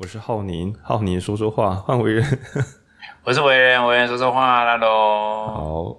我是浩宁，浩宁说说话，换为人。我是为人，为人说说话啦喽。好，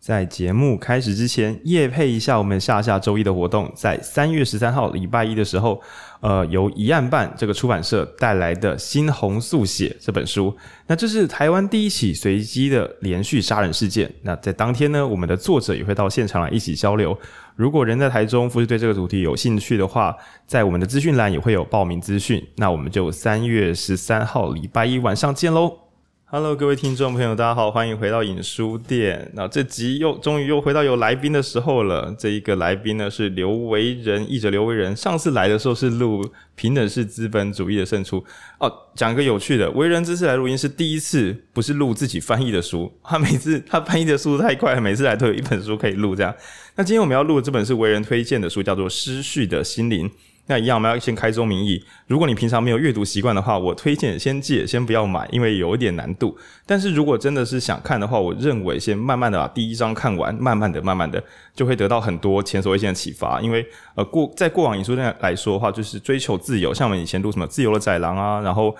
在节目开始之前，业配一下我们下下周一的活动，在三月十三号礼拜一的时候，呃，由疑案办这个出版社带来的《猩红速写》这本书，那这是台湾第一起随机的连续杀人事件。那在当天呢，我们的作者也会到现场来一起交流。如果人在台中，或是对这个主题有兴趣的话，在我们的资讯栏也会有报名资讯。那我们就三月十三号礼拜一晚上见喽。Hello，各位听众朋友，大家好，欢迎回到影书店。那这集又终于又回到有来宾的时候了。这一个来宾呢是刘维仁，译者刘维仁。上次来的时候是录平等式资本主义的胜出哦。讲个有趣的，唯仁这次来录音是第一次，不是录自己翻译的书。他每次他翻译的速度太快，每次来都有一本书可以录这样。那今天我们要录的这本是唯仁推荐的书，叫做《失序的心灵》。那一样，我们要先开宗明义。如果你平常没有阅读习惯的话，我推荐先借，先不要买，因为有一点难度。但是如果真的是想看的话，我认为先慢慢的把第一章看完，慢慢的、慢慢的，就会得到很多前所未见的启发。因为呃，过在过往影书店来说的话，就是追求自由，像我们以前读什么自由的宰狼啊，然后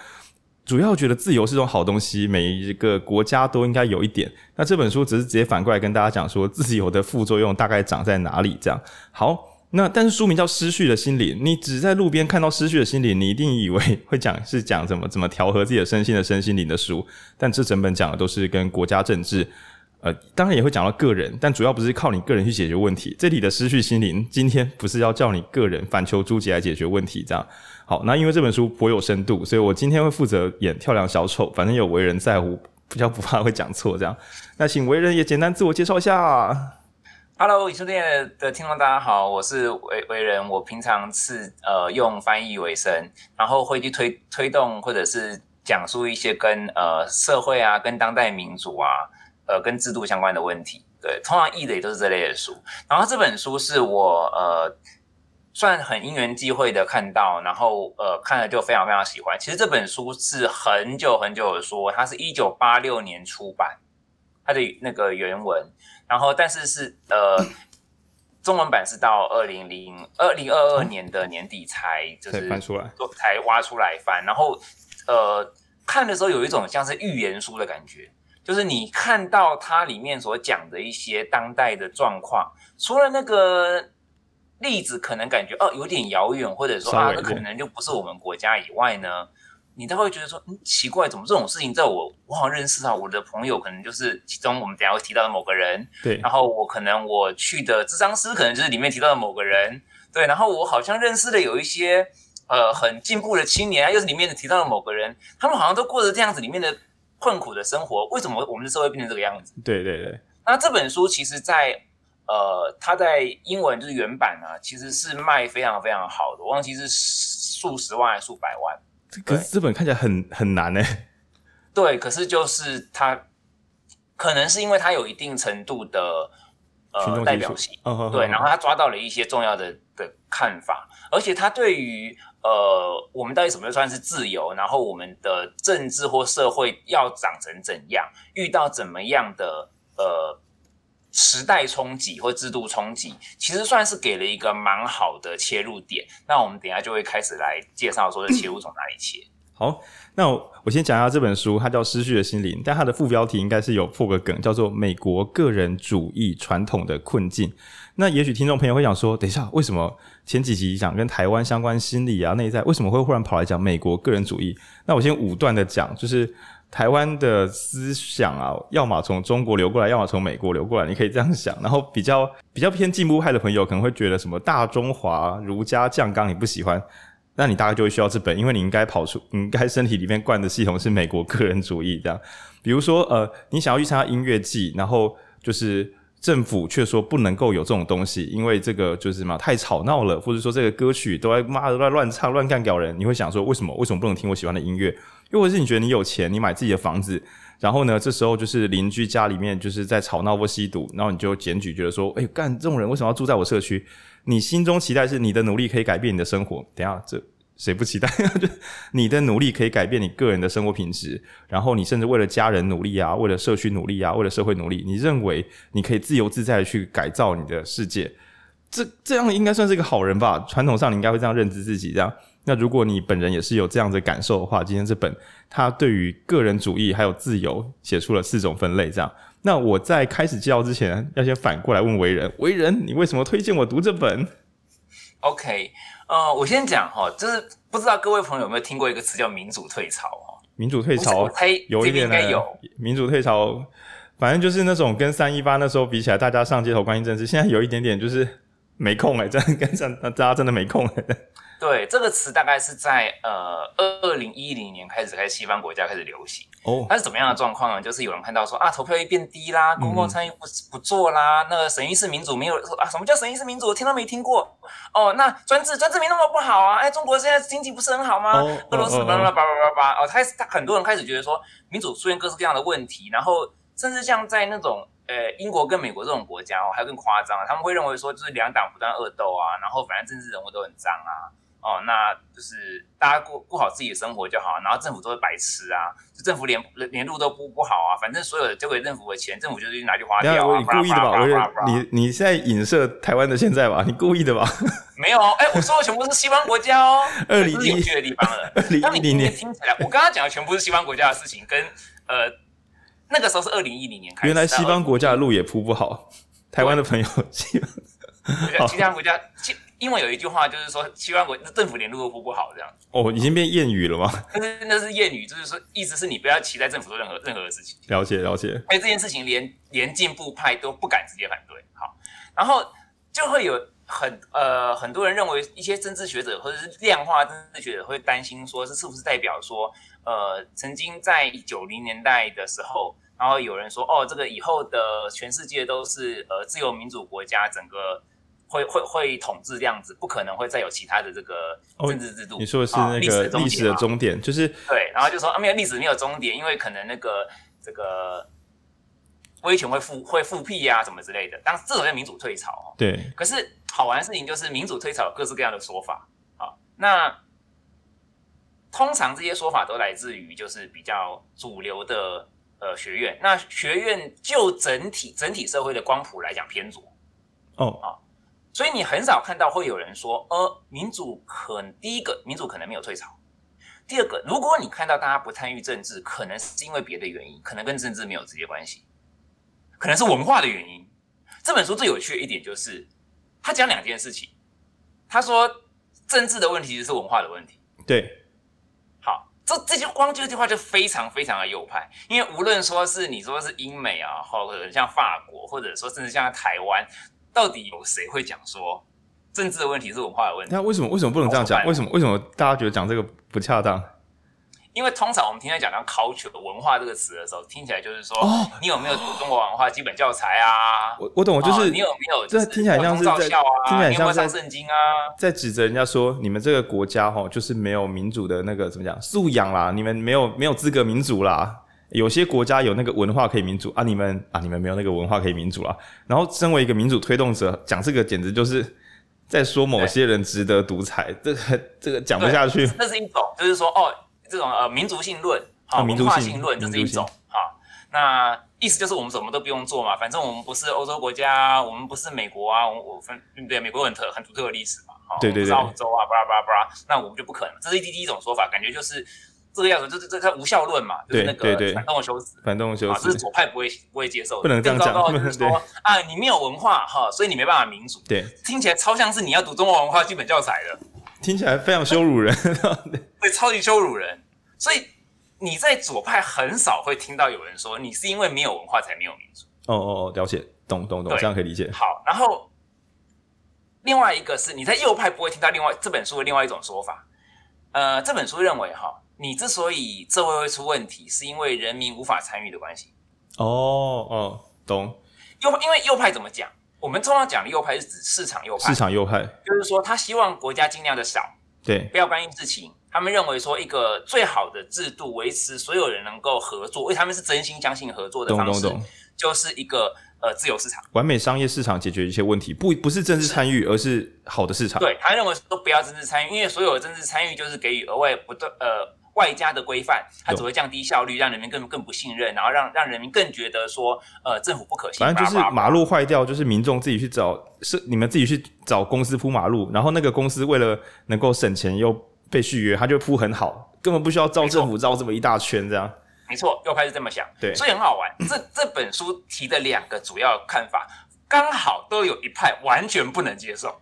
主要觉得自由是种好东西，每一个国家都应该有一点。那这本书只是直接反过来跟大家讲说，自由的副作用大概长在哪里？这样好。那但是书名叫《失序的心灵》，你只在路边看到《失序的心灵》，你一定以为会讲是讲怎么怎么调和自己的身心的身心灵的书，但这整本讲的都是跟国家政治，呃，当然也会讲到个人，但主要不是靠你个人去解决问题。这里的失序心灵，今天不是要叫你个人反求诸己来解决问题，这样。好，那因为这本书颇有深度，所以我今天会负责演跳梁小丑，反正有为人在乎，比较不怕会讲错这样。那请为人也简单自我介绍一下。Hello，影书店的听众大家好，我是唯唯仁。我平常是呃用翻译为生，然后会去推推动或者是讲述一些跟呃社会啊、跟当代民主啊、呃跟制度相关的问题。对，通常译的也都是这类的书。然后这本书是我呃算很因缘际会的看到，然后呃看了就非常非常喜欢。其实这本书是很久很久的书，它是一九八六年出版，它的那个原文。然后，但是是呃，中文版是到二零零二零二二年的年底才就是翻出来，才挖出来翻。然后呃，看的时候有一种像是预言书的感觉，就是你看到它里面所讲的一些当代的状况，除了那个例子可能感觉哦有点遥远，或者说啊，那可能就不是我们国家以外呢。你都会觉得说，嗯，奇怪，怎么这种事情在我我好像认识啊我的朋友，可能就是其中我们等下会提到的某个人，对。然后我可能我去的智商师，可能就是里面提到的某个人，对。然后我好像认识的有一些呃很进步的青年，又是里面的提到的某个人，他们好像都过着这样子里面的困苦的生活。为什么我们的社会变成这个样子？对对对。那这本书其实在，在呃，它在英文就是原版啊，其实是卖非常非常好的，我忘记是数十万还是数百万。可是这本看起来很很难呢。对，可是就是它，可能是因为它有一定程度的呃代表性，哦、对，然后他抓到了一些重要的的看法，而且他对于呃我们到底什么算是自由，然后我们的政治或社会要长成怎样，遇到怎么样的呃。时代冲击或制度冲击，其实算是给了一个蛮好的切入点。那我们等一下就会开始来介绍，说这切入从哪里切。好，那我，先讲一下这本书，它叫《失去的心灵》，但它的副标题应该是有破个梗，叫做《美国个人主义传统的困境》。那也许听众朋友会想说，等一下，为什么前几集讲跟台湾相关心理啊、内在，为什么会忽然跑来讲美国个人主义？那我先武断的讲，就是。台湾的思想啊，要么从中国流过来，要么从美国流过来，你可以这样想。然后比较比较偏进步派的朋友可能会觉得什么大中华儒家酱缸你不喜欢，那你大概就会需要这本，因为你应该跑出，你应该身体里面灌的系统是美国个人主义这样。比如说呃，你想要去参加音乐季，然后就是政府却说不能够有这种东西，因为这个就是什么太吵闹了，或者说这个歌曲都在妈的乱乱唱乱干屌人，你会想说为什么为什么不能听我喜欢的音乐？又或是你觉得你有钱，你买自己的房子，然后呢，这时候就是邻居家里面就是在吵闹或吸毒，然后你就检举，觉得说，哎，干这种人为什么要住在我社区？你心中期待是你的努力可以改变你的生活。等下，这谁不期待？就你的努力可以改变你个人的生活品质，然后你甚至为了家人努力啊，为了社区努力啊，为了社会努力，你认为你可以自由自在的去改造你的世界？这这样应该算是一个好人吧？传统上你应该会这样认知自己，这样。那如果你本人也是有这样的感受的话，今天这本他对于个人主义还有自由写出了四种分类，这样。那我在开始介绍之前，要先反过来问为人，为人，你为什么推荐我读这本？OK，呃，我先讲哈，就是不知道各位朋友有没有听过一个词叫民主退潮哈？民主退潮，有一点应该有。民主退潮，反正就是那种跟三一八那时候比起来，大家上街头关心政治，现在有一点点就是没空哎、欸，真的跟上大家真的没空哎、欸。对，这个词大概是在呃二零一零年开始，开始西方国家开始流行。哦，它是怎么样的状况呢？就是有人看到说啊，投票率变低啦，公共参与不不做啦，嗯、那个审议式民主没有啊？什么叫审议式民主？我听都没听过。哦，那专制专制没那么不好啊？哎，中国现在经济不是很好吗？哦、俄罗斯叭叭叭叭叭叭哦，开始他很多人开始觉得说民主出现各式各样的问题，然后甚至像在那种呃英国跟美国这种国家哦，还更夸张，他们会认为说就是两党不断恶斗啊，然后反正政治人物都很脏啊。哦，那就是大家过过好自己的生活就好，然后政府都是白痴啊，就政府连连路都不不好啊，反正所有的交给政府的钱，政府就是拿去花掉啊。你故意的吧？我你你现在影射台湾的现在吧？你故意的吧？没有，哎、欸，我说的全部是西方国家哦，二零一有趣的地方了。二零一零年听起来，我刚刚讲的全部是西方国家的事情，跟呃那个时候是二零一零年开始。原来西方国家的路也铺不好，台湾的朋友 西方其他国家。因为有一句话就是说，西方国政府连路都铺不好，这样哦，已经变谚语了吗？那是那是谚语，就是说意思是你不要期待政府做任何任何的事情。了解了解。因为这件事情连连进步派都不敢直接反对，好，然后就会有很呃很多人认为一些政治学者或者是量化政治学者会担心说，这是不是代表说呃曾经在九零年代的时候，然后有人说哦，这个以后的全世界都是呃自由民主国家，整个。会会会统治这样子，不可能会再有其他的这个政治制度。哦、你说的是那个历史的终点，就是对，然后就说啊，没有历史没有终点，因为可能那个这个威权会复会复辟呀、啊，什么之类的。当这种叫民主退潮。对。可是好玩的事情就是民主退潮有各式各样的说法啊。那通常这些说法都来自于就是比较主流的呃学院。那学院就整体整体社会的光谱来讲偏左。哦啊。所以你很少看到会有人说，呃，民主可能第一个民主可能没有退潮，第二个，如果你看到大家不参与政治，可能是因为别的原因，可能跟政治没有直接关系，可能是文化的原因。这本书最有趣的一点就是，他讲两件事情，他说政治的问题就是文化的问题。对，好，这这句光这句话就非常非常的右派，因为无论说是你说是英美啊，或者像法国，或者说甚至像台湾。到底有谁会讲说政治的问题是文化的问题？那为什么为什么不能这样讲？为什么为什么大家觉得讲这个不恰当？因为通常我们听他讲到 culture 文化这个词的时候，听起来就是说，哦，你有没有读中国文化基本教材啊？我我懂，我就是、哦、你有没有？这听起来像是在啊听起来像是圣经啊，在指责人家说你们这个国家哈，就是没有民主的那个怎么讲素养啦，你们没有没有资格民主啦。有些国家有那个文化可以民主啊，你们啊，你们没有那个文化可以民主啊。然后，身为一个民主推动者，讲这个简直就是在说某些人值得独裁，这个这个讲不下去。那是一种，就是说哦，这种呃民族性论啊，文化性论，就是一种啊。那意思就是我们什么都不用做嘛，反正我们不是欧洲国家，我们不是美国啊，我我分对美国很特很独特的历史嘛，对对对，澳洲啊，巴拉巴拉巴拉，那我们就不可能。这是第一种说法，感觉就是。这个样子，这这这无效论嘛，就是那个反动的修辞，反动的修辞，这是左派不会不会接受的。不能这样讲，就是 说啊，你没有文化哈，所以你没办法民主。对，听起来超像是你要读中国文化基本教材的，听起来非常羞辱人，对，超级羞辱人。所以你在左派很少会听到有人说你是因为没有文化才没有民主。哦哦哦，了解，懂懂懂，这样可以理解。好，然后另外一个是你在右派不会听到另外这本书的另外一种说法。呃，这本书认为哈。你之所以这会会出问题，是因为人民无法参与的关系。哦哦，懂。右因为右派怎么讲？我们通常讲的右派是指市场右派。市场右派就是说，他希望国家尽量的少，对，不要干预事情。他们认为说，一个最好的制度维持所有人能够合作，因为他们是真心相信合作的方式，就是一个呃自由市场，完美商业市场解决一些问题，不不是政治参与，而是好的市场。对，他认为说不要政治参与，因为所有的政治参与就是给予额外不断呃。外加的规范，它只会降低效率，让人民更更不信任，然后让让人民更觉得说，呃，政府不可信。反正就是马路坏掉，就是民众自己去找，是你们自己去找公司铺马路，然后那个公司为了能够省钱又被续约，他就铺很好，根本不需要照政府绕这么一大圈这样。没错，又开始这么想，对，所以很好玩。这这本书提的两个主要看法，刚好都有一派完全不能接受。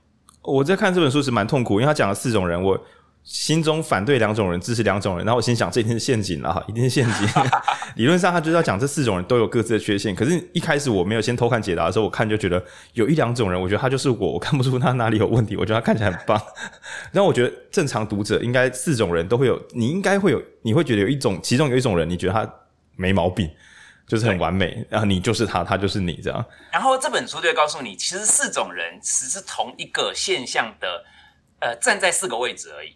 我在看这本书时蛮痛苦，因为他讲了四种人，我心中反对两种人，支持两种人，然后我心想这一定是陷阱了哈，一定是陷阱。理论上他就是要讲这四种人都有各自的缺陷，可是一开始我没有先偷看解答的时候，我看就觉得有一两种人，我觉得他就是我，我看不出他哪里有问题，我觉得他看起来很棒。然后我觉得正常读者应该四种人都会有，你应该会有，你会觉得有一种，其中有一种人，你觉得他没毛病。就是很完美，然后你就是他，他就是你这样。然后这本书就会告诉你，其实四种人只是同一个现象的，呃，站在四个位置而已。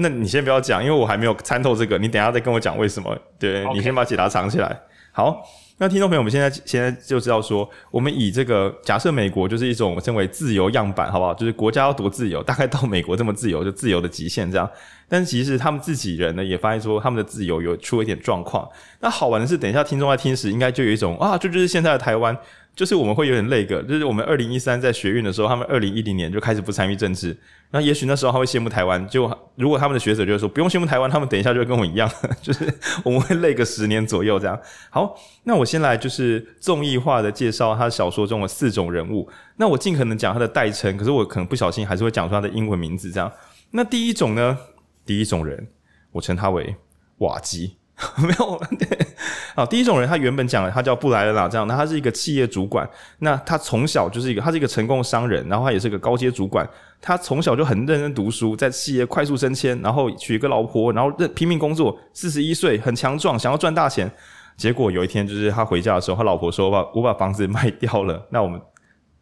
那你先不要讲，因为我还没有参透这个，你等一下再跟我讲为什么。对.你先把解答藏起来。好。那听众朋友，我们现在现在就知道说，我们以这个假设美国就是一种称为自由样板，好不好？就是国家要多自由，大概到美国这么自由，就自由的极限这样。但是其实他们自己人呢，也发现说他们的自由有出了一点状况。那好玩的是，等一下听众在听时，应该就有一种啊，这就是现在的台湾。就是我们会有点那个，就是我们二零一三在学运的时候，他们二零一零年就开始不参与政治。那也许那时候他会羡慕台湾，就如果他们的学者就是说不用羡慕台湾，他们等一下就会跟我一样，就是我们会累个十年左右这样。好，那我先来就是综艺化的介绍他小说中的四种人物。那我尽可能讲他的代称，可是我可能不小心还是会讲出他的英文名字这样。那第一种呢，第一种人，我称他为瓦基。没有，对，好，第一种人，他原本讲了，他叫布莱恩啦，这样，那他是一个企业主管，那他从小就是一个，他是一个成功的商人，然后他也是个高阶主管，他从小就很认真读书，在企业快速升迁，然后娶一个老婆，然后认拼命工作，四十一岁很强壮，想要赚大钱，结果有一天就是他回家的时候，他老婆说：“我把我把房子卖掉了，那我们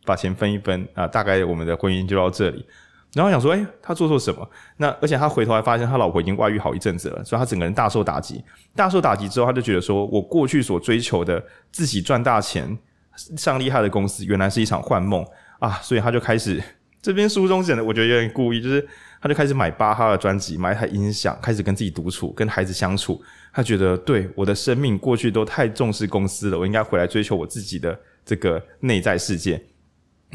把钱分一分啊，大概我们的婚姻就到这里。”然后想说，诶，他做错什么？那而且他回头还发现他老婆已经外遇好一阵子了，所以他整个人大受打击。大受打击之后，他就觉得说，我过去所追求的自己赚大钱、上厉害的公司，原来是一场幻梦啊！所以他就开始，这边书中写的，我觉得有点故意，就是他就开始买巴哈的专辑，买一台音响，开始跟自己独处，跟孩子相处。他觉得，对，我的生命过去都太重视公司了，我应该回来追求我自己的这个内在世界。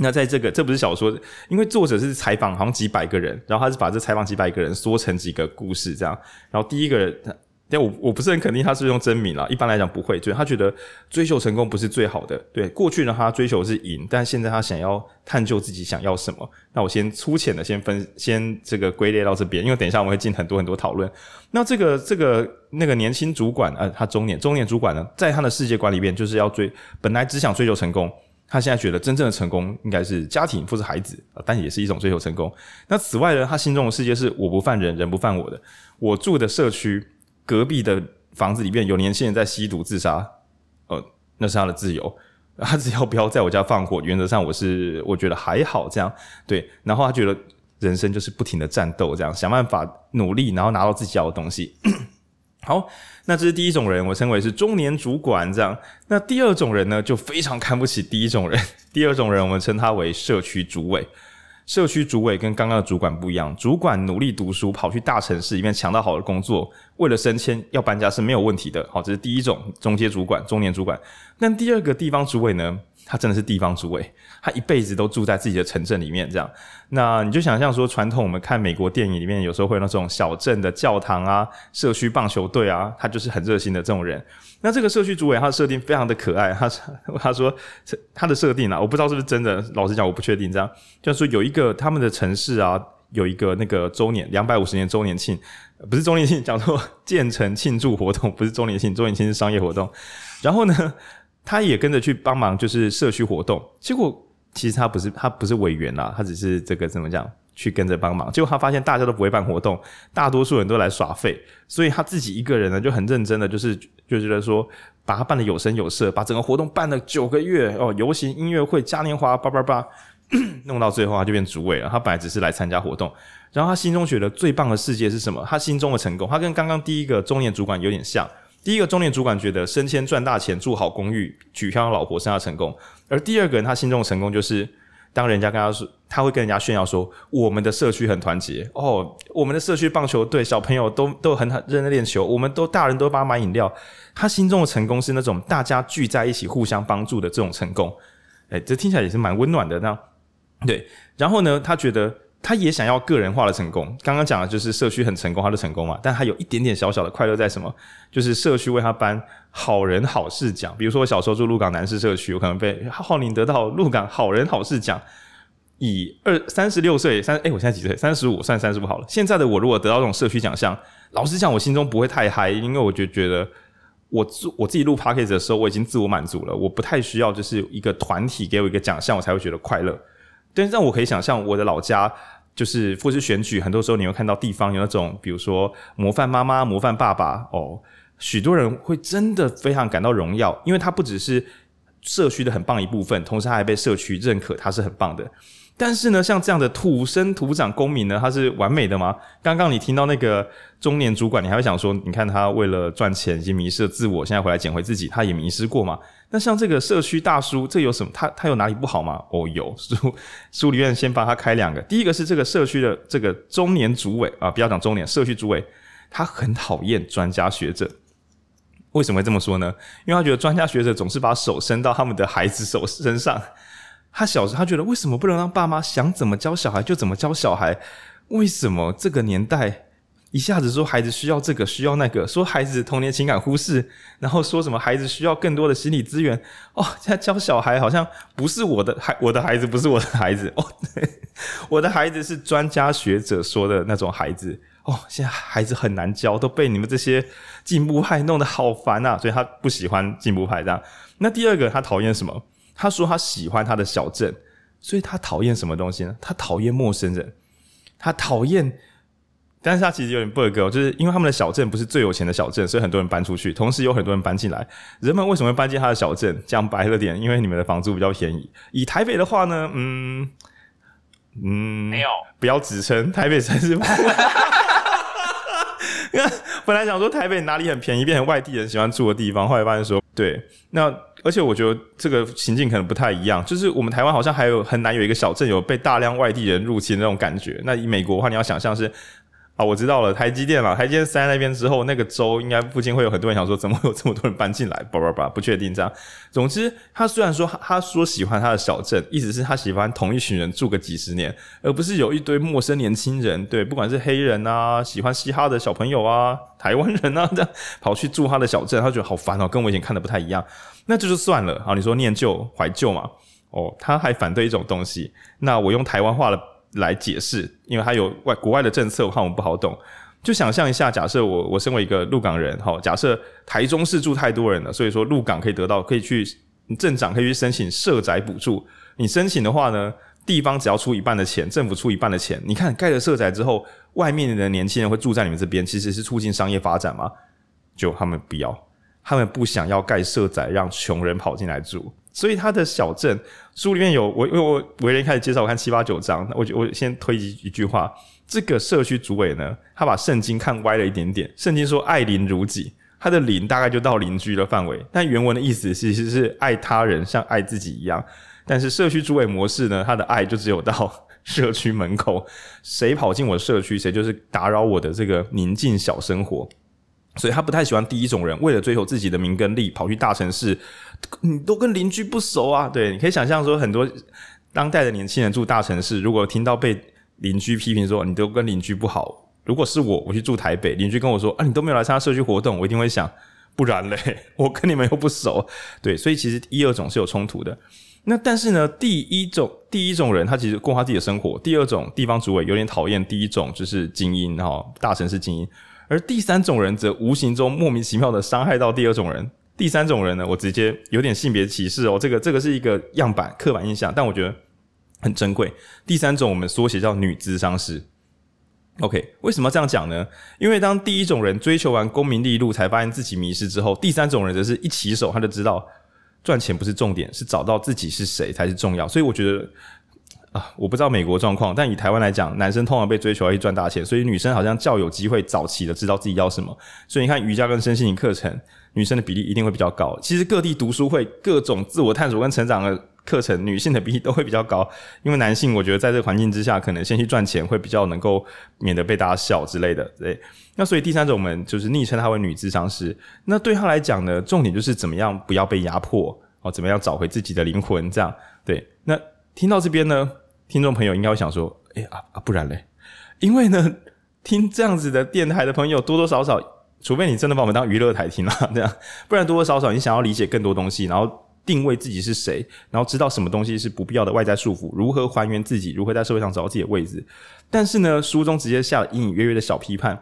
那在这个，这不是小说，因为作者是采访好像几百个人，然后他是把这采访几百个人缩成几个故事这样。然后第一个人，但我我不是很肯定他是用真名啦，一般来讲不会，就是他觉得追求成功不是最好的。对，过去呢他追求是赢，但现在他想要探究自己想要什么。那我先粗浅的先分，先这个归类到这边，因为等一下我们会进很多很多讨论。那这个这个那个年轻主管，呃，他中年中年主管呢，在他的世界观里面就是要追，本来只想追求成功。他现在觉得真正的成功应该是家庭或是孩子，但也是一种追求成功。那此外呢，他心中的世界是我不犯人，人不犯我的。我住的社区隔壁的房子里面有年轻人在吸毒自杀，呃，那是他的自由。他只要不要在我家放火，原则上我是我觉得还好这样。对，然后他觉得人生就是不停的战斗，这样想办法努力，然后拿到自己要的东西。好，那这是第一种人，我称为是中年主管这样。那第二种人呢，就非常看不起第一种人。第二种人，我们称他为社区主委。社区主委跟刚刚的主管不一样，主管努力读书，跑去大城市里面抢到好的工作，为了升迁要搬家是没有问题的。好，这是第一种中阶主管、中年主管。那第二个地方主委呢？他真的是地方主委，他一辈子都住在自己的城镇里面，这样。那你就想象说，传统我们看美国电影里面，有时候会有那种小镇的教堂啊、社区棒球队啊，他就是很热心的这种人。那这个社区主委，他的设定非常的可爱。他他说他的设定啊，我不知道是不是真的，老实讲我不确定。这样就是说有一个他们的城市啊，有一个那个周年两百五十年周年庆，不是周年庆，讲说建成庆祝活动，不是周年庆，周年庆是商业活动。然后呢，他也跟着去帮忙，就是社区活动。结果其实他不是他不是委员啦，他只是这个怎么讲，去跟着帮忙。结果他发现大家都不会办活动，大多数人都来耍废，所以他自己一个人呢就很认真的，就是就觉得说把他办的有声有色，把整个活动办了九个月哦，游行、音乐会、嘉年华，叭叭叭，弄到最后他就变主委了。他本来只是来参加活动，然后他心中觉得最棒的世界是什么？他心中的成功，他跟刚刚第一个中年主管有点像。第一个中年主管觉得升迁赚大钱住好公寓娶漂亮老婆生下成功，而第二个人他心中的成功就是当人家跟他说，他会跟人家炫耀说我们的社区很团结。哦，我们的社区棒球队小朋友都都很认真练球，我们都大人都帮他买饮料，他心中的成功是那种大家聚在一起互相帮助的这种成功，诶，这听起来也是蛮温暖的那，对，然后呢，他觉得。他也想要个人化的成功。刚刚讲的就是社区很成功，他的成功嘛，但他有一点点小小的快乐在什么？就是社区为他颁好人好事奖。比如说我小时候住鹿港南势社区，我可能被浩宁得到鹿港好人好事奖。以二三十六岁三哎，我现在几岁？三十五，算三十五好了。现在的我如果得到这种社区奖项，老实讲，我心中不会太嗨，因为我就觉得我做我自己录 podcast 的时候，我已经自我满足了，我不太需要就是一个团体给我一个奖项，我才会觉得快乐。但是让我可以想象，我的老家就是或是选举，很多时候你会看到地方有那种，比如说模范妈妈、模范爸爸哦，许多人会真的非常感到荣耀，因为他不只是社区的很棒一部分，同时他还被社区认可，他是很棒的。但是呢，像这样的土生土长公民呢，他是完美的吗？刚刚你听到那个中年主管，你还会想说，你看他为了赚钱已经迷失了自我，现在回来捡回自己，他也迷失过吗？那像这个社区大叔，这有什么？他他有哪里不好吗？哦，有书书里面先帮他开两个，第一个是这个社区的这个中年主委啊，不要讲中年，社区主委，他很讨厌专家学者。为什么会这么说呢？因为他觉得专家学者总是把手伸到他们的孩子手身上。他小时候，他觉得为什么不能让爸妈想怎么教小孩就怎么教小孩？为什么这个年代一下子说孩子需要这个需要那个，说孩子童年情感忽视，然后说什么孩子需要更多的心理资源？哦，现在教小孩好像不是我的孩，我的孩子不是我的孩子哦，对，我的孩子是专家学者说的那种孩子哦。现在孩子很难教，都被你们这些进步派弄得好烦啊，所以他不喜欢进步派这样。那第二个，他讨厌什么？他说他喜欢他的小镇，所以他讨厌什么东西呢？他讨厌陌生人，他讨厌，但是他其实有点 bug 哦，就是因为他们的小镇不是最有钱的小镇，所以很多人搬出去，同时有很多人搬进来。人们为什么会搬进他的小镇？讲白了点，因为你们的房租比较便宜。以台北的话呢，嗯嗯，没有，不要指称台北才是。本来想说台北哪里很便宜，变成外地人喜欢住的地方，后来发现说对，那。而且我觉得这个情境可能不太一样，就是我们台湾好像还有很难有一个小镇有被大量外地人入侵那种感觉。那以美国的话，你要想象是啊，我知道了，台积电嘛，台积电塞那边之后，那个州应该附近会有很多人想说，怎么会有这么多人搬进来？叭叭叭，不确定这样。总之，他虽然说他说喜欢他的小镇，意思是他喜欢同一群人住个几十年，而不是有一堆陌生年轻人，对，不管是黑人啊，喜欢嘻哈的小朋友啊，台湾人啊，这样跑去住他的小镇，他觉得好烦哦，跟我以前看的不太一样。那这就算了，好，你说念旧怀旧嘛？哦，他还反对一种东西。那我用台湾话的来解释，因为他有外国外的政策，我看我们不好懂。就想象一下，假设我我身为一个鹿港人，好，假设台中市住太多人了，所以说鹿港可以得到可以去镇长可以去申请社宅补助。你申请的话呢，地方只要出一半的钱，政府出一半的钱。你看盖了社宅之后，外面的年轻人会住在你们这边，其实是促进商业发展吗？就他们不要。他们不想要盖社宅，让穷人跑进来住，所以他的小镇书里面有我，因为我为人开始介绍，我看七八九章，我我先推一一句话：这个社区主委呢，他把圣经看歪了一点点。圣经说爱邻如己，他的邻大概就到邻居的范围，但原文的意思其实是爱他人像爱自己一样。但是社区主委模式呢，他的爱就只有到 社区门口，谁跑进我社区，谁就是打扰我的这个宁静小生活。所以他不太喜欢第一种人，为了追求自己的名跟利，跑去大城市，你都跟邻居不熟啊。对，你可以想象说，很多当代的年轻人住大城市，如果听到被邻居批评说你都跟邻居不好，如果是我，我去住台北，邻居跟我说啊，你都没有来参加社区活动，我一定会想，不然嘞，我跟你们又不熟。对，所以其实一二种是有冲突的。那但是呢，第一种第一种人他其实过他自己的生活，第二种地方主委有点讨厌第一种就是精英哈，大城市精英。而第三种人则无形中莫名其妙的伤害到第二种人。第三种人呢，我直接有点性别歧视哦，这个这个是一个样板刻板印象，但我觉得很珍贵。第三种我们缩写叫女咨商师。OK，为什么这样讲呢？因为当第一种人追求完功名利禄，才发现自己迷失之后，第三种人则是一起手他就知道赚钱不是重点，是找到自己是谁才是重要。所以我觉得。啊，我不知道美国状况，但以台湾来讲，男生通常被追求要去赚大钱，所以女生好像较有机会早期的知道自己要什么。所以你看瑜伽跟身心灵课程，女生的比例一定会比较高。其实各地读书会、各种自我探索跟成长的课程，女性的比例都会比较高。因为男性，我觉得在这个环境之下，可能先去赚钱会比较能够免得被大家笑之类的。对，那所以第三种我们就是昵称她为女咨商师。那对她来讲呢，重点就是怎么样不要被压迫哦，怎么样找回自己的灵魂，这样对。那听到这边呢？听众朋友应该会想说：“哎、欸、啊啊，不然嘞？因为呢，听这样子的电台的朋友多多少少，除非你真的把我们当娱乐台听了，这样，不然多多少少你想要理解更多东西，然后定位自己是谁，然后知道什么东西是不必要的外在束缚，如何还原自己，如何在社会上找到自己的位置。但是呢，书中直接下了隐隐约约的小批判。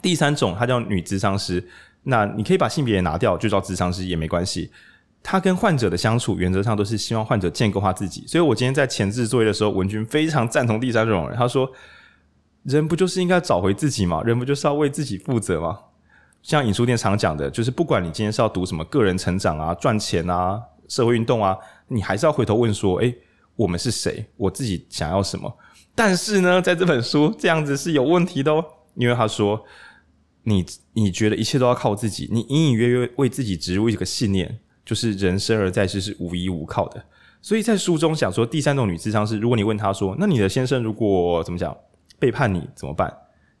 第三种，它叫女咨商师，那你可以把性别也拿掉，就叫咨商师也没关系。他跟患者的相处，原则上都是希望患者建构他自己。所以我今天在前置作业的时候，文君非常赞同第三种人。他说：“人不就是应该找回自己吗？人不就是要为自己负责吗？”像影书店常讲的，就是不管你今天是要读什么个人成长啊、赚钱啊、社会运动啊，你还是要回头问说：“诶，我们是谁？我自己想要什么？”但是呢，在这本书这样子是有问题的哦，因为他说：“你你觉得一切都要靠自己，你隐隐约约为自己植入一个信念。”就是人生而在世是无依无靠的，所以在书中想说，第三种女智商是，如果你问她说，那你的先生如果怎么讲背叛你怎么办？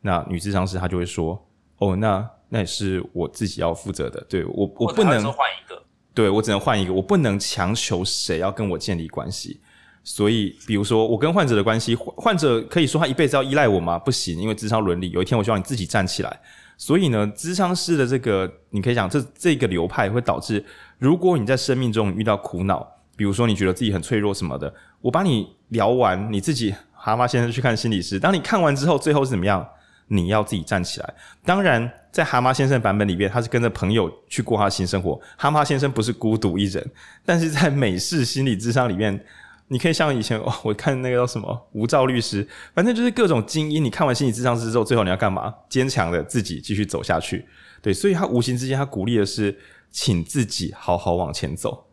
那女智商师她就会说，哦，那那也是我自己要负责的，对，我我不能换一个，对，我只能换一个，我不能强求谁要跟我建立关系。所以，比如说我跟患者的关系，患者可以说他一辈子要依赖我吗？不行，因为智商伦理，有一天我希望你自己站起来。所以呢，智商师的这个，你可以讲这这个流派会导致，如果你在生命中遇到苦恼，比如说你觉得自己很脆弱什么的，我把你聊完，你自己蛤蟆先生去看心理师。当你看完之后，最后是怎么样？你要自己站起来。当然，在蛤蟆先生版本里面，他是跟着朋友去过他的新生活。蛤蟆先生不是孤独一人，但是在美式心理智商里面。你可以像以前哦，我看那个叫什么无照律师，反正就是各种精英。你看完心理智商之后，最后你要干嘛？坚强的自己继续走下去。对，所以他无形之间，他鼓励的是，请自己好好往前走。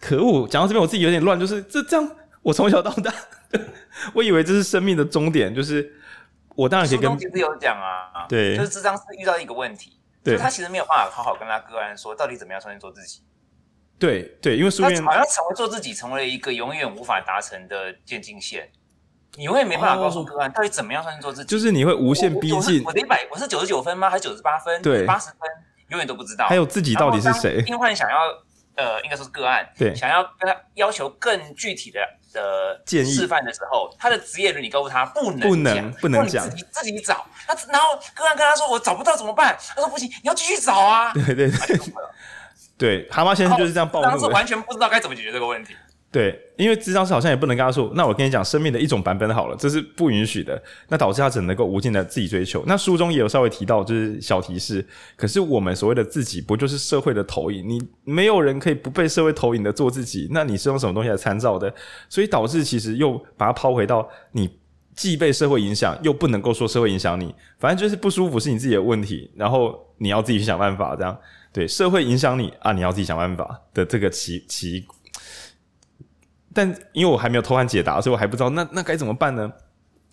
可恶，讲到这边我自己有点乱，就是这这样，我从小到大，我以为这是生命的终点，就是我当然可以跟。其实有讲啊，对，就是咨商是遇到一个问题，对，他其实没有办法好好跟他个案说，到底怎么样重新做自己。对对，因为书面好像成为做自己，成为了一个永远无法达成的渐进线。你永远没办法告诉个案到底怎么样算是做自己。就是你会无限逼近。我的一百，我是九十九分吗？还是九十八分？对，八十分，永远都不知道。还有自己到底是谁？病患想要呃，应该说是个案，对，想要跟他要求更具体的的建议示范的时候，他的职业伦理告诉他不能不能不能讲，自己自己找。他然后个案跟他说我找不到怎么办？他说不行，你要继续找啊。对对对。对，蛤蟆先生就是这样暴怒的。当时完全不知道该怎么解决这个问题。对，因为咨商师好像也不能跟他说，那我跟你讲生命的一种版本好了，这是不允许的。那导致他只能够无尽的自己追求。那书中也有稍微提到，就是小提示。可是我们所谓的自己，不就是社会的投影？你没有人可以不被社会投影的做自己。那你是用什么东西来参照的？所以导致其实又把它抛回到你既被社会影响，又不能够说社会影响你。反正就是不舒服是你自己的问题，然后你要自己去想办法这样。对，社会影响你啊，你要自己想办法的这个奇奇，但因为我还没有偷看解答，所以我还不知道那那该怎么办呢？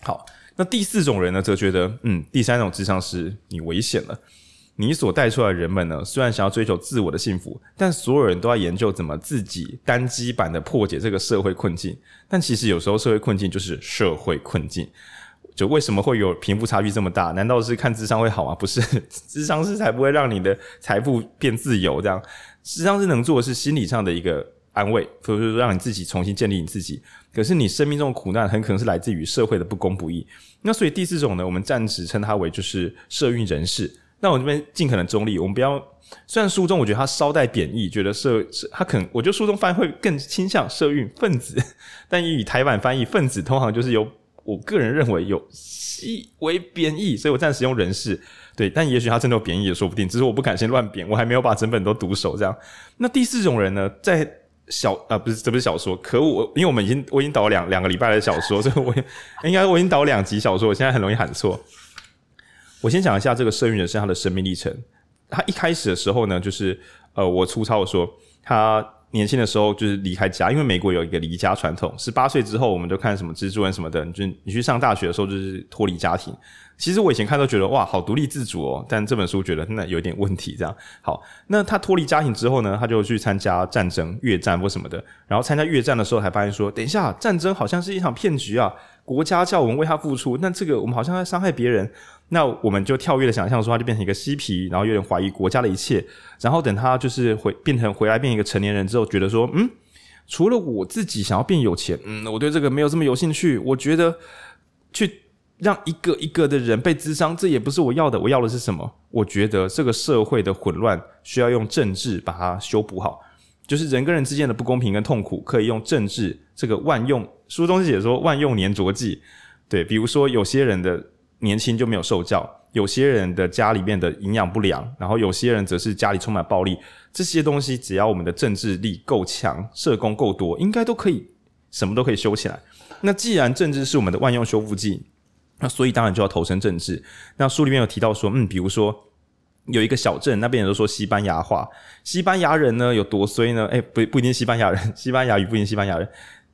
好，那第四种人呢，则觉得嗯，第三种智商是你危险了。你所带出来的人们呢，虽然想要追求自我的幸福，但所有人都要研究怎么自己单机版的破解这个社会困境。但其实有时候社会困境就是社会困境。就为什么会有贫富差距这么大？难道是看智商会好吗？不是，智商是才不会让你的财富变自由。这样，智商是能做的是心理上的一个安慰，或者说让你自己重新建立你自己。可是你生命中的苦难很可能是来自于社会的不公不义。那所以第四种呢，我们暂时称它为就是社运人士。那我这边尽可能中立，我们不要。虽然书中我觉得他稍带贬义，觉得社他可能，我觉得书中翻译会更倾向社运分子，但以台版翻译分子通常就是由。我个人认为有细微贬义，所以我暂时用人士。对，但也许他真的有贬义也说不定，只是我不敢先乱贬，我还没有把整本都读熟。这样，那第四种人呢，在小啊不是这不是小说，可我因为我们已经我已经导了两两个礼拜的小说，所以我应该我已经导两集小说，我现在很容易喊错。我先讲一下这个社运人生他的生命历程。他一开始的时候呢，就是呃，我粗糙的说他。年轻的时候就是离开家，因为美国有一个离家传统。十八岁之后，我们就看什么蜘蛛人什么的。你就你去上大学的时候，就是脱离家庭。其实我以前看都觉得哇，好独立自主哦。但这本书觉得那有点问题。这样好，那他脱离家庭之后呢，他就去参加战争、越战或什么的。然后参加越战的时候，才发现说，等一下，战争好像是一场骗局啊！国家叫我们为他付出，那这个我们好像在伤害别人。那我们就跳跃的想象说，他就变成一个嬉皮，然后有点怀疑国家的一切。然后等他就是回变成回来变一个成年人之后，觉得说，嗯，除了我自己想要变有钱，嗯，我对这个没有这么有兴趣。我觉得去让一个一个的人被咨商，这也不是我要的。我要的是什么？我觉得这个社会的混乱需要用政治把它修补好，就是人跟人之间的不公平跟痛苦，可以用政治这个万用。书中写说万用粘着剂，对，比如说有些人的年轻就没有受教。有些人的家里面的营养不良，然后有些人则是家里充满暴力，这些东西只要我们的政治力够强，社工够多，应该都可以，什么都可以修起来。那既然政治是我们的万用修复剂，那所以当然就要投身政治。那书里面有提到说，嗯，比如说有一个小镇，那边人都说西班牙话，西班牙人呢有多衰呢？诶，不不一定西班牙人，西班牙语不一定西班牙人，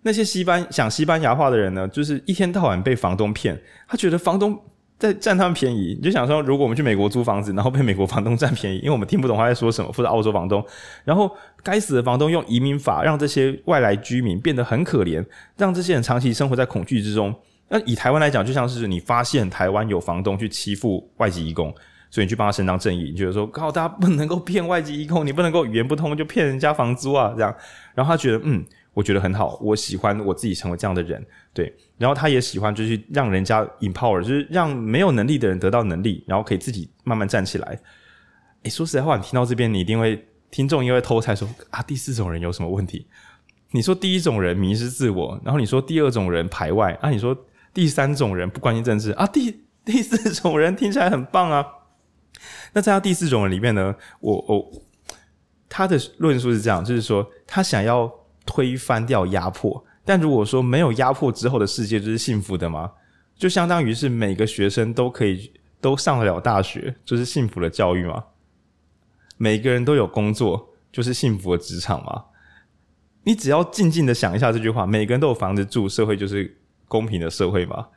那些西班讲西班牙话的人呢，就是一天到晚被房东骗，他觉得房东。在占他们便宜，你就想说，如果我们去美国租房子，然后被美国房东占便宜，因为我们听不懂他在说什么，或者澳洲房东，然后该死的房东用移民法让这些外来居民变得很可怜，让这些人长期生活在恐惧之中。那以台湾来讲，就像是你发现台湾有房东去欺负外籍移工，所以你去帮他伸张正义，你觉得说，靠，大家不能够骗外籍移工，你不能够语言不通就骗人家房租啊，这样，然后他觉得，嗯。我觉得很好，我喜欢我自己成为这样的人，对。然后他也喜欢，就是让人家 empower，就是让没有能力的人得到能力，然后可以自己慢慢站起来。诶，说实在话，你听到这边，你一定会，听众因为偷猜说啊，第四种人有什么问题？你说第一种人迷失自我，然后你说第二种人排外，啊，你说第三种人不关心政治啊，第 第四种人听起来很棒啊。那在他第四种人里面呢，我我他的论述是这样，就是说他想要。推翻掉压迫，但如果说没有压迫之后的世界就是幸福的吗？就相当于是每个学生都可以都上得了大学，就是幸福的教育吗？每个人都有工作，就是幸福的职场吗？你只要静静的想一下这句话，每个人都有房子住，社会就是公平的社会吗？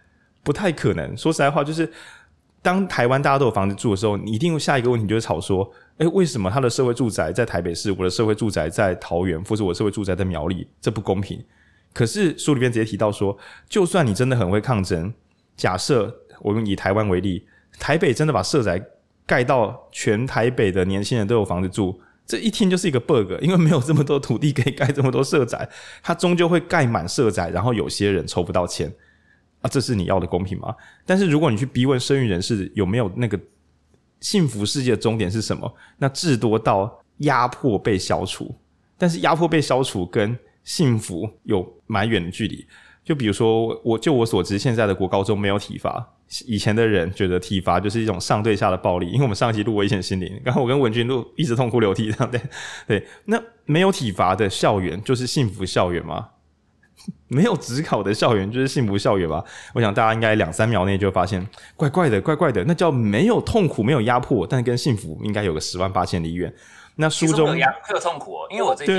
不太可能。说实在话，就是当台湾大家都有房子住的时候，你一定下一个问题就是吵说。诶，为什么他的社会住宅在台北市，我的社会住宅在桃园，或者我的社会住宅在苗栗？这不公平。可是书里面直接提到说，就算你真的很会抗争，假设我们以台湾为例，台北真的把社宅盖到全台北的年轻人都有房子住，这一听就是一个 bug，因为没有这么多土地可以盖这么多社宅，它终究会盖满社宅，然后有些人抽不到钱啊，这是你要的公平吗？但是如果你去逼问生育人士有没有那个。幸福世界的终点是什么？那至多到压迫被消除，但是压迫被消除跟幸福有蛮远的距离。就比如说，我就我所知，现在的国高中没有体罚。以前的人觉得体罚就是一种上对下的暴力，因为我们上一集录危险心灵，刚刚我跟文君录一直痛哭流涕这样对对。那没有体罚的校园就是幸福校园吗？没有职考的校园就是幸福校园吧？我想大家应该两三秒内就会发现，怪怪的，怪怪的。那叫没有痛苦，没有压迫，但跟幸福应该有个十万八千里远。那书中会有，痛苦哦，因为我最近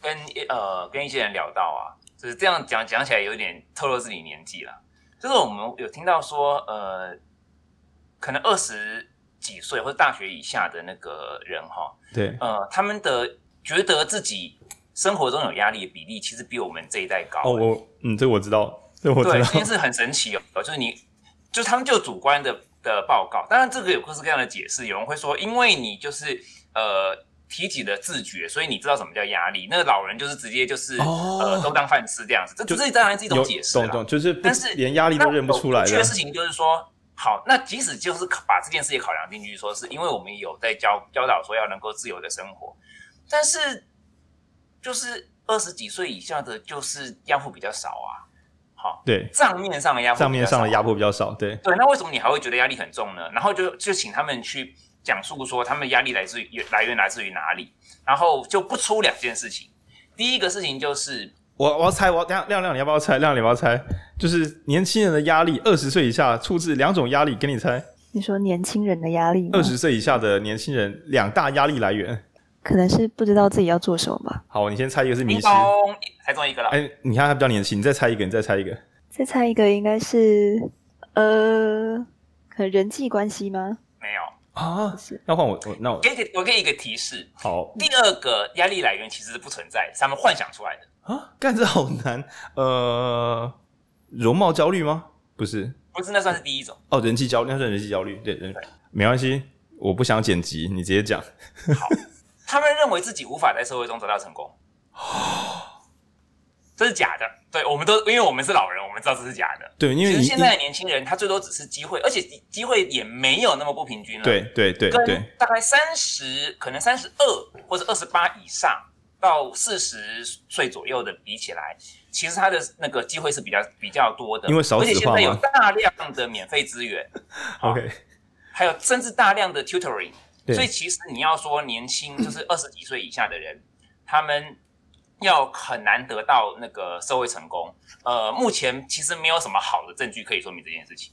跟呃跟一些人聊到啊，就是这样讲讲起来有点透露自己年纪了。就是我们有听到说，呃，可能二十几岁或者大学以下的那个人哈，对，呃，他们的觉得自己。生活中有压力的比例其实比我们这一代高。哦，我嗯，这我知道，这我知道。对，这件事很神奇哦，就是你，就是他们就主观的的报告，当然这个有各式各样的解释。有人会说，因为你就是呃提起的自觉，所以你知道什么叫压力。那个老人就是直接就是、哦、呃都当饭吃这样子，这这当然是一种解释。懂懂，就是但是连压力都认不出来。有趣的事情就是说，好，那即使就是把这件事也考量进去，说是因为我们有在教教导说要能够自由的生活，但是。就是二十几岁以下的，就是压迫比较少啊。好，对，账面上的压迫，账面上的压迫比较少，对对。那为什么你还会觉得压力很重呢？然后就就请他们去讲述说，他们压力来自于来源来自于哪里，然后就不出两件事情。第一个事情就是，我我要猜，我要等下亮亮，你要不要猜？亮亮你要不要猜？就是年轻人的压力，二十岁以下出自两种压力，给你猜。你说年轻人的压力，二十岁以下的年轻人两大压力来源。可能是不知道自己要做什么吧。好，你先猜一个是迷失，猜中一个了。哎、欸，你看他比较年轻，你再猜一个，你再猜一个。再猜一个应该是呃，可能人际关系吗？没有啊，是。那换我，我那我给给我给一个提示。好，第二个压力来源其实是不存在，是他们幻想出来的啊。干这好难。呃，容貌焦虑吗？不是，不是，那算是第一种。哦，人际焦虑，那算人际焦虑。对对，没关系，我不想剪辑，你直接讲。好。他们认为自己无法在社会中得到成功，这是假的。对，我们都因为我们是老人，我们知道这是假的。对，因为其实现在的年轻人他最多只是机会，而且机会也没有那么不平均了。对对对对，跟大概三十，可能三十二或者二十八以上到四十岁左右的比起来，其实他的那个机会是比较比较多的，因为少而且现在有大量的免费资源。OK，还有甚至大量的 tutoring。所以其实你要说年轻，就是二十几岁以下的人，他们要很难得到那个社会成功。呃，目前其实没有什么好的证据可以说明这件事情。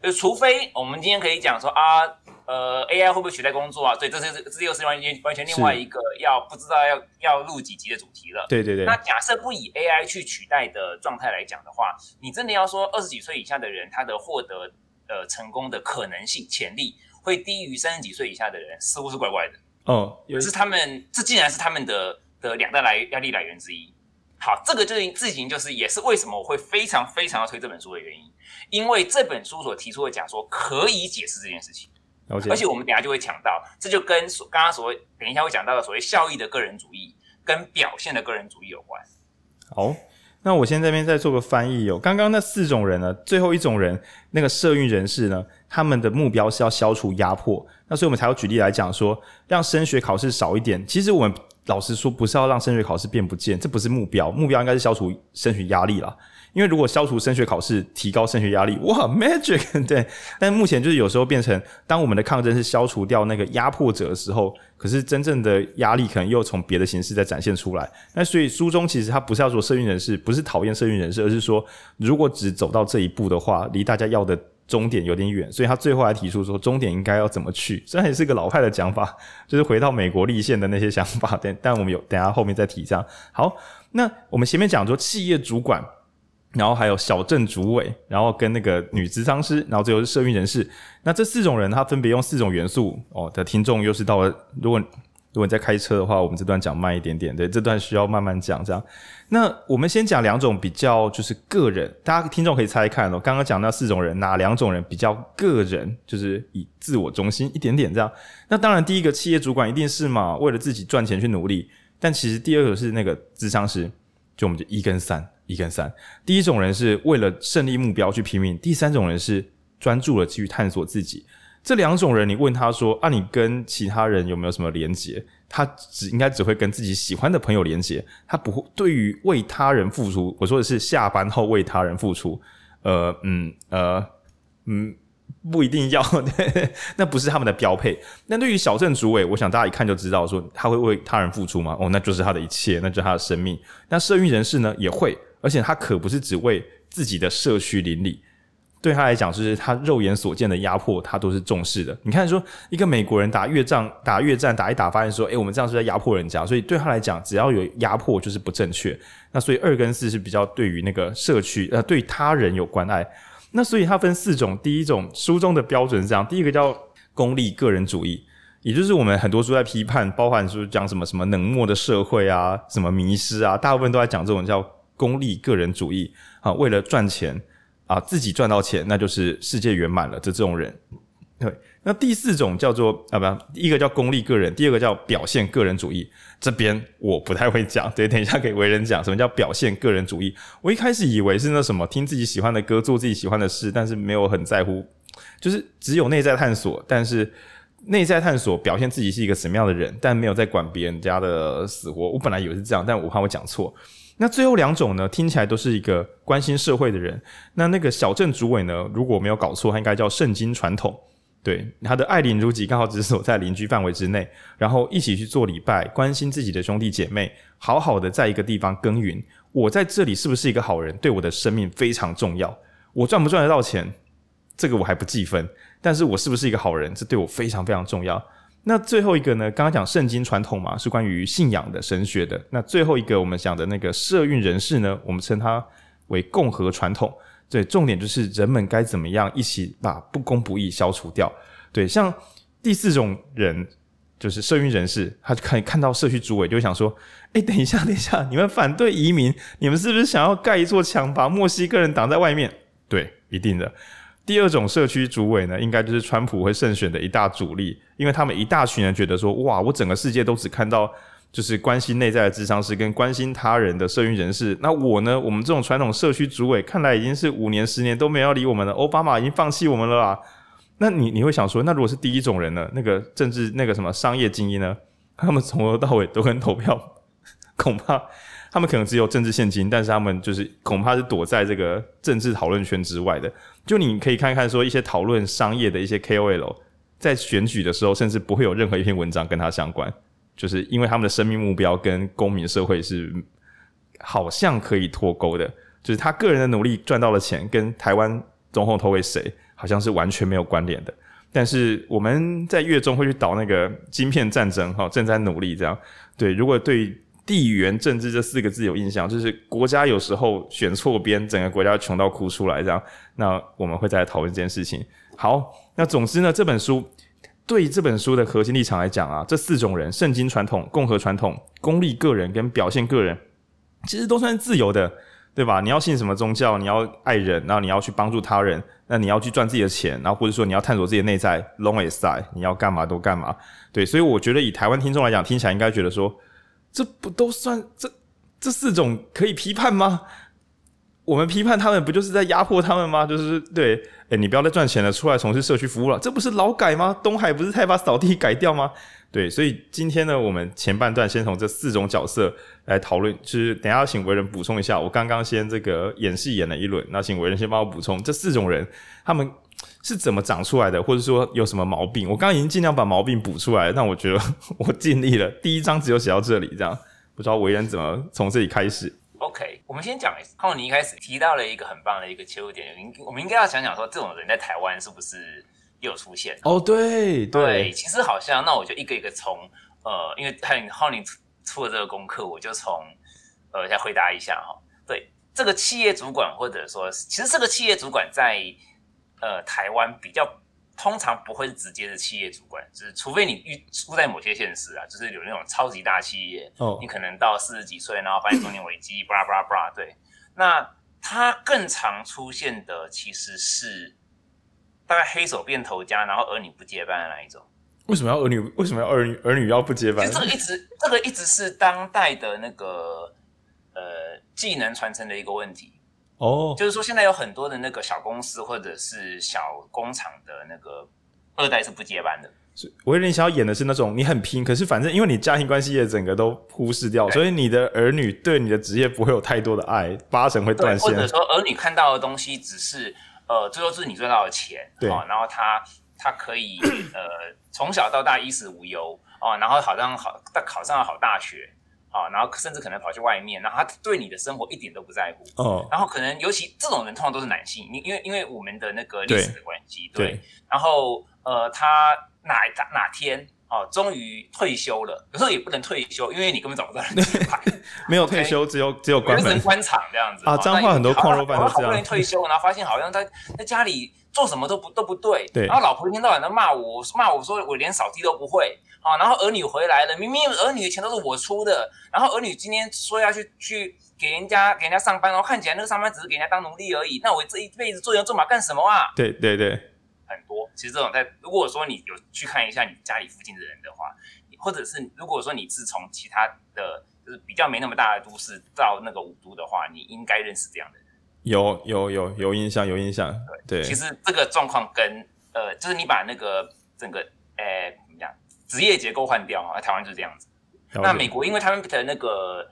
就除非我们今天可以讲说啊，呃，AI 会不会取代工作啊？对，这是这又是完全完全另外一个要不知道要要录几集的主题了。对对对。那假设不以 AI 去取代的状态来讲的话，你真的要说二十几岁以下的人他的获得呃成功的可能性潜力，会低于三十几岁以下的人，似乎是怪怪的。哦，可是他们，这竟然是他们的的两大来压力来源之一。好，这个就是自行，就是也是为什么我会非常非常要推这本书的原因，因为这本书所提出的假说可以解释这件事情。而且我们等下就会讲到，这就跟所刚刚所谓等一下会讲到的所谓效益的个人主义跟表现的个人主义有关。好。那我先在这边再做个翻译哦。刚刚那四种人呢，最后一种人那个社运人士呢，他们的目标是要消除压迫。那所以我们才要举例来讲说，让升学考试少一点。其实我们老实说，不是要让升学考试变不见，这不是目标，目标应该是消除升学压力啦。因为如果消除升学考试，提高升学压力，哇，magic，对。但目前就是有时候变成，当我们的抗争是消除掉那个压迫者的时候，可是真正的压力可能又从别的形式在展现出来。那所以书中其实他不是要说社运人士，不是讨厌社运人士，而是说如果只走到这一步的话，离大家要的终点有点远。所以他最后还提出说，终点应该要怎么去？虽然也是个老派的讲法，就是回到美国立宪的那些想法。但但我们有等下后面再提这样。好，那我们前面讲说企业主管。然后还有小镇主委，然后跟那个女咨商师，然后最后是社运人士。那这四种人，他分别用四种元素哦的听众，又是到了。如果如果你在开车的话，我们这段讲慢一点点，对，这段需要慢慢讲。这样，那我们先讲两种比较，就是个人，大家听众可以猜猜看哦。刚刚讲那四种人，哪两种人比较个人，就是以自我中心一点点这样？那当然，第一个企业主管一定是嘛，为了自己赚钱去努力。但其实第二个是那个智商师，就我们就一跟三。一跟三，第一种人是为了胜利目标去拼命，第三种人是专注了去探索自己。这两种人，你问他说：“啊，你跟其他人有没有什么连结？”他只应该只会跟自己喜欢的朋友连结，他不会对于为他人付出。我说的是下班后为他人付出。呃，嗯，呃，嗯，不一定要，那不是他们的标配。那对于小镇主委，我想大家一看就知道，说他会为他人付出吗？哦，那就是他的一切，那就是他的生命。那社运人士呢，也会。而且他可不是只为自己的社区邻里，对他来讲，就是他肉眼所见的压迫，他都是重视的。你看，说一个美国人打越战，打越战打一打，发现说，诶、我们这样是在压迫人家，所以对他来讲，只要有压迫就是不正确。那所以二跟四是比较对于那个社区，呃，对他人有关爱。那所以它分四种，第一种书中的标准是这样，第一个叫功利个人主义，也就是我们很多书在批判，包含说讲什么什么冷漠的社会啊，什么迷失啊，大部分都在讲这种叫。功利个人主义啊，为了赚钱啊，自己赚到钱，那就是世界圆满了。这这种人，对。那第四种叫做啊，不，一个叫功利个人，第二个叫表现个人主义。这边我不太会讲，对，等一下给为人讲什么叫表现个人主义。我一开始以为是那什么，听自己喜欢的歌，做自己喜欢的事，但是没有很在乎，就是只有内在探索，但是内在探索表现自己是一个什么样的人，但没有在管别人家的死活。我本来以为是这样，但我怕我讲错。那最后两种呢，听起来都是一个关心社会的人。那那个小镇主委呢，如果没有搞错，他应该叫圣经传统。对，他的爱邻如己，刚好只是所在邻居范围之内，然后一起去做礼拜，关心自己的兄弟姐妹，好好的在一个地方耕耘。我在这里是不是一个好人，对我的生命非常重要。我赚不赚得到钱，这个我还不计分，但是我是不是一个好人，这对我非常非常重要。那最后一个呢？刚刚讲圣经传统嘛，是关于信仰的神学的。那最后一个我们讲的那个社运人士呢，我们称它为共和传统。对，重点就是人们该怎么样一起把不公不义消除掉。对，像第四种人就是社运人士，他就可以看到社区主委就会想说：哎，等一下，等一下，你们反对移民，你们是不是想要盖一座墙，把墨西哥人挡在外面？对，一定的。第二种社区主委呢，应该就是川普会胜选的一大主力，因为他们一大群人觉得说，哇，我整个世界都只看到就是关心内在的智商是跟关心他人的社运人士。那我呢？我们这种传统社区主委，看来已经是五年、十年都没有理我们了。奥巴马已经放弃我们了啊！那你你会想说，那如果是第一种人呢？那个政治那个什么商业精英呢？他们从头到尾都跟投票，恐怕他们可能只有政治献金，但是他们就是恐怕是躲在这个政治讨论圈之外的。就你可以看看说一些讨论商业的一些 KOL，在选举的时候，甚至不会有任何一篇文章跟他相关，就是因为他们的生命目标跟公民社会是好像可以脱钩的，就是他个人的努力赚到了钱，跟台湾总统投给谁，好像是完全没有关联的。但是我们在月中会去导那个晶片战争，哈，正在努力这样。对，如果对地缘政治这四个字有印象，就是国家有时候选错边，整个国家穷到哭出来这样。那我们会再来讨论这件事情。好，那总之呢，这本书对这本书的核心立场来讲啊，这四种人：圣经传统、共和传统、功利个人跟表现个人，其实都算是自由的。对吧？你要信什么宗教？你要爱人，然后你要去帮助他人，那你要去赚自己的钱，然后或者说你要探索自己的内在，long aside，你要干嘛都干嘛。对，所以我觉得以台湾听众来讲，听起来应该觉得说，这不都算这这四种可以批判吗？我们批判他们，不就是在压迫他们吗？就是对，诶，你不要再赚钱了，出来从事社区服务了，这不是劳改吗？东海不是太把扫地改掉吗？对，所以今天呢，我们前半段先从这四种角色来讨论，就是等下请为人补充一下。我刚刚先这个演戏演了一轮，那请为人先帮我补充这四种人他们是怎么长出来的，或者说有什么毛病。我刚刚已经尽量把毛病补出来了，但我觉得 我尽力了。第一章只有写到这里，这样不知道为人怎么从这里开始。OK，我们先讲一下，浩，你一开始提到了一个很棒的一个切入点，我们应该要想想说，这种人在台湾是不是？又出现哦，对对，对，其实好像那我就一个一个从呃，因为很浩宁出了这个功课，我就从呃再回答一下哈。对，这个企业主管或者说，其实这个企业主管在呃台湾比较通常不会是直接的企业主管，就是除非你遇出在某些现实啊，就是有那种超级大企业，哦，你可能到四十几岁，然后发现中年危机，巴拉巴拉巴拉，对，那他更常出现的其实是。大概黑手变头家，然后儿女不接班的那一种。为什么要儿女？为什么要儿女？儿女要不接班？这个一直，这个一直是当代的那个呃技能传承的一个问题。哦，就是说现在有很多的那个小公司或者是小工厂的那个二代是不接班的。我有点想要演的是那种你很拼，可是反正因为你家庭关系也整个都忽视掉，所以你的儿女对你的职业不会有太多的爱，八成会断线。或者说儿女看到的东西只是。呃，最后是你赚到的钱，对、哦，然后他他可以 呃从小到大衣食无忧哦，然后好像好他考上了好大学啊、哦，然后甚至可能跑去外面，然后他对你的生活一点都不在乎哦，然后可能尤其这种人通常都是男性，因因为因为我们的那个历史的关系，对，对，然后呃他哪哪哪天。哦，终于退休了，有时候也不能退休，因为你根本找不到人接班。没有退休?只有只有关门关厂这样子啊。彰化很多矿肉饭都这样。好不容易退休，然后发现好像在在家里做什么都不都不对。对。然后老婆一天到晚都骂我，骂我说我连扫地都不会。啊，然后儿女回来了，明明儿女的钱都是我出的，然后儿女今天说要去去给人家给人家上班，然后看起来那个上班只是给人家当奴隶而已。那我这一辈子做牛做马干什么啊？对对对。很多，其实这种在如果说你有去看一下你家里附近的人的话，或者是如果说你是从其他的，就是比较没那么大的都市到那个五都的话，你应该认识这样的人。有有有有印象，有印象。对，对其实这个状况跟呃，就是你把那个整个呃怎么讲职业结构换掉啊，台湾就是这样子。那美国因为他们的那个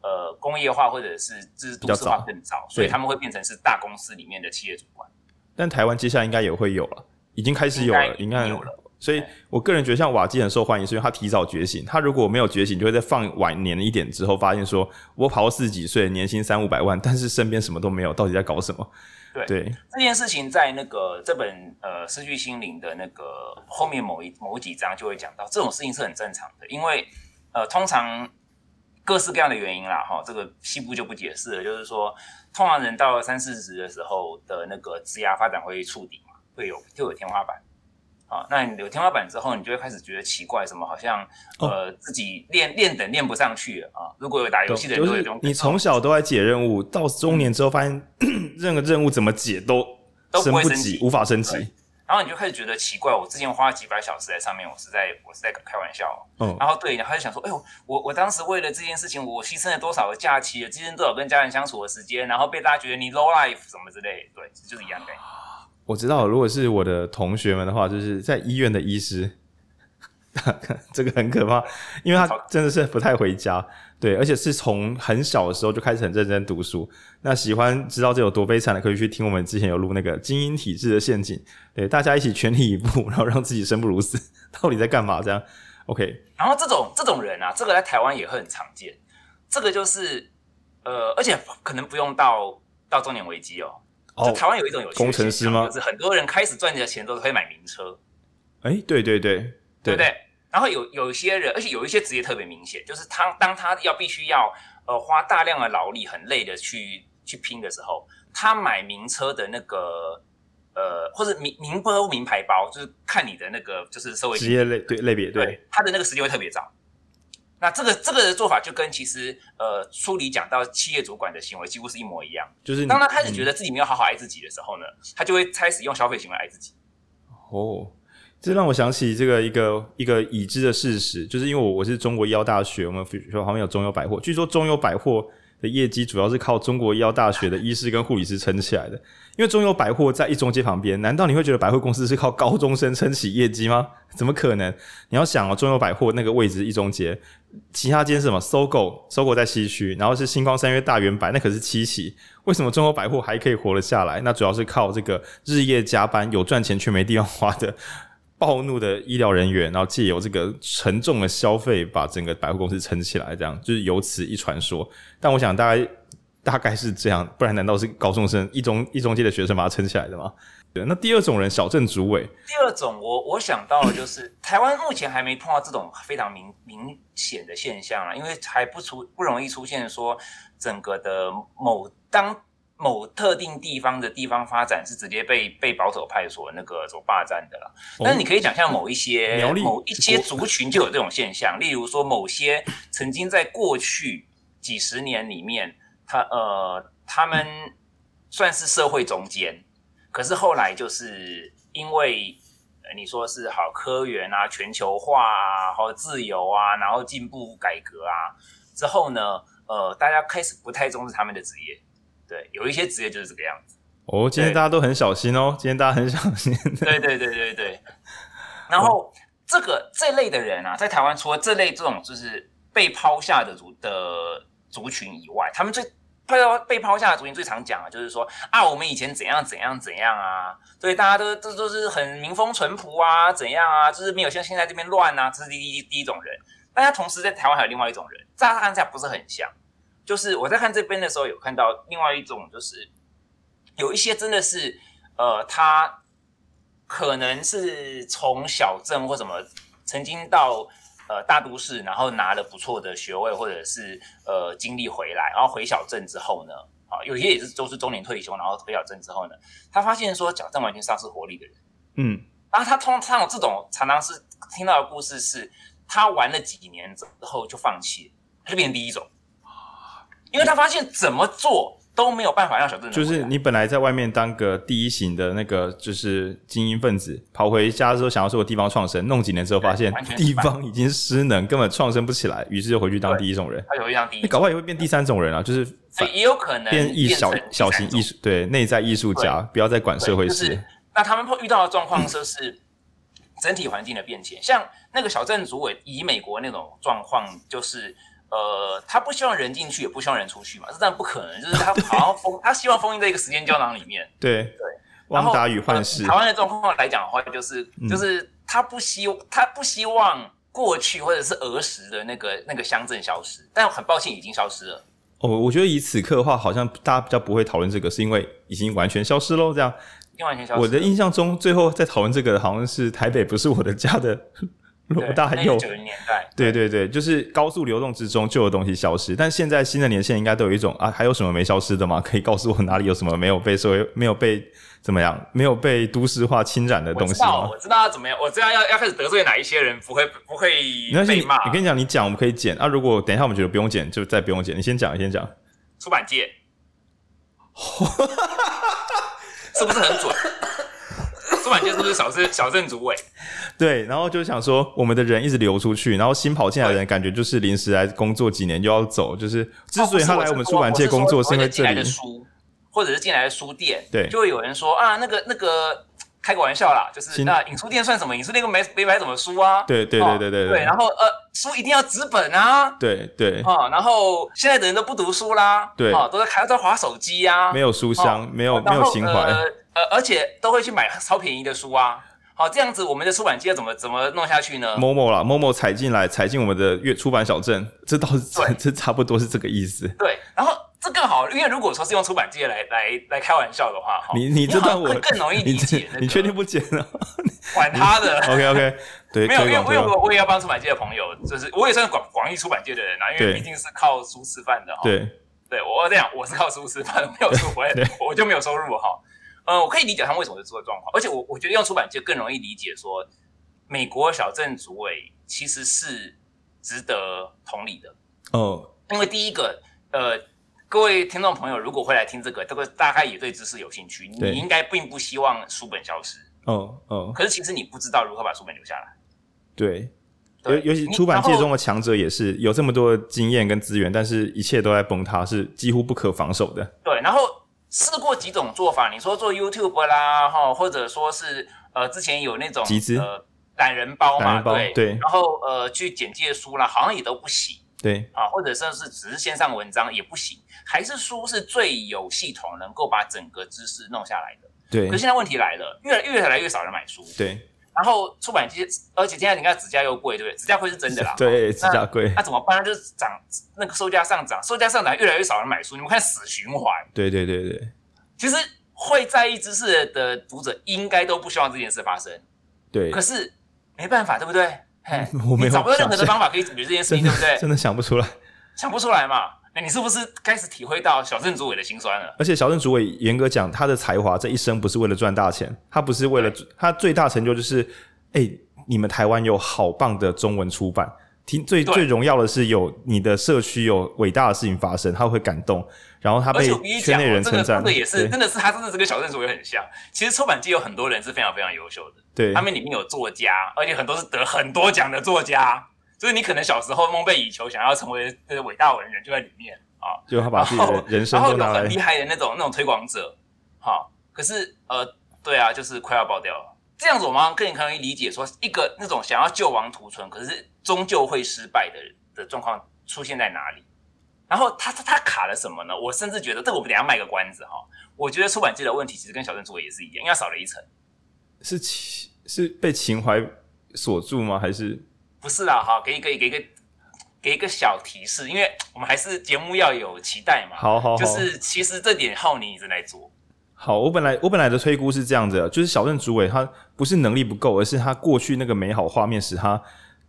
呃工业化或者是就是都市化更早，所以他们会变成是大公司里面的企业主管。但台湾接下来应该也会有了，已经开始有了，应该有了。所以我个人觉得，像瓦基很受欢迎，是因为他提早觉醒。他如果没有觉醒，就会在放晚年一点之后，发现说我跑到四十几岁，年薪三五百万，但是身边什么都没有，到底在搞什么？对，对。这件事情，在那个这本呃失去心灵的那个后面某一某几章就会讲到，这种事情是很正常的，因为呃通常各式各样的原因啦，哈，这个西部就不解释了，就是说。通常人到了三四十的时候的那个枝芽发展会触底嘛，会有就有天花板啊。那你有天花板之后，你就会开始觉得奇怪，什么好像呃自己练练等练不上去啊。如果有打游戏的人都有这种，你从小都在解任务，到中年之后发现任何任务怎么解都升不级，无法升级。然后你就开始觉得奇怪，我之前花了几百小时在上面，我是在我是在开玩笑。嗯，然后对，然后就想说，哎呦，我我当时为了这件事情，我牺牲了多少个假期，牺牲多少跟家人相处的时间，然后被大家觉得你 low life 什么之类，对，就是一样的。我知道，如果是我的同学们的话，就是在医院的医师，这个很可怕，因为他真的是不太回家。对，而且是从很小的时候就开始很认真读书。那喜欢知道这有多悲惨的，可以去听我们之前有录那个精英体制的陷阱。对，大家一起全力以赴，然后让自己生不如死，到底在干嘛？这样，OK。然后这种这种人啊，这个在台湾也会很常见。这个就是呃，而且可能不用到到中年危机哦。哦。就台湾有一种有工程师吗？就是很多人开始赚钱的钱都是可以买名车。哎，对对对，对不对？然后有有一些人，而且有一些职业特别明显，就是他当他要必须要呃花大量的劳力，很累的去去拼的时候，他买名车的那个呃或者名名包名牌包，就是看你的那个就是社会职业类对类别对，对他的那个时间会特别早。那这个这个的做法就跟其实呃书里讲到企业主管的行为几乎是一模一样，就是当他开始觉得自己没有好好爱自己的时候呢，嗯、他就会开始用消费行为爱自己。哦。这让我想起这个一个一个已知的事实，就是因为我我是中国医药大学，我们学校旁边有中友百货，据说中友百货的业绩主要是靠中国医药大学的医师跟护理师撑起来的。因为中友百货在一中街旁边，难道你会觉得百货公司是靠高中生撑起业绩吗？怎么可能？你要想哦，中友百货那个位置一中街，其他街是什么搜狗搜狗在西区，然后是星光三月大圆百，那可是七期。为什么中友百货还可以活了下来？那主要是靠这个日夜加班、有赚钱却没地方花的。暴怒的医疗人员，然后借由这个沉重的消费，把整个百货公司撑起来，这样就是由此一传说。但我想大概大概是这样，不然难道是高中生一中一中介的学生把它撑起来的吗？对，那第二种人，小镇主委。第二种我，我我想到的就是台湾目前还没碰到这种非常明明显的现象啊，因为还不出不容易出现说整个的某当。某特定地方的地方发展是直接被被保守派所那个所霸占的了，但是你可以想象某一些某一些族群就有这种现象，例如说某些曾经在过去几十年里面，他呃他们算是社会中间，可是后来就是因为你说是好科员啊、全球化啊、好自由啊，然后进步改革啊之后呢，呃大家开始不太重视他们的职业。对，有一些职业就是这个样子。哦，今天大家都很小心哦。今天大家很小心。对对对对对。然后这个这类的人啊，在台湾除了这类这种就是被抛下的族的族群以外，他们最被被抛下的族群最常讲啊就是说啊，我们以前怎样怎样怎样啊，所以大家都这都是很民风淳朴啊，怎样啊，就是没有像现在这边乱啊，这是第一第一种人。大家同时在台湾还有另外一种人，乍看起来不是很像。就是我在看这边的时候，有看到另外一种，就是有一些真的是，呃，他可能是从小镇或什么曾经到呃大都市，然后拿了不错的学位或者是呃经历回来，然后回小镇之后呢，啊，有些也是都是中年退休，然后回小镇之后呢，他发现说小镇完全丧失活力的人，嗯，然后他通常这种常常是听到的故事是，他玩了几年之后就放弃了，他就变成第一种。因为他发现怎么做都没有办法让小镇，就是你本来在外面当个第一型的那个就是精英分子，跑回家之后想要做个地方创生，弄几年之后发现地方已经失能，根本创生不起来，于是就回去当第一种人。他回去当第一，搞不好也会变第三种人啊，就是也有可能变艺小小型艺术，对，内在艺术家，不要再管社会事。那他们会遇到的状况就是整体环境的变迁，像那个小镇主委以美国那种状况就是。呃，他不希望人进去，也不希望人出去嘛，这当然不可能。就是他好像封，他希望封印在一个时间胶囊里面。对对，汪达与幻视。台湾的状况来讲的话，就是、嗯、就是他不希他不希望过去或者是儿时的那个那个乡镇消失，但很抱歉，已经消失了。哦，我觉得以此刻的话，好像大家比较不会讨论这个，是因为已经完全消失喽。这样，已经完全消失。我的印象中，最后在讨论这个，好像是台北不是我的家的。罗大佑，九零年代，对对对，就是高速流动之中旧的东西消失，但现在新的年限应该都有一种啊，还有什么没消失的吗？可以告诉我哪里有什么没有被社会没有被怎么样，没有被都市化侵染的东西吗？我知道，我知道要怎么样，我知道要要开始得罪哪一些人，不会不会被骂。你跟你讲，你讲我们可以剪啊，如果等一下我们觉得不用剪，就再不用剪。你先讲，你先讲。出版界，是不是很准？出版界是不是小镇小镇主委？对，然后就想说，我们的人一直流出去，然后新跑进来的人感觉就是临时来工作几年就要走，就是之所以他来我们出版界工作，是因为这里的书，或者是进来的书店，对，就会有人说啊，那个那个。开个玩笑啦，就是那影书店算什么？影书店又没没买什么书啊。对对对对对对。然后呃，书一定要纸本啊。对对。啊，然后现在的人都不读书啦。对。啊，都在开在划手机呀。没有书香，没有没有情怀。呃，而且都会去买超便宜的书啊。好，这样子我们的出版界怎么怎么弄下去呢？Momo 啦，Momo 踩进来，踩进我们的月出版小镇，这倒是这这差不多是这个意思。对，然后。这更好，因为如果说是用出版界来来来开玩笑的话，哈，你你这段我更容易理解。你确定不剪了？管他的。OK OK，对，没有，因为我有我也要帮出版界的朋友，就是我也算是广广义出版界的人啊，因为毕竟是靠书吃饭的哈。对，对我这样，我是靠书吃饭，没有书我也我就没有收入哈。呃，我可以理解他们为什么是这个状况，而且我我觉得用出版界更容易理解说，美国小镇主委其实是值得同理的哦，因为第一个呃。各位听众朋友，如果会来听这个，这个大概也对知识有兴趣，你应该并不希望书本消失。哦哦。可是其实你不知道如何把书本留下来。对。尤尤其出版界中的强者也是有这么多的经验跟资源，但是一切都在崩塌，是几乎不可防守的。对。然后试过几种做法，你说做 YouTube 啦，哈，或者说是呃之前有那种集资呃懒人包嘛，包对。对。然后呃去简介书啦，好像也都不行。对。啊，或者说是只是线上文章也不行。还是书是最有系统，能够把整个知识弄下来的。对。可是现在问题来了，越来越来越少人买书。对。然后出版机，而且现在你看纸价又贵，对不对？纸价贵是真的啦。对，纸价贵。那怎么办？就是涨，那个售价上涨，售价上涨，越来越少人买书。你们看死循环。对对对对。其实会在意知识的读者，应该都不希望这件事发生。对。可是没办法，对不对？嘿，我没有。找不到任何的方法可以解决这件事情，对不对？真的想不出来。想不出来嘛？那你是不是开始体会到小镇主委的辛酸了？而且小镇主委严格讲，他的才华这一生不是为了赚大钱，他不是为了他最大成就就是，哎、欸，你们台湾有好棒的中文出版，听最最荣耀的是有你的社区有伟大的事情发生，他会感动，然后他被圈内人称赞，真的也是，真的是他真的是跟小镇主委很像。其实出版界有很多人是非常非常优秀的，对，他们里面有作家，而且很多是得很多奖的作家。就是你可能小时候梦寐以求，想要成为这个伟大文人，就在里面啊。就他把自己的人生都拿来，然后有很厉害的那种那种推广者，好，可是呃，对啊，就是快要爆掉了。这样子我们更可以理解说，一个那种想要救亡图存，可是终究会失败的的状况出现在哪里？然后他他他卡了什么呢？我甚至觉得，这个我们等下卖个关子哈。我觉得出版界的问题其实跟小镇主委也是一样，因为少了一层。是情是被情怀锁住吗？还是？不是啦，哈，给一个给一个给一个小提示，因为我们还是节目要有期待嘛。好好好，就是其实这点浩宁一直在做。好，我本来我本来的推估是这样子的，就是小镇主委他不是能力不够，而是他过去那个美好画面使他。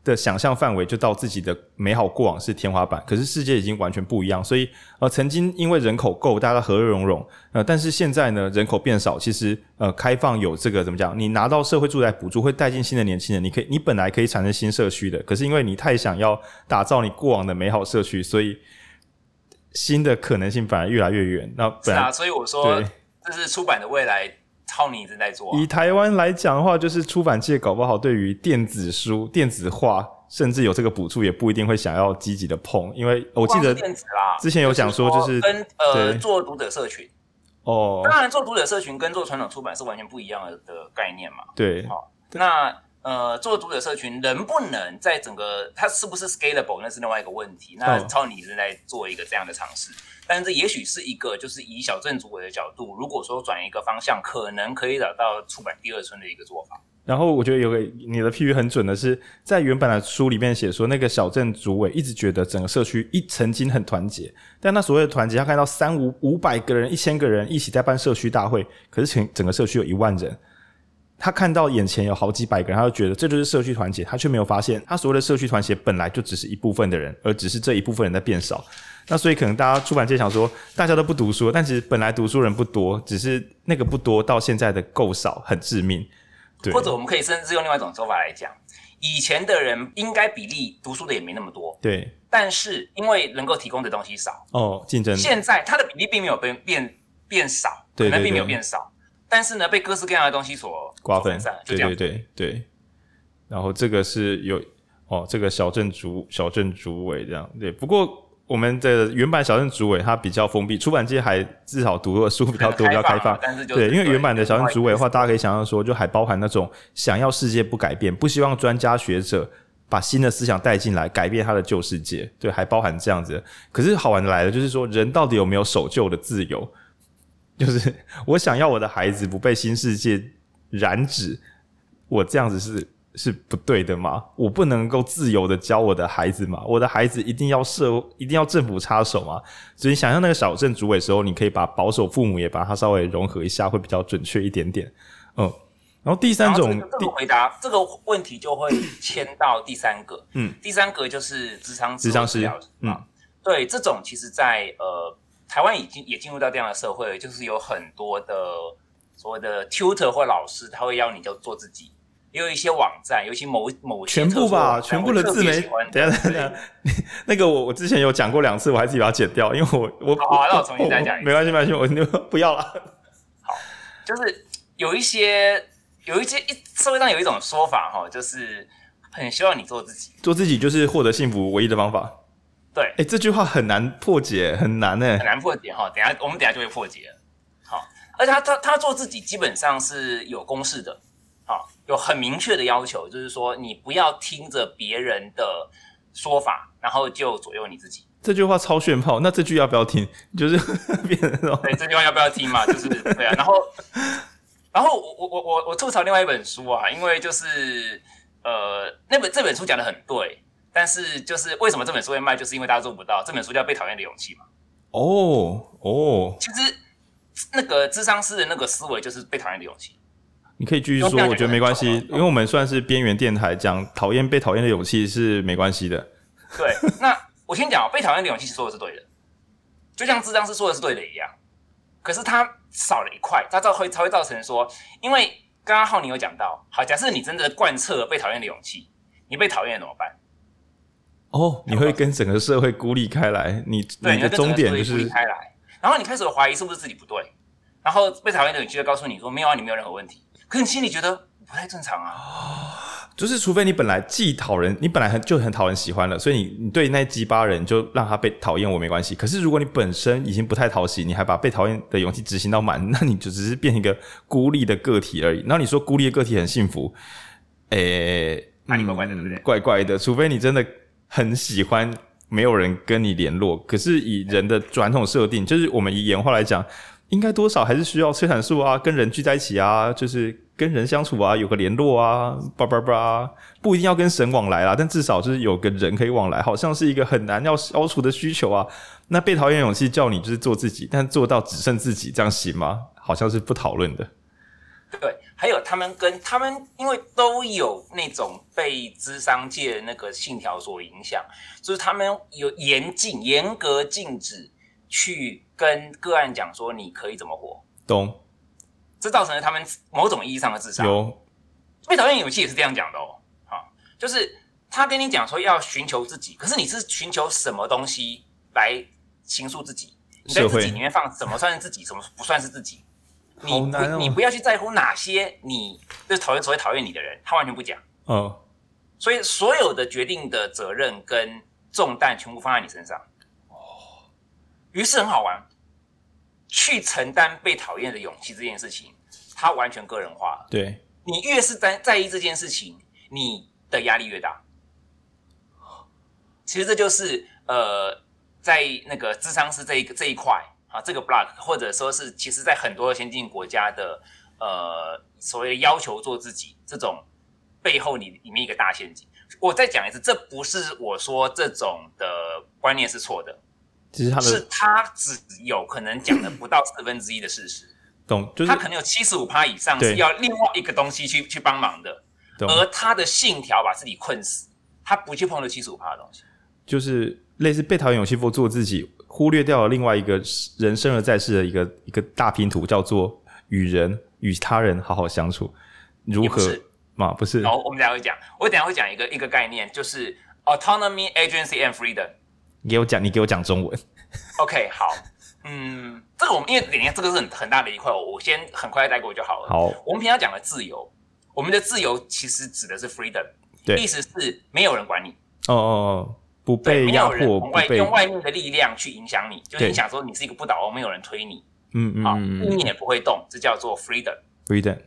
的想象范围就到自己的美好过往是天花板，可是世界已经完全不一样。所以呃，曾经因为人口够，大家和乐融融，呃，但是现在呢，人口变少，其实呃，开放有这个怎么讲？你拿到社会住宅补助，会带进新的年轻人，你可以，你本来可以产生新社区的，可是因为你太想要打造你过往的美好社区，所以新的可能性反而越来越远。那本来啊，所以我说这是出版的未来。超你正在做、啊。以台湾来讲的话，就是出版界搞不好对于电子书、电子化，甚至有这个补助，也不一定会想要积极的碰。因为我记得之前有讲说，就是跟呃做读者社群哦，当然做读者社群跟做传统出版是完全不一样的的概念嘛。对，好，那呃做读者社群能不能在整个它是不是 scalable，那是另外一个问题。那超你正在做一个这样的尝试。但是这也许是一个，就是以小镇主委的角度，如果说转一个方向，可能可以找到出版第二春的一个做法。然后我觉得有个你的譬喻很准的是，在原本的书里面写说，那个小镇主委一直觉得整个社区一曾经很团结，但他所谓的团结，他看到三五五百个人、一千个人一起在办社区大会，可是整整个社区有一万人。他看到眼前有好几百个人，他就觉得这就是社区团结，他却没有发现，他所谓的社区团结本来就只是一部分的人，而只是这一部分人在变少。那所以可能大家出版界想说，大家都不读书，但其实本来读书人不多，只是那个不多到现在的够少，很致命。对。或者我们可以甚至用另外一种说法来讲，以前的人应该比例读书的也没那么多，对。但是因为能够提供的东西少，哦，竞争。现在它的比例并没有变变变少，可能并没有变少。但是呢，被各式各样的东西所瓜分，对对对对。然后这个是有哦，这个小镇主小镇主委这样对。不过我们的原版小镇主委它比较封闭，出版界还至少读的书比较多，比较开放。但是对，因为原版的小镇主委的话，大家可以想象说，就还包含那种想要世界不改变，不希望专家学者。把新的思想带进来，改变他的旧世界，对，还包含这样子。可是好玩的来了，就是说，人到底有没有守旧的自由？就是我想要我的孩子不被新世界染指，我这样子是是不对的吗？我不能够自由的教我的孩子吗？我的孩子一定要社，一定要政府插手吗？所以想象那个小镇主委的时候，你可以把保守父母也把它稍微融合一下，会比较准确一点点。嗯。然后第三种，这个回答这个问题就会牵到第三个，嗯，第三个就是智商智商师，嗯，对，这种其实在，在呃台湾已经也进入到这样的社会，就是有很多的所谓的 tutor 或老师，他会要你就做自己，也有一些网站，尤其某某些全部吧，全部的自媒体，等下等下，那个我我之前有讲过两次，我还自己把它剪掉，因为我我好，那我重新再讲一次，没关系没关系，我就不要了。好，就是有一些。有一些一社会上有一种说法哈，就是很希望你做自己，做自己就是获得幸福唯一的方法。对，哎、欸，这句话很难破解，很难呢，很难破解哈。等下我们等下就会破解。好，而且他他他做自己基本上是有公式的，好，有很明确的要求，就是说你不要听着别人的说法，然后就左右你自己。这句话超炫炮，那这句要不要听？就是 对，这句话要不要听嘛？就是对啊，然后。然后我我我我我吐槽另外一本书啊，因为就是呃那本这本书讲的很对，但是就是为什么这本书会卖，就是因为大家做不到。这本书叫《被讨厌的勇气》嘛。哦哦，其实那个智商师的那个思维就是被讨厌的勇气。你可以继续说，我觉得没关系，因为我们算是边缘电台，讲讨厌被讨厌的勇气是没关系的。对，那我先讲，被讨厌的勇气是说的是对的，就像智商师说的是对的一样，可是他。少了一块，它造会才会造成说，因为刚刚浩宁有讲到，好，假设你真的贯彻了被讨厌的勇气，你被讨厌怎么办？哦，你会跟整个社会孤立开来，你你的终点就是孤立开来，然后你开始怀疑是不是自己不对，然后被讨厌的勇气就告诉你说，没有啊，你没有任何问题，可是你心里觉得不太正常啊。哦就是，除非你本来既讨人，你本来很就很讨人喜欢了，所以你你对那鸡巴人就让他被讨厌，我没关系。可是如果你本身已经不太讨喜，你还把被讨厌的勇气执行到满，那你就只是变成一个孤立的个体而已。然后你说孤立的个体很幸福，诶、欸，那你怪怪的，对不对？怪怪的。除非你真的很喜欢，没有人跟你联络。可是以人的传统设定，就是我们以演化来讲，应该多少还是需要催产素啊，跟人聚在一起啊，就是。跟人相处啊，有个联络啊，叭叭叭，不一定要跟神往来啦，但至少就是有个人可以往来，好像是一个很难要消除的需求啊。那被讨厌勇气叫你就是做自己，但做到只剩自己，这样行吗？好像是不讨论的。对，还有他们跟他们，因为都有那种被咨商界的那个信条所影响，就是他们有严禁、严格禁止去跟个案讲说你可以怎么活。懂。这造成了他们某种意义上的自杀。有被讨厌勇气也是这样讲的哦，好，就是他跟你讲说要寻求自己，可是你是寻求什么东西来倾诉自己？你在自己里面放什么算是自己，什么不算是自己？你不、哦、你不要去在乎哪些你就是讨厌所谓讨厌你的人，他完全不讲。嗯，所以所有的决定的责任跟重担全部放在你身上。哦，于是很好玩。去承担被讨厌的勇气这件事情，它完全个人化了。对，你越是在在意这件事情，你的压力越大。其实这就是呃，在那个智商是这一个这一块啊，这个 block，或者说是其实在很多先进国家的呃所谓要求做自己这种背后，里里面一个大陷阱。我再讲一次，这不是我说这种的观念是错的。其实他的是他只有可能讲的不到四分之一的事实，懂？就是他可能有七十五趴以上是要另外一个东西去去帮忙的，而他的信条把自己困死，他不去碰这七十五趴的东西，就是类似被讨厌勇气或做自己，忽略掉了另外一个人生而在世的一个一个大拼图，叫做与人与他人好好相处，如何嘛？不是。然后我们等下会讲，我等下会讲一个一个概念，就是 autonomy, agency and freedom。你给我讲，你给我讲中文。OK，好，嗯，这个我们因为等一下这个是很很大的一块，我先很快带过就好了。好，我们平常讲的自由，我们的自由其实指的是 freedom，对，意思是没有人管你。哦哦哦，不被压迫，不被用外面的力量去影响你，就是你想说你是一个不倒翁，没有人推你，嗯嗯，啊，你也不会动，这叫做 freedom。freedom。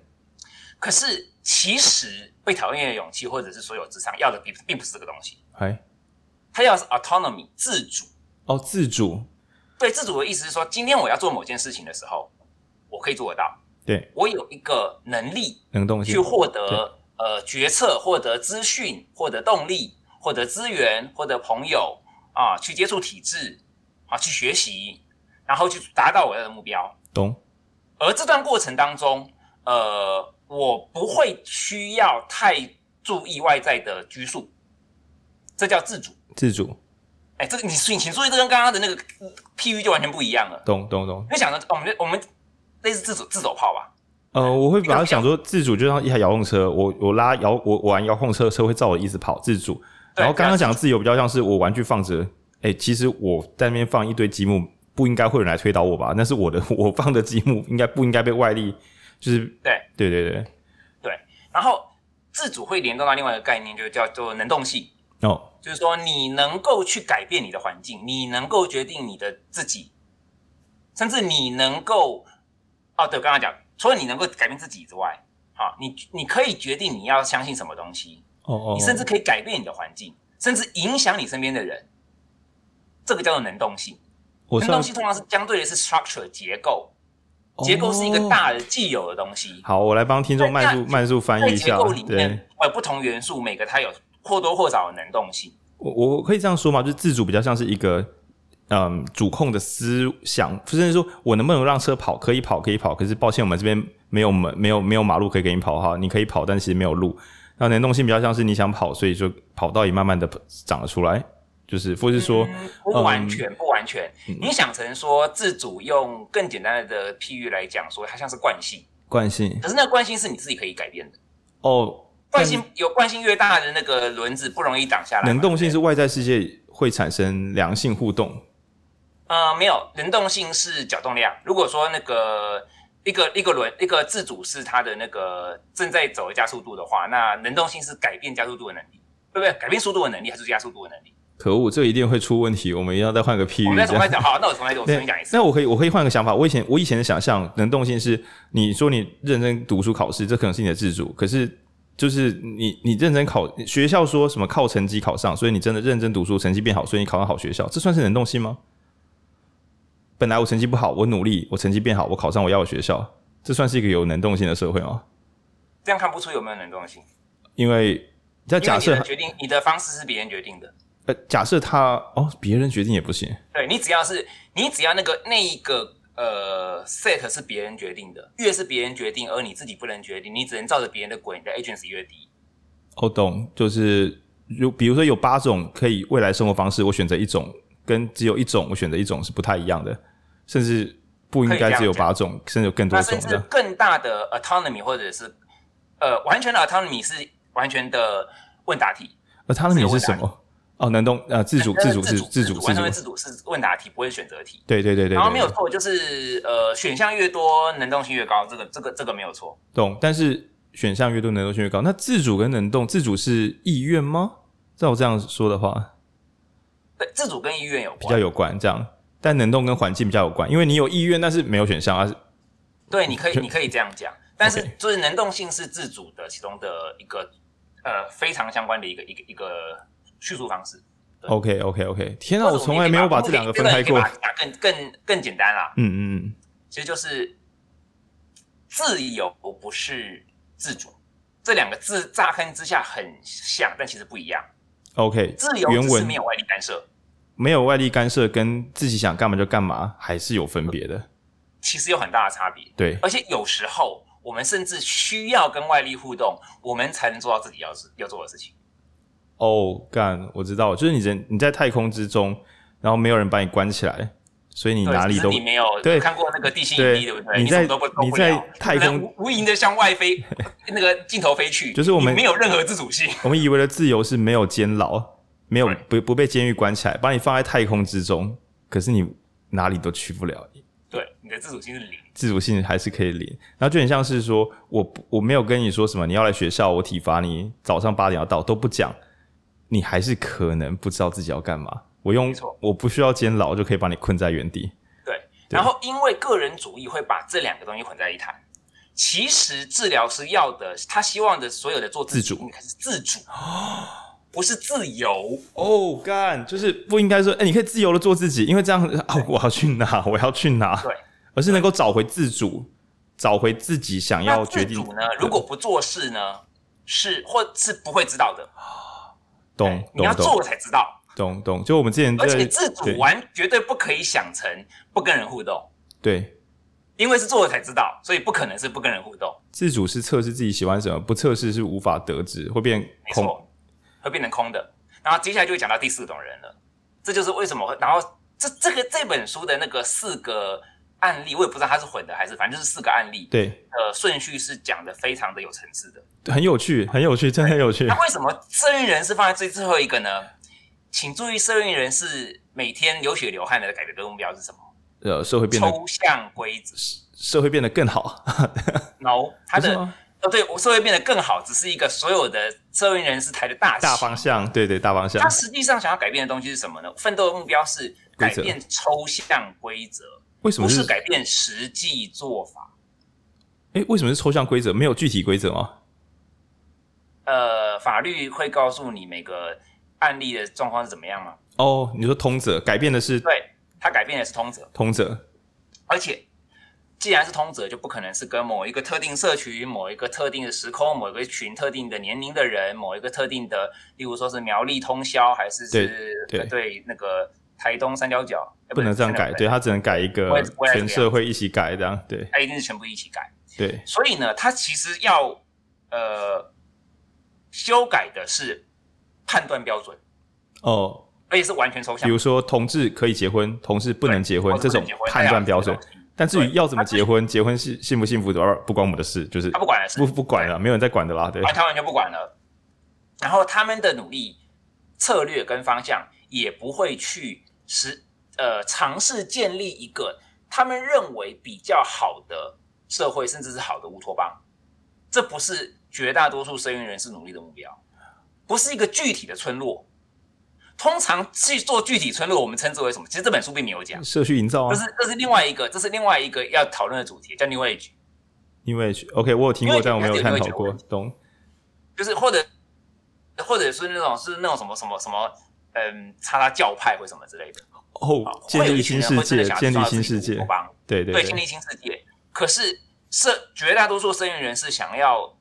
可是其实被讨厌的勇气，或者是所有智商要的并并不是这个东西，哎，他要是 autonomy 自主。哦，自主。对，自主的意思是说，今天我要做某件事情的时候，我可以做得到。对，我有一个能力，能动性去获得呃决策，获得资讯，获得动力，获得资源，获得朋友啊，去接触体制啊，去学习，然后去达到我要的目标。懂。而这段过程当中，呃，我不会需要太注意外在的拘束，这叫自主。自主。哎，这个你请请注意，这跟刚刚的那个譬喻就完全不一样了。懂懂懂。你想着我们我们类似自主自走炮吧？呃，我会把它想说，自主就像一台遥控车，我我拉遥我我玩遥控车，车会照我的意思跑，自主。然后刚刚讲的自由比较像是我玩具放着，哎，其实我在那边放一堆积木，不应该会有人来推倒我吧？那是我的，我放的积木应该不应该被外力？就是对对对对对。然后自主会联动到另外一个概念，就叫做能动性。哦。就是说，你能够去改变你的环境，你能够决定你的自己，甚至你能够，哦，对，刚刚讲，除了你能够改变自己之外，好，你你可以决定你要相信什么东西，哦哦，你甚至可以改变你的环境，甚至影响你身边的人，这个叫做能动性。能动性通常是相对的是 structure 结构，结构是一个大的既有的东西。好，我来帮听众慢速慢速翻译一下。结构里面有不同元素，每个它有。或多或少的能动性，我我可以这样说吗？就是自主比较像是一个嗯主控的思想，甚至说我能不能让车跑，可以跑可以跑，可是抱歉，我们这边没有门，没有没有马路可以给你跑哈，你可以跑，但其实没有路。那能动性比较像是你想跑，所以就跑道也慢慢的长了出来，就是或是说、嗯、不完全、嗯、不完全，你想成说自主用更简单的譬喻来讲，说它像是惯性，惯性，可是那个惯性是你自己可以改变的哦。惯性有惯性越大的那个轮子不容易挡下来。能动性是外在世界会产生良性互动。呃，没有，能动性是角动量。如果说那个一个一个轮一个自主是它的那个正在走的加速度的话，那能动性是改变加速度的能力，对不对？改变速度的能力还是加速度的能力？可恶，这一定会出问题。我们一定要再换个譬喻。我们再重来讲，好，那我重来，我重新讲一次。那我可以，我可以换个想法。我以前我以前的想象，能动性是你说你认真读书考试，这可能是你的自主，可是。就是你，你认真考，学校说什么靠成绩考上，所以你真的认真读书，成绩变好，所以你考上好学校，这算是能动性吗？本来我成绩不好，我努力，我成绩变好，我考上我要的学校，这算是一个有能动性的社会吗？这样看不出有没有能动性，因为在假设决定你的方式是别人决定的，呃，假设他哦，别人决定也不行，对，你只要是你只要那个那一个。呃，set 是别人决定的，越是别人决定，而你自己不能决定，你只能照着别人的轨，你的 agency 越低。我懂，就是如比如说有八种可以未来生活方式，我选择一种，跟只有一种我选择一种是不太一样的，甚至不应该只有八种，甚至有更多种。甚至更大的 autonomy 或者是呃完全的 autonomy 是完全的问答题。autonomy 是什么？哦，能动呃，自主自主是自主，完全自主是问答题，不会选择题。对对对对。然后没有错，就是呃，选项越多，能动性越高，这个这个这个没有错。懂，但是选项越多，能动性越高。那自主跟能动，自主是意愿吗？照我这样说的话，对，自主跟意愿有关，比较有关这样。但能动跟环境比较有关，因为你有意愿，但是没有选项啊。对，你可以你可以这样讲，但是就是能动性是自主的其中的一个呃非常相关的一个一个一个。叙述方式，OK OK OK，天啊，我从来没有把这两个分开过。更更更简单啦，嗯嗯嗯，其实就是自由不是自主，这两个字乍看之下很像，但其实不一样。OK，自由只是没有外力干涉，没有外力干涉跟自己想干嘛就干嘛还是有分别的，其实有很大的差别。对，而且有时候我们甚至需要跟外力互动，我们才能做到自己要要做的事情。哦，干，我知道，就是你人你在太空之中，然后没有人把你关起来，所以你哪里都你没有对看过那个地心引力，对不对？你在你，都不你在太空无垠的向外飞，那个镜头飞去，就是我们没有任何自主性。我们以为的自由是没有监牢，没有不不被监狱关起来，把你放在太空之中，可是你哪里都去不了。对，你的自主性是零，自主性还是可以零。然后就很像是说，我我没有跟你说什么，你要来学校，我体罚你早上八点要到，都不讲，你还是可能不知道自己要干嘛。我用我不需要监牢就可以把你困在原地。对，然后因为个人主义会把这两个东西混在一谈。其实治疗师要的，他希望的所有的做自主，应该是自主，不是自由。哦，干，就是不应该说，哎，你可以自由的做自己，因为这样啊，我要去哪，我要去哪，对，而是能够找回自主，找回自己想要决定。自主呢，如果不做事呢，是或是不会知道的。懂，你要做了才知道。懂懂，就我们之前，而且自主完绝对不可以想成不跟人互动。对。因为是做了才知道，所以不可能是不跟人互动。自主是测试自己喜欢什么，不测试是无法得知，会变空，会变成空的。然后接下来就会讲到第四种人了，这就是为什么会。然后这这个这本书的那个四个案例，我也不知道它是混的还是，反正就是四个案例。对，呃，顺序是讲的非常的有层次的，很有趣，很有趣，真的很有趣。那为什么社运人是放在最最后一个呢？请注意，社运人是每天流血流汗的改革目标是什么？呃，社会变得抽象规则，社会变得更好。no，他的哦，对，我社会变得更好，只是一个所有的社会人士抬的大大方向，对对，大方向。他实际上想要改变的东西是什么呢？奋斗的目标是改变抽象规则，为什么不是改变实际做法？哎，为什么是抽象规则？没有具体规则吗？呃，法律会告诉你每个案例的状况是怎么样吗？哦，你说通则改变的是对。他改变的是通则，通则，而且既然是通则，就不可能是跟某一个特定社群、某一个特定的时空、某一个群特定的年龄的人、某一个特定的，例如说是苗栗通宵，还是是对对，对那个台东三角角，不能这样改，对，他只能改。一个全社会一起改这样，对，他一定是全部一起改，对，所以呢，他其实要呃修改的是判断标准。哦。而且是完全抽象，比如说同志可以结婚，同志不能结婚这种判断标准。但至于要怎么结婚，结婚幸幸不幸福的，不关我们的事，就是他不管了，不不管了，没有人在管的啦。对，他完全不管了。然后他们的努力、策略跟方向也不会去实呃尝试建立一个他们认为比较好的社会，甚至是好的乌托邦。这不是绝大多数社运人士努力的目标，不是一个具体的村落。通常去做具体村落，我们称之为什么？其实这本书并没有讲社区营造啊。这是这是另外一个，这是另外一个要讨论的主题，叫 New Age。New Age，OK，我有听过，但我没有探讨过。懂。就是或者或者是那种是那种什么什么什么，嗯，叉叉教派或什么之类的。哦，建立新世界，建立新世界。对对对，建立新世界。可是社绝大多数社运人士想要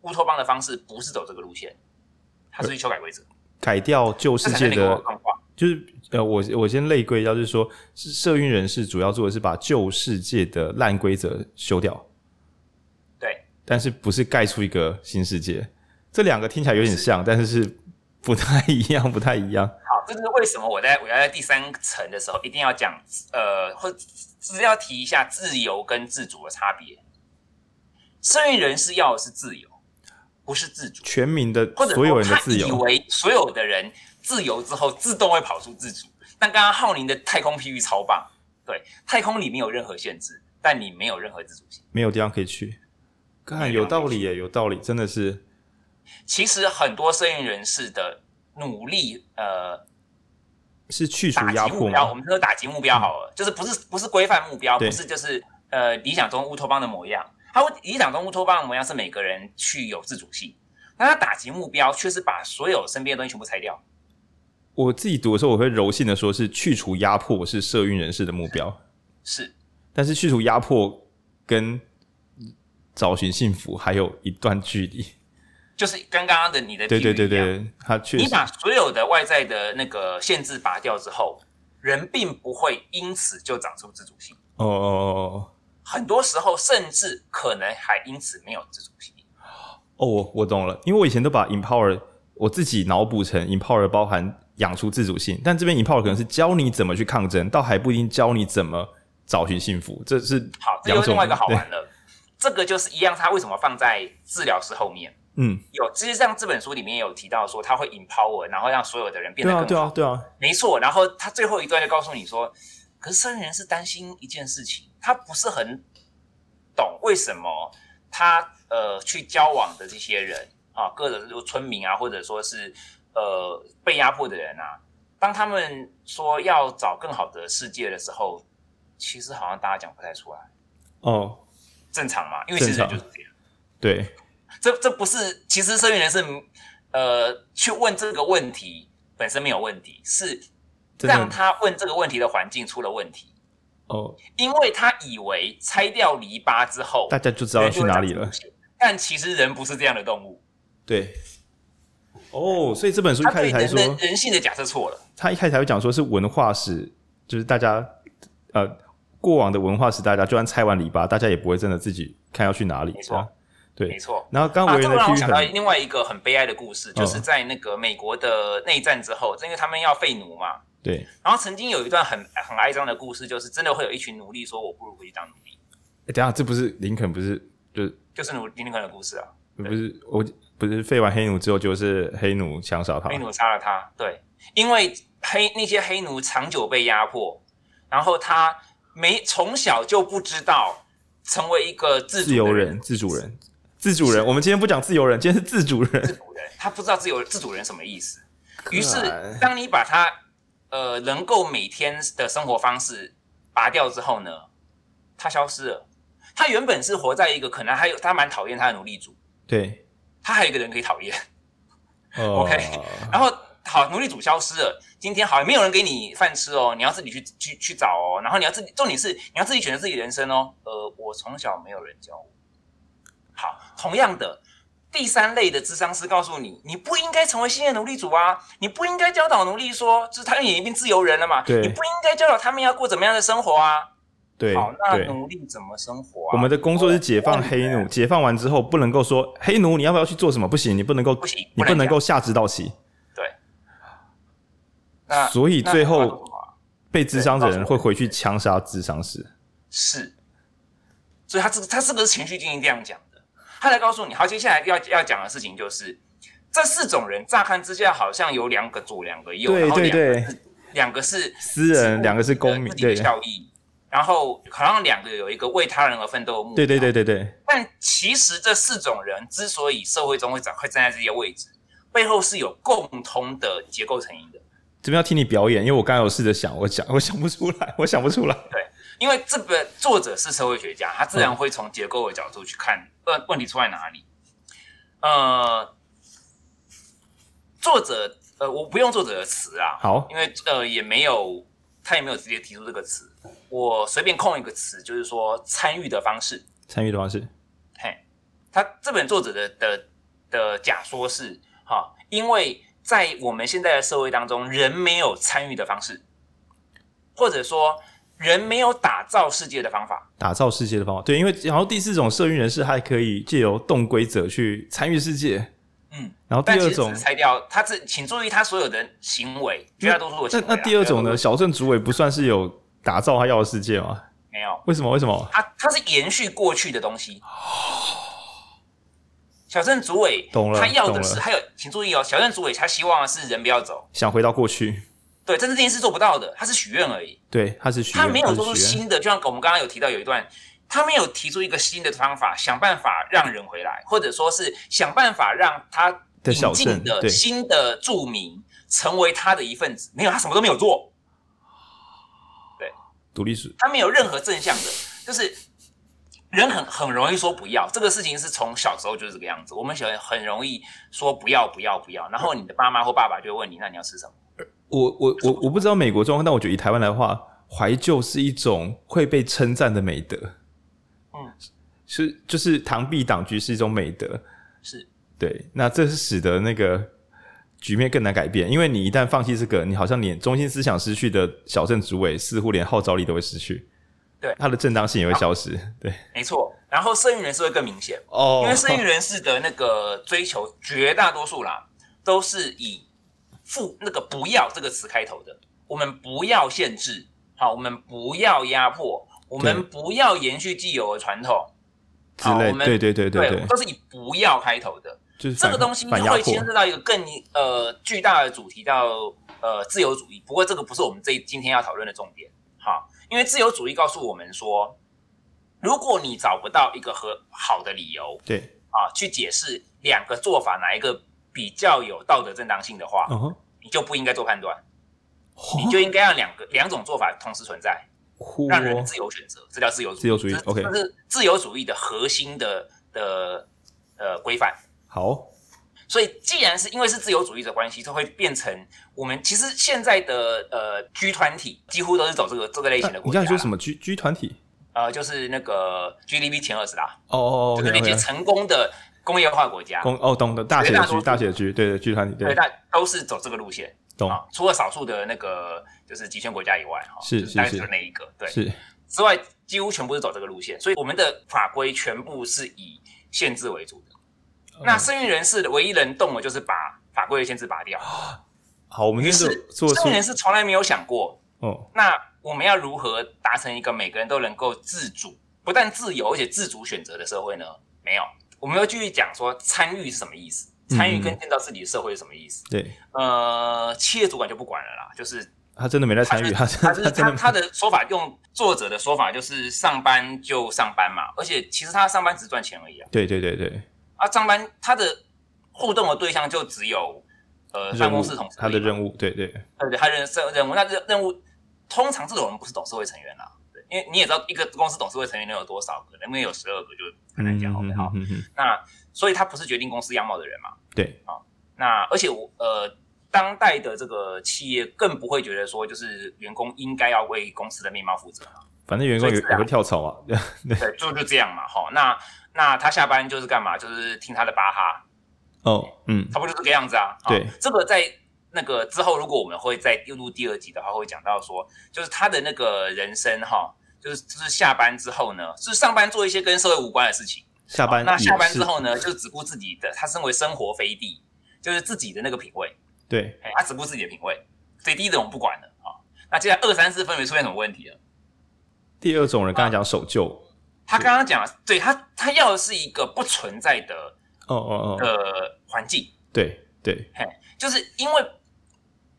乌托邦的方式，不是走这个路线，他是去修改规则。改掉旧世界的，就是呃，我我先类归一下，就是说，是社运人士主要做的是把旧世界的烂规则修掉，对，但是不是盖出一个新世界，这两个听起来有点像，是但是是不太一样，不太一样。好，这就是为什么我在我要在第三层的时候一定要讲，呃，或只是要提一下自由跟自主的差别。社运人士要的是自由。不是自主，全民的所有人的自由。以为所有的人自由之后自动会跑出自主，但刚刚浩宁的太空譬喻超棒。对，太空里没有任何限制，但你没有任何自主性，没有地方可以去。看，有道理耶，有道理，真的是。其实很多社运人士的努力，呃，是去除压迫。我们说打击目标好了，嗯、就是不是不是规范目标，不是就是呃理想中乌托邦的模样。他理想中乌托邦的模样是每个人去有自主性，但他打击目标却是把所有身边的东西全部拆掉。我自己读的时候，我会柔性的说，是去除压迫是社运人士的目标，是。是但是去除压迫跟找寻幸福还有一段距离，就是跟刚刚的你的对对对对，他确实，你把所有的外在的那个限制拔掉之后，人并不会因此就长出自主性。哦哦哦哦。很多时候，甚至可能还因此没有自主性。哦，我我懂了，因为我以前都把 empower 我自己脑补成 empower 包含养出自主性，但这边 empower 可能是教你怎么去抗争，倒还不一定教你怎么找寻幸福。这是好，这又另外一个好玩了。这个就是一样，他为什么放在治疗师后面？嗯，有，实际上这本书里面有提到说，他会 empower，然后让所有的人变得更好。对啊，对啊，对啊，没错。然后他最后一段就告诉你说。可是社运人是担心一件事情，他不是很懂为什么他呃去交往的这些人啊，各种村民啊，或者说是呃被压迫的人啊，当他们说要找更好的世界的时候，其实好像大家讲不太出来。哦，正常嘛，因为其实就是这样。对，这这不是，其实社运人是呃去问这个问题本身没有问题，是让他问这个问题的环境出了问题。哦，因为他以为拆掉篱笆之后，大家就知道要去哪里了。但其实人不是这样的动物。对。哦，所以这本书一开始才说人，人性的假设错了。他一开始才会讲说是文化史，就是大家呃过往的文化史，大家就算拆完篱笆，大家也不会真的自己看要去哪里。没错。对，没错。然后刚刚维仁的、啊、让我想到另外一个很悲哀的故事，哦、就是在那个美国的内战之后，因为他们要废奴嘛。对。然后曾经有一段很很哀伤的故事，就是真的会有一群奴隶说：“我不如回去当奴隶。”哎，等下，这不是林肯，不是就就是奴林肯的故事啊？不是，我不是废完黑奴之后，就是黑奴枪杀他，黑奴杀了他。对，因为黑那些黑奴长久被压迫，然后他没从小就不知道成为一个自自由人、自主人。自主人，我们今天不讲自由人，今天是自主人。自主人，他不知道自由自主人什么意思。于是，当你把他呃能够每天的生活方式拔掉之后呢，他消失了。他原本是活在一个可能还有他蛮讨厌他的奴隶主，对，他还有一个人可以讨厌。哦、OK，然后好，奴隶主消失了，今天好像没有人给你饭吃哦，你要自己去去去找哦，然后你要自己，重点是你要自己选择自己人生哦。呃，我从小没有人教我。好，同样的，第三类的智商是告诉你，你不应该成为新的奴隶主啊，你不应该教导奴隶说，就是他们已经变自由人了嘛，对，你不应该教导他们要过怎么样的生活啊。对，好，那奴隶怎么生活啊？我们的工作是解放黑奴，解放完之后不能够说黑奴你要不要去做什么？不行，你不能够，不行，你不能够下指导棋。对，那所以最后被智商的人会回去枪杀智商师。是，所以他这个他是不是情绪进行这样讲？他来告诉你，好，接下来要要讲的事情就是，这四种人乍看之下好像有两个左，两个右，对对对，两个是私人，两个是公民，对效益，然后好像两个有一个为他人而奋斗的目标，对对对对对。但其实这四种人之所以社会中会站会站在这些位置，背后是有共通的结构成因的。这边要听你表演，因为我刚才有试着想，我想我想不出来，我想不出来。对。因为这本作者是社会学家，他自然会从结构的角度去看问问题出在哪里。呃，作者呃，我不用作者的词啊，好，因为呃也没有他也没有直接提出这个词，我随便空一个词，就是说参与的方式。参与的方式，嘿，他这本作者的的的假说是哈，因为在我们现在的社会当中，人没有参与的方式，或者说。人没有打造世界的方法，打造世界的方法，对，因为然后第四种社运人士还可以借由动规则去参与世界，嗯，然后第二种拆掉他这，请注意他所有的行为，绝大多数的行为。那那第二种呢？小镇主委不算是有打造他要的世界吗？没有，为什么？为什么？他他是延续过去的东西。小镇主委懂了，他要的是还有，请注意哦，小镇主委他希望的是人不要走，想回到过去。对，但是这件事做不到的，他是许愿而已。对，他是许愿，他没有做出新的。就像我们刚刚有提到有一段，他没有提出一个新的方法，想办法让人回来，或者说是想办法让他引进的新的住民成为他的一份子。没有，他什么都没有做。对，独立史，他没有任何正向的，就是人很很容易说不要。这个事情是从小时候就是这个样子。我们小很容易说不要不要不要，然后你的爸妈或爸爸就会问你，那你要吃什么？我我我我不知道美国状况，但我觉得以台湾来的话，怀旧是一种会被称赞的美德。嗯，是就是螳臂挡车是一种美德。是，对，那这是使得那个局面更难改变，因为你一旦放弃这个，你好像连中心思想失去的小镇主委，似乎连号召力都会失去。对，他的正当性也会消失。对，没错。然后社运人士会更明显哦，因为社运人士的那个追求，绝大多数啦，都是以。负那个不要这个词开头的，我们不要限制，好，我们不要压迫，我们不要延续既有的传统，之类，我们对对对对对，都是以不要开头的，就是这个东西会牵涉到一个更呃巨大的主题，叫呃自由主义。不过这个不是我们这今天要讨论的重点，好，因为自由主义告诉我们说，如果你找不到一个和好的理由，对。啊，去解释两个做法哪一个比较有道德正当性的话，你就不应该做判断，你就应该让两个两种做法同时存在，让人自由选择，这叫自由主义。自由主义，OK，这是自由主义的核心的的呃规范。好。所以，既然是因为是自由主义的关系，就会变成我们其实现在的呃 G 团体几乎都是走这个这个类型的国家。你刚才说什么 G G 团体？呃，就是那个 GDP 前二十啦。哦哦哦，就是那些成功的工业化国家。工哦，懂的，大写的 G，大写的 G，对对剧团体对。对，但都是走这个路线。懂。除了少数的那个就是极权国家以外，哈，是是是那一个，对。是。之外，几乎全部是走这个路线，所以我们的法规全部是以限制为主的。那声誉人士唯一能动的，就是把法规的限制拔掉。好，我们是声誉人士从来没有想过，哦，那我们要如何达成一个每个人都能够自主，不但自由而且自主选择的社会呢？没有，我们要继续讲说参与是什么意思？参与跟建造自己的社会是什么意思？对，呃，企业主管就不管了啦，就是他真的没在参与，他他是他他的说法，用作者的说法就是上班就上班嘛，而且其实他上班只是赚钱而已啊。对对对对。啊，上班他的互动的对象就只有呃办公室同事，他的任务，对对对对，他的任任务，那任任务通常这种人不是董事会成员啦，对，因为你也知道一个公司董事会成员能有多少个，能不能有十二个就很难讲，好不好？那所以他不是决定公司样貌的人嘛，对啊，那而且我呃，当代的这个企业更不会觉得说，就是员工应该要为公司的面貌负责，反正员工也也会跳槽啊，对，就就这样嘛，好，那。那他下班就是干嘛？就是听他的巴哈。哦，嗯，差不就是这个样子啊？对，这个在那个之后，如果我们会再录第二集的话，会讲到说，就是他的那个人生哈，就是就是下班之后呢，是上班做一些跟社会无关的事情。下班，那下班之后呢，就只顾自己的，他身为生活飞地，就是自己的那个品味。对，他只顾自己的品味，飞地的我们不管了啊。那接下来二三四分别出现什么问题了？第二种人刚才讲守旧。他刚刚讲了，对他，他要的是一个不存在的哦哦哦的环境，对对，嘿，就是因为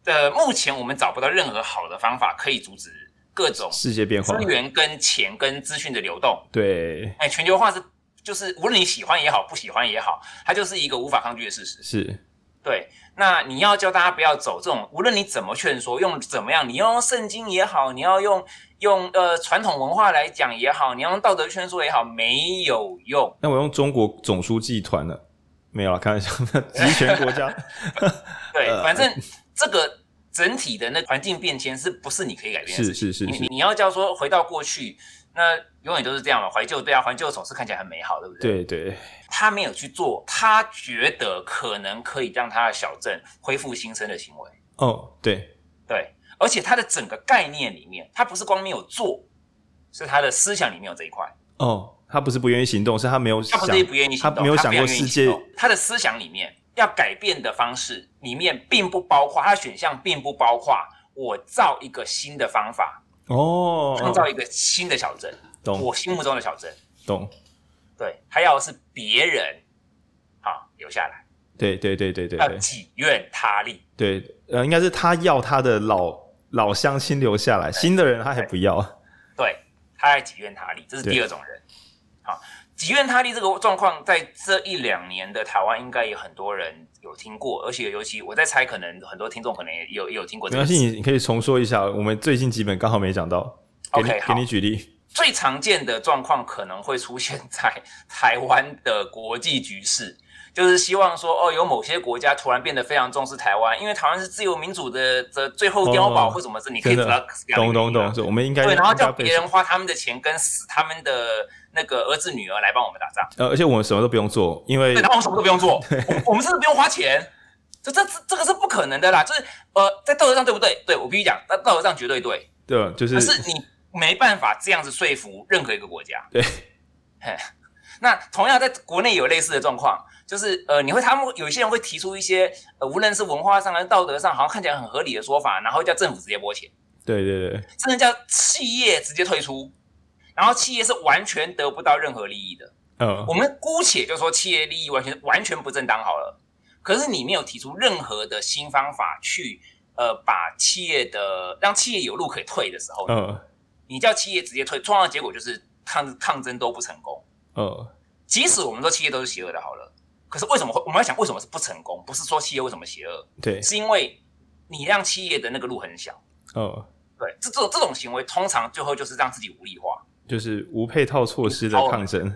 呃，目前我们找不到任何好的方法可以阻止各种世界变化、资源跟钱跟资讯的流动，对，哎，全球化是就是无论你喜欢也好，不喜欢也好，它就是一个无法抗拒的事实，是，对。那你要教大家不要走这种，无论你怎么劝说，用怎么样，你要用圣经也好，你要用用呃传统文化来讲也好，你要用道德劝说也好，没有用。那我用中国总书记团了，没有啊，开玩笑，集权国家。对，反正这个整体的那环境变迁是不是你可以改变的？是是是，是，你你要叫说回到过去。那永远都是这样嘛，怀旧对啊，怀旧总是看起来很美好，对不对？对对。他没有去做，他觉得可能可以让他的小镇恢复新生的行为。哦，对对，而且他的整个概念里面，他不是光没有做，是他的思想里面有这一块。哦，他不是不愿意行动，是他没有想，他不是不愿意行动，他没有想过世界。他的思想里面要改变的方式里面，并不包括他的选项，并不包括我造一个新的方法。哦，创造一个新的小镇，懂？我心目中的小镇，懂？对，他要的是别人，好留下来。对对对对对，要己愿他立。对，呃，应该是他要他的老老乡亲留下来，新的人他还不要。对，他还己愿他立，这是第二种人。好，己愿他立这个状况，在这一两年的台湾，应该有很多人。有听过，而且尤其我在猜，可能很多听众可能也有也有听过这个。没关系，你你可以重说一下，我们最近几本刚好没讲到。OK，给你举例。最常见的状况可能会出现在台湾的国际局势，就是希望说，哦，有某些国家突然变得非常重视台湾，因为台湾是自由民主的的最后碉堡，或什么事，你可以知道。懂懂懂，我们应该对，然后叫别人花他们的钱跟死他们的。那个儿子女儿来帮我们打仗，呃，而且我们什么都不用做，因为对，然后我们什么都不用做，我，我们是不用花钱，这这这这个是不可能的啦，就是呃，在道德上对不对？对，我必须讲，在道德上绝对对，对，就是，可是你没办法这样子说服任何一个国家，对，嘿，那同样在国内有类似的状况，就是呃，你会他们有一些人会提出一些呃，无论是文化上还是道德上，好像看起来很合理的说法，然后叫政府直接拨钱，对对对，甚至叫企业直接退出。然后企业是完全得不到任何利益的。嗯，我们姑且就说企业利益完全完全不正当好了。可是你没有提出任何的新方法去，呃，把企业的让企业有路可以退的时候，嗯，你叫企业直接退，创造的结果就是抗抗争都不成功。呃，即使我们说企业都是邪恶的，好了，可是为什么会？我们要想为什么是不成功？不是说企业为什么邪恶，对，是因为你让企业的那个路很小。呃，对，这这种这种行为通常最后就是让自己无力化，就是无配套措施的抗争。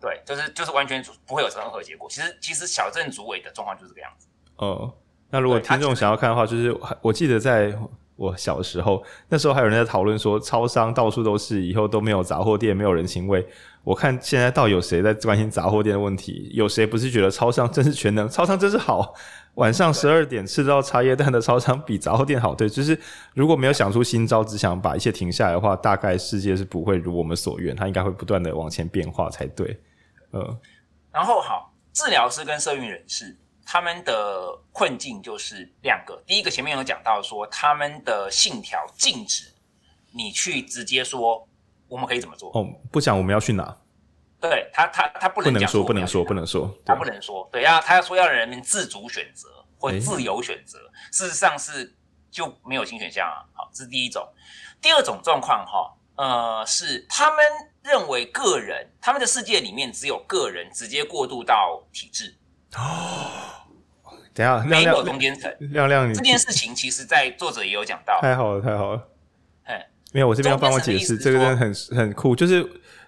对，就是就是完全不会有任何结果。其实其实小镇主委的状况就是这个样子。哦，那如果听众想要看的话，就是我记得在我小时候，那时候还有人在讨论说，超商到处都是，以后都没有杂货店，没有人情味。我看现在到底有谁在关心杂货店的问题？有谁不是觉得超商真是全能？超商真是好，晚上十二点吃到茶叶蛋的超商比杂货店好。对，就是如果没有想出新招，只想把一切停下来的话，大概世界是不会如我们所愿，它应该会不断的往前变化才对。呃，然后好，治疗师跟社运人士他们的困境就是两个。第一个前面有讲到说，他们的信条禁止你去直接说我们可以怎么做。哦，不讲我们要去哪？对他，他他不能讲说，不能说，不能说，不能说，他不能说。对，要他要说要人民自主选择或自由选择，欸、事实上是就没有新选项啊。好，这是第一种。第二种状况哈，呃，是他们。认为个人他们的世界里面只有个人直接过渡到体制哦。等下，没有中间层。亮亮，这件事情其实，在作者也有讲到。太好了，太好了。哎，没有，我这边要帮我解释，这个真的很很酷，就是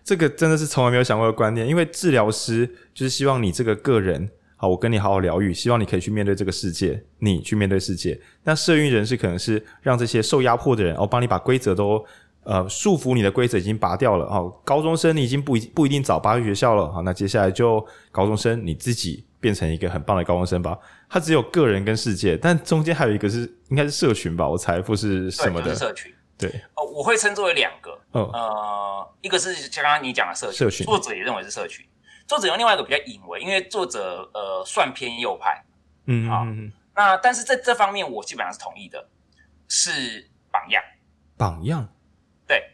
这个真的是从来没有想过的观念。因为治疗师就是希望你这个个人，好，我跟你好好疗愈，希望你可以去面对这个世界，你去面对世界。那社运人士可能是让这些受压迫的人，哦帮你把规则都。呃，束缚你的规则已经拔掉了，好，高中生你已经不一不一定早八去学校了，好，那接下来就高中生你自己变成一个很棒的高中生吧。他只有个人跟世界，但中间还有一个是应该是社群吧，我猜不是什么的。社群。对，哦，我会称作为两个，嗯、呃，一个是像刚刚你讲的社群，社群，作者也认为是社群。作者用另外一个比较隐微，因为作者呃算偏右派，嗯，好，那但是在这方面我基本上是同意的，是榜样，榜样。对，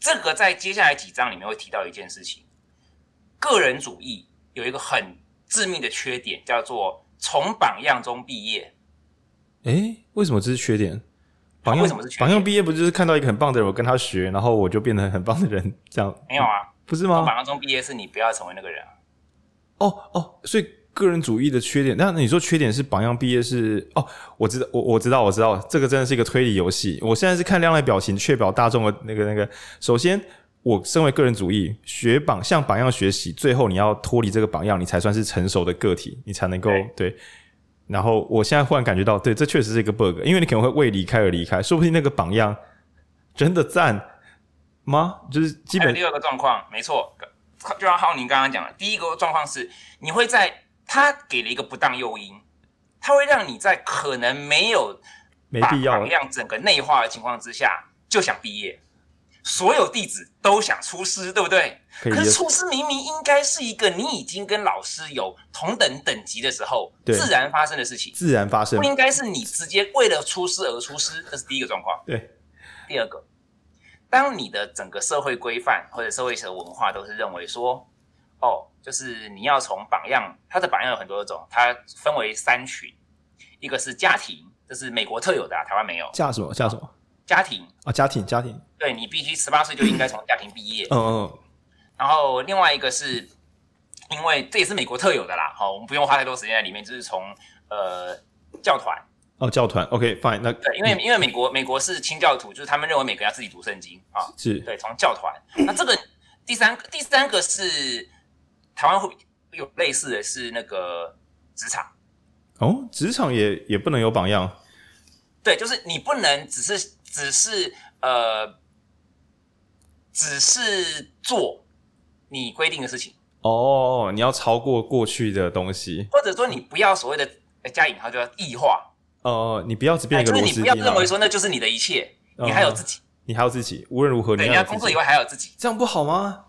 这个在接下来几章里面会提到一件事情，个人主义有一个很致命的缺点，叫做从榜样中毕业。诶，为什么这是缺点？榜样为什么是？榜样毕业不就是看到一个很棒的人，我跟他学，然后我就变成很棒的人，这样？没有啊，不是吗？榜样中毕业是你不要成为那个人啊。哦哦，所以。个人主义的缺点，那你说缺点是榜样毕业是哦，我知道，我我知道，我知道，这个真的是一个推理游戏。我现在是看亮亮表情，确保大众的那个那个。首先，我身为个人主义，学榜向榜样学习，最后你要脱离这个榜样，你才算是成熟的个体，你才能够对，对。然后，我现在忽然感觉到，对，这确实是一个 bug，因为你可能会为离开而离开，说不定那个榜样真的赞吗？就是基本第二个状况，没错，就像浩宁刚刚讲的，第一个状况是你会在。他给了一个不当诱因，他会让你在可能没有没必要榜样整个内化的情况之下就想毕业。所有弟子都想出师，对不对？可，可是出师明明应该是一个你已经跟老师有同等等级的时候自然发生的事情，自然发生，不应该是你直接为了出师而出师。这是第一个状况。对，第二个，当你的整个社会规范或者社会的文化都是认为说，哦。就是你要从榜样，它的榜样有很多种，它分为三群，一个是家庭，这是美国特有的啊，台湾没有。嫁什么？嫁什么？家庭啊，家庭，家庭。对，你必须十八岁就应该从家庭毕业。嗯嗯。然后另外一个是，因为这也是美国特有的啦，好，我们不用花太多时间在里面，就是从呃教团。哦，教团，OK fine，那对，因为因为美国美国是清教徒，就是他们认为每个人要自己读圣经啊，是对，从教团。那这个第三第三个是。台湾会有类似的是那个职场哦，职场也也不能有榜样。对，就是你不能只是只是呃，只是做你规定的事情哦，你要超过过去的东西，或者说你不要所谓的加引号就要异化哦，你不要只变一个螺丝钉，就是你不要认为说那就是你的一切，你还有自己，你还有自己，无论如何，你要工作以外还有自己，这样不好吗？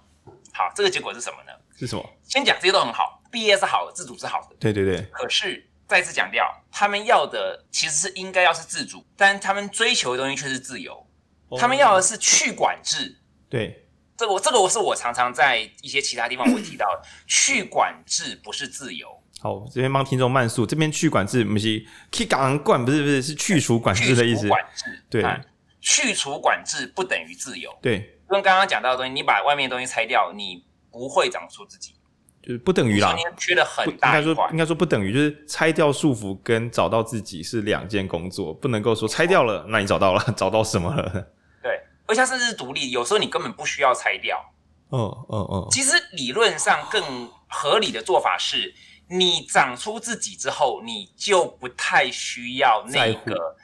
好，这个结果是什么呢？是什么？先讲这些都很好，毕业是好的，自主是好的。对对对。可是再次强调，他们要的其实是应该要是自主，但他们追求的东西却是自由。哦、他们要的是去管制。对，这个我这个我是我常常在一些其他地方我会提到的，去管制不是自由。好，这边帮听众慢速，这边去管制不是去港管，不是不是是去除管制的意思。管制。对。去除管制不等于自由。对，跟刚刚讲到的东西，你把外面的东西拆掉，你不会长出自己。就是不等于啦，缺了很大。应该说，应该说不等于，就是拆掉束缚跟找到自己是两件工作，不能够说拆掉了，那你找到了，找到什么了？对，而且它甚至是独立，有时候你根本不需要拆掉。嗯嗯嗯。其实理论上更合理的做法是，你长出自己之后，你就不太需要那个，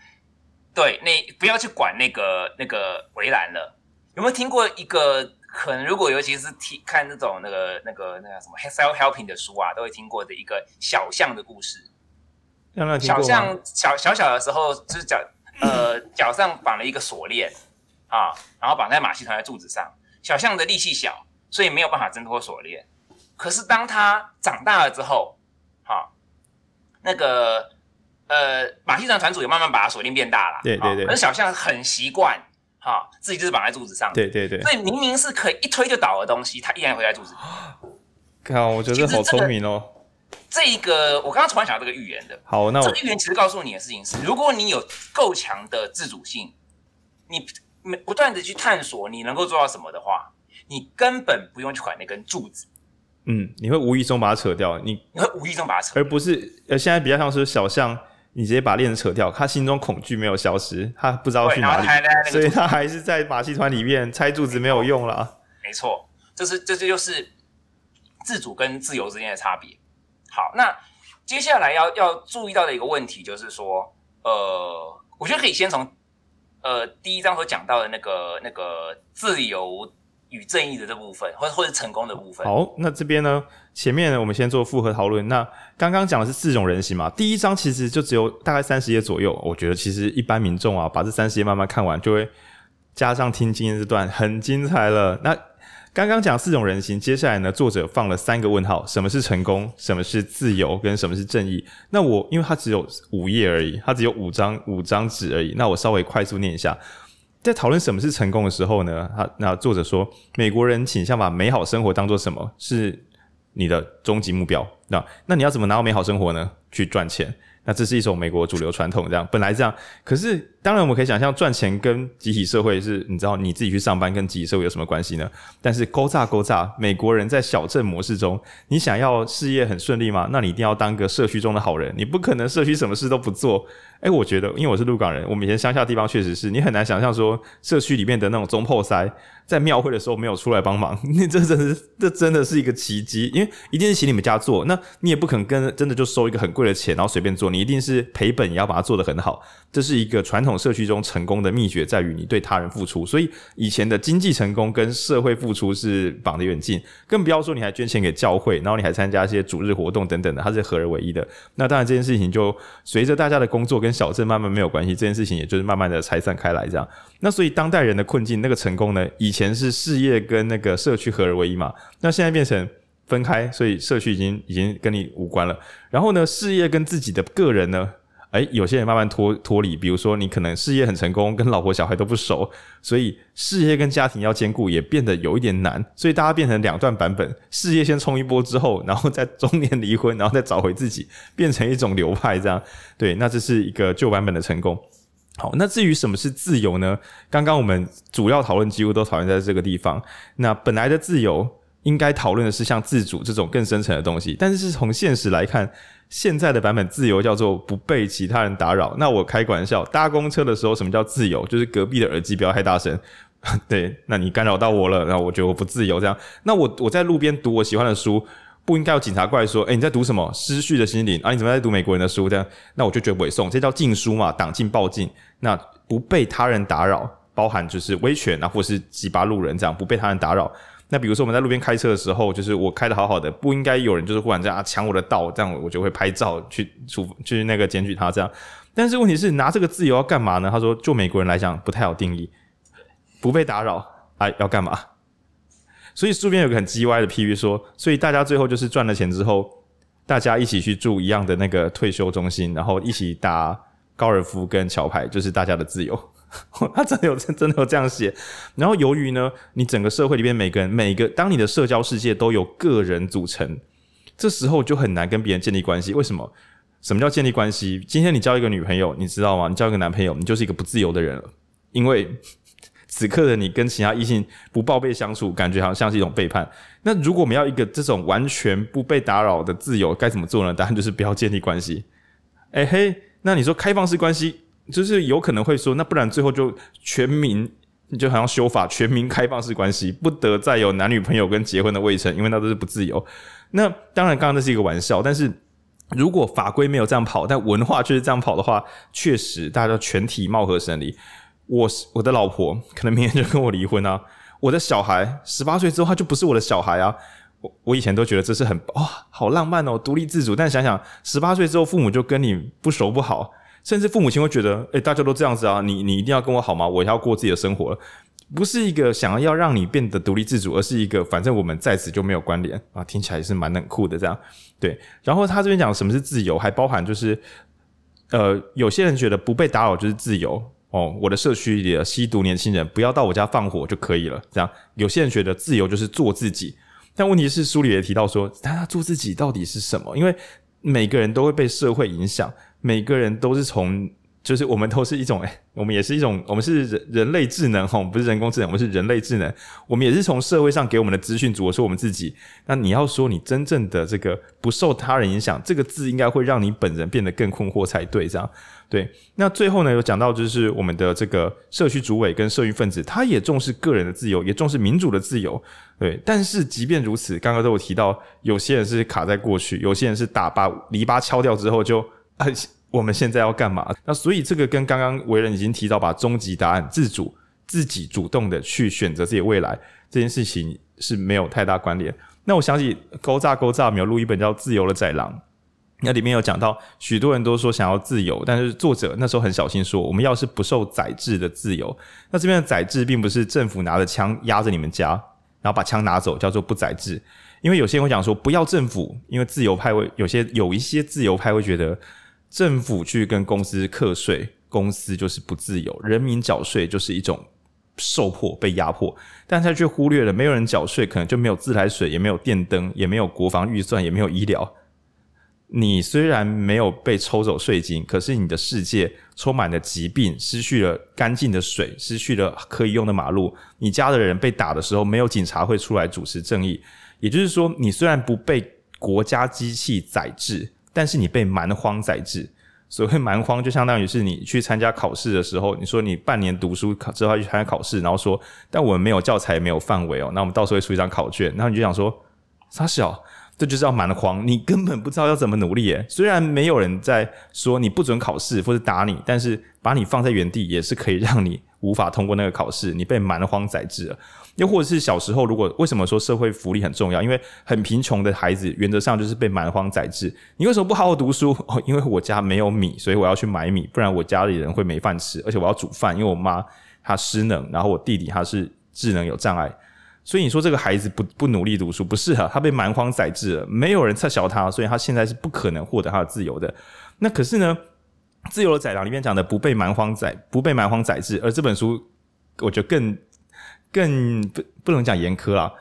对，那不要去管那个那个围栏了。有没有听过一个？可能如果尤其是听看那种那个那个那个什么 self helping 的书啊，都会听过的一个小象的故事。小象小小小的时候，就是脚呃脚上绑了一个锁链啊，然后绑在马戏团的柱子上。小象的力气小，所以没有办法挣脱锁链。可是当它长大了之后，哈，那个呃马戏团团主也慢慢把锁链变大了。对对对。可是小象很习惯。好，自己就是绑在柱子上。对对对，所以明明是可以一推就倒的东西，它依然会在柱子。看，我觉得好聪明哦。这一个，我刚刚突然想到这个预言的。好，那我这个预言其实告诉你的事情是：如果你有够强的自主性，你没不断的去探索你能够做到什么的话，你根本不用去管那根柱子。嗯，你会无意中把它扯掉，你你会无意中把它扯掉，而不是呃，现在比较像是小象。你直接把链子扯掉，他心中恐惧没有消失，他不知道去哪里，所以他还是在马戏团里面拆柱子没有用了。没错，这是这这就是自主跟自由之间的差别。好，那接下来要要注意到的一个问题就是说，呃，我觉得可以先从呃第一章所讲到的那个那个自由与正义的这部分，或者或者成功的部分。好，那这边呢，前面呢，我们先做复合讨论。那刚刚讲的是四种人形嘛，第一章其实就只有大概三十页左右。我觉得其实一般民众啊，把这三十页慢慢看完，就会加上听今天这段，很精彩了。那刚刚讲四种人形，接下来呢，作者放了三个问号：什么是成功？什么是自由？跟什么是正义？那我因为它只有五页而已，它只有五张五张纸而已。那我稍微快速念一下。在讨论什么是成功的时候呢，他那作者说，美国人倾向把美好生活当做什么？是你的终极目标。那那你要怎么拿到美好生活呢？去赚钱。那这是一种美国主流传统，这样本来这样。可是当然我们可以想象，赚钱跟集体社会是，你知道你自己去上班跟集体社会有什么关系呢？但是勾诈勾诈，美国人在小镇模式中，你想要事业很顺利吗？那你一定要当个社区中的好人，你不可能社区什么事都不做。哎、我觉得，因为我是鹿港人，我们以前乡下地方确实是你很难想象说社区里面的那种中破塞在庙会的时候没有出来帮忙，那这真是这真的是一个奇迹，因为一定是请你们家做，那你也不可能跟真的就收一个很贵的钱然后随便做，你一定是赔本也要把它做得很好。这是一个传统社区中成功的秘诀，在于你对他人付出。所以以前的经济成功跟社会付出是绑得远近，更不要说你还捐钱给教会，然后你还参加一些主日活动等等的，它是合而为一的。那当然这件事情就随着大家的工作跟小镇慢慢没有关系，这件事情也就是慢慢的拆散开来，这样。那所以当代人的困境，那个成功呢？以前是事业跟那个社区合而为一嘛，那现在变成分开，所以社区已经已经跟你无关了。然后呢，事业跟自己的个人呢，诶，有些人慢慢脱脱离，比如说你可能事业很成功，跟老婆小孩都不熟，所以事业跟家庭要兼顾也变得有一点难，所以大家变成两段版本，事业先冲一波之后，然后再中年离婚，然后再找回自己，变成一种流派这样。对，那这是一个旧版本的成功。好，那至于什么是自由呢？刚刚我们主要讨论几乎都讨论在这个地方。那本来的自由应该讨论的是像自主这种更深层的东西，但是从现实来看，现在的版本自由叫做不被其他人打扰。那我开玩笑，搭公车的时候，什么叫自由？就是隔壁的耳机不要太大声。对，那你干扰到我了，然后我觉得我不自由。这样，那我我在路边读我喜欢的书。不应该有警察过来说：“诶、你在读什么？失序的心灵啊？你怎么在读美国人的书？这样，那我就觉得违送，这叫禁书嘛，党禁、报禁。那不被他人打扰，包含就是威权啊，或是挤巴路人这样，不被他人打扰。那比如说我们在路边开车的时候，就是我开的好好的，不应该有人就是忽然这样抢我的道，这样我就会拍照去处去那个检举他这样。但是问题是拿这个自由要干嘛呢？他说，就美国人来讲不太好定义，不被打扰啊，要干嘛？”所以书边有个很叽歪的譬喻说，所以大家最后就是赚了钱之后，大家一起去住一样的那个退休中心，然后一起打高尔夫跟桥牌，就是大家的自由。他真的有真的有这样写。然后由于呢，你整个社会里面每个人每个，当你的社交世界都由个人组成，这时候就很难跟别人建立关系。为什么？什么叫建立关系？今天你交一个女朋友，你知道吗？你交一个男朋友，你就是一个不自由的人了。因为 此刻的你跟其他异性不报备相处，感觉好像是一种背叛。那如果我们要一个这种完全不被打扰的自由，该怎么做呢？答案就是不要建立关系。哎嘿，那你说开放式关系，就是有可能会说，那不然最后就全民，你就好像修法，全民开放式关系，不得再有男女朋友跟结婚的未成，因为那都是不自由。那当然，刚刚这是一个玩笑，但是如果法规没有这样跑，但文化却是这样跑的话，确实大家全体貌合神离。我我的老婆可能明天就跟我离婚啊，我的小孩十八岁之后他就不是我的小孩啊。我我以前都觉得这是很哇、好浪漫哦，独立自主。但想想十八岁之后，父母就跟你不熟不好，甚至父母亲会觉得，诶，大家都这样子啊，你你一定要跟我好吗？我要过自己的生活了。不是一个想要让你变得独立自主，而是一个反正我们在此就没有关联啊，听起来也是蛮冷酷的这样。对，然后他这边讲什么是自由，还包含就是，呃，有些人觉得不被打扰就是自由哦，我的社区里的吸毒年轻人不要到我家放火就可以了，这样。有些人觉得自由就是做自己，但问题是书里也提到说，他做自己到底是什么？因为每个人都会被社会影响，每个人都是从。就是我们都是一种，诶，我们也是一种，我们是人人类智能哈，不是人工智能，我们是人类智能。我们也是从社会上给我们的资讯组成我们自己。那你要说你真正的这个不受他人影响，这个字应该会让你本人变得更困惑才对，这样对。那最后呢，有讲到就是我们的这个社区主委跟社运分子，他也重视个人的自由，也重视民主的自由，对。但是即便如此，刚刚都有提到，有些人是卡在过去，有些人是打把篱笆敲掉之后就。我们现在要干嘛？那所以这个跟刚刚为人已经提到，把终极答案自主、自己主动的去选择自己未来这件事情是没有太大关联。那我想起古早古早有没有录一本叫《自由的宰狼》，那里面有讲到，许多人都说想要自由，但是作者那时候很小心说，我们要是不受宰制的自由。那这边的宰制并不是政府拿着枪压着你们家，然后把枪拿走，叫做不宰制。因为有些人会讲说不要政府，因为自由派会有些有一些自由派会觉得。政府去跟公司课税，公司就是不自由；人民缴税就是一种受迫、被压迫。但他却忽略了，没有人缴税，可能就没有自来水，也没有电灯，也没有国防预算，也没有医疗。你虽然没有被抽走税金，可是你的世界充满了疾病，失去了干净的水，失去了可以用的马路。你家的人被打的时候，没有警察会出来主持正义。也就是说，你虽然不被国家机器宰制。但是你被蛮荒宰制，所谓蛮荒就相当于是你去参加考试的时候，你说你半年读书之后去参加考试，然后说，但我们没有教材，没有范围哦，那我们到时候会出一张考卷，然后你就想说，傻小，这就叫蛮荒，你根本不知道要怎么努力耶。虽然没有人在说你不准考试或者打你，但是把你放在原地也是可以让你无法通过那个考试，你被蛮荒宰制了。又或者是小时候，如果为什么说社会福利很重要？因为很贫穷的孩子，原则上就是被蛮荒宰制。你为什么不好好读书？因为我家没有米，所以我要去买米，不然我家里人会没饭吃。而且我要煮饭，因为我妈她失能，然后我弟弟他是智能有障碍，所以你说这个孩子不不努力读书不适合，他被蛮荒宰制了，没有人撤销他，所以他现在是不可能获得他的自由的。那可是呢，《自由的宰狼》里面讲的不被蛮荒宰，不被蛮荒宰制，而这本书我觉得更。更不不能讲严苛啦，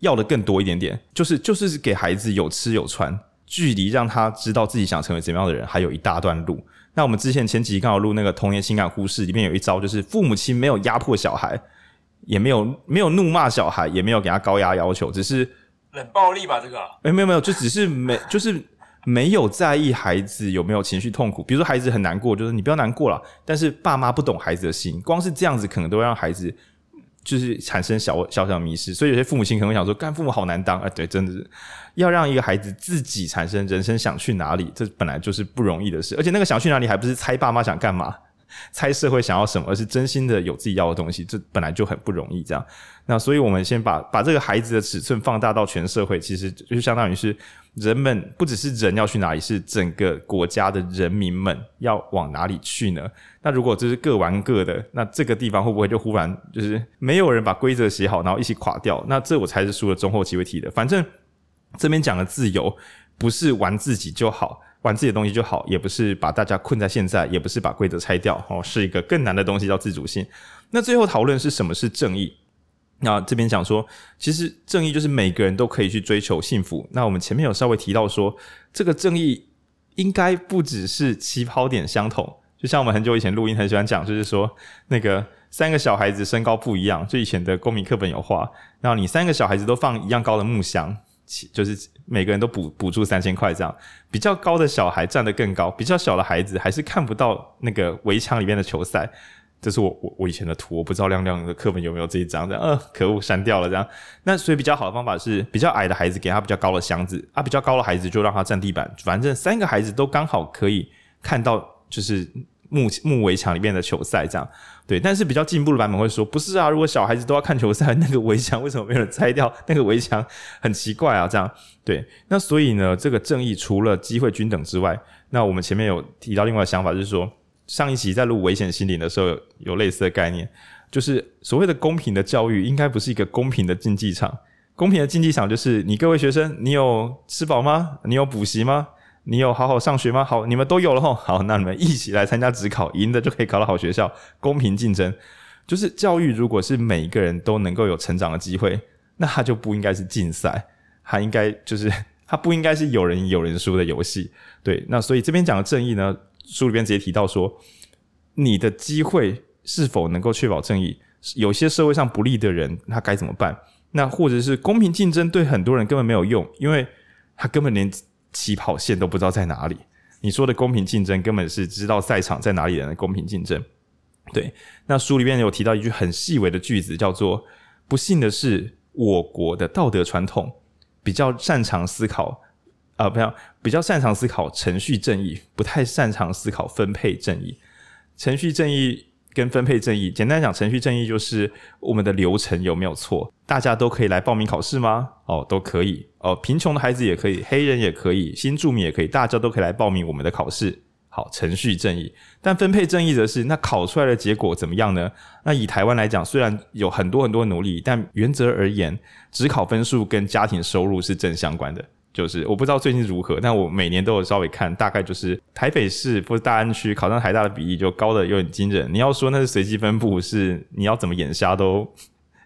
要的更多一点点，就是就是给孩子有吃有穿，距离让他知道自己想成为怎么样的人，还有一大段路。那我们之前前几集刚好录那个童年情感忽视，里面有一招，就是父母亲没有压迫小孩，也没有没有怒骂小孩，也没有给他高压要求，只是冷暴力吧？这个诶、欸、没有没有，就只是没就是没有在意孩子有没有情绪痛苦。比如说孩子很难过，就是你不要难过了，但是爸妈不懂孩子的心，光是这样子可能都会让孩子。就是产生小小小迷失，所以有些父母亲可能会想说，干父母好难当啊、对，真的是要让一个孩子自己产生人生想去哪里，这本来就是不容易的事。而且那个想去哪里，还不是猜爸妈想干嘛，猜社会想要什么，而是真心的有自己要的东西，这本来就很不容易。这样，那所以我们先把把这个孩子的尺寸放大到全社会，其实就相当于是。人们不只是人要去哪里，是整个国家的人民们要往哪里去呢？那如果这是各玩各的，那这个地方会不会就忽然就是没有人把规则写好，然后一起垮掉？那这我才是书的中后期会提的。反正这边讲的自由，不是玩自己就好，玩自己的东西就好，也不是把大家困在现在，也不是把规则拆掉，哦，是一个更难的东西叫自主性。那最后讨论是什么是正义？那这边讲说，其实正义就是每个人都可以去追求幸福。那我们前面有稍微提到说，这个正义应该不只是起跑点相同，就像我们很久以前录音很喜欢讲，就是说那个三个小孩子身高不一样，就以前的公民课本有画，然后你三个小孩子都放一样高的木箱，就是每个人都补补助三千块这样，比较高的小孩站得更高，比较小的孩子还是看不到那个围墙里面的球赛。这是我我我以前的图，我不知道亮亮的课本有没有这一张，这样，呃，可恶，删掉了这样。那所以比较好的方法是，比较矮的孩子给他比较高的箱子，啊，比较高的孩子就让他站地板，反正三个孩子都刚好可以看到，就是木木围墙里面的球赛这样。对，但是比较进步的版本会说，不是啊，如果小孩子都要看球赛，那个围墙为什么没有人拆掉？那个围墙很奇怪啊，这样。对，那所以呢，这个正义除了机会均等之外，那我们前面有提到另外的想法，就是说。上一集在录危险心灵的时候有，有类似的概念，就是所谓的公平的教育，应该不是一个公平的竞技场。公平的竞技场就是你各位学生，你有吃饱吗？你有补习吗？你有好好上学吗？好，你们都有了吼。好，那你们一起来参加指考，赢的就可以考到好学校。公平竞争，就是教育，如果是每一个人都能够有成长的机会，那它就不应该是竞赛，它应该就是它不应该是有人赢有人输的游戏。对，那所以这边讲的正义呢？书里边直接提到说，你的机会是否能够确保正义？有些社会上不利的人，他该怎么办？那或者是公平竞争对很多人根本没有用，因为他根本连起跑线都不知道在哪里。你说的公平竞争，根本是知道赛场在哪里的人公平竞争。对，那书里面有提到一句很细微的句子，叫做“不幸的是，我国的道德传统比较擅长思考。”啊，不要比较擅长思考程序正义，不太擅长思考分配正义。程序正义跟分配正义，简单讲，程序正义就是我们的流程有没有错？大家都可以来报名考试吗？哦，都可以。哦，贫穷的孩子也可以，黑人也可以，新住民也可以，大家都可以来报名我们的考试。好，程序正义。但分配正义则是，那考出来的结果怎么样呢？那以台湾来讲，虽然有很多很多努力，但原则而言，只考分数跟家庭收入是正相关的。就是我不知道最近如何，但我每年都有稍微看，大概就是台北市或者大安区考上台大的比例就高的有点惊人。你要说那是随机分布，是你要怎么眼瞎都，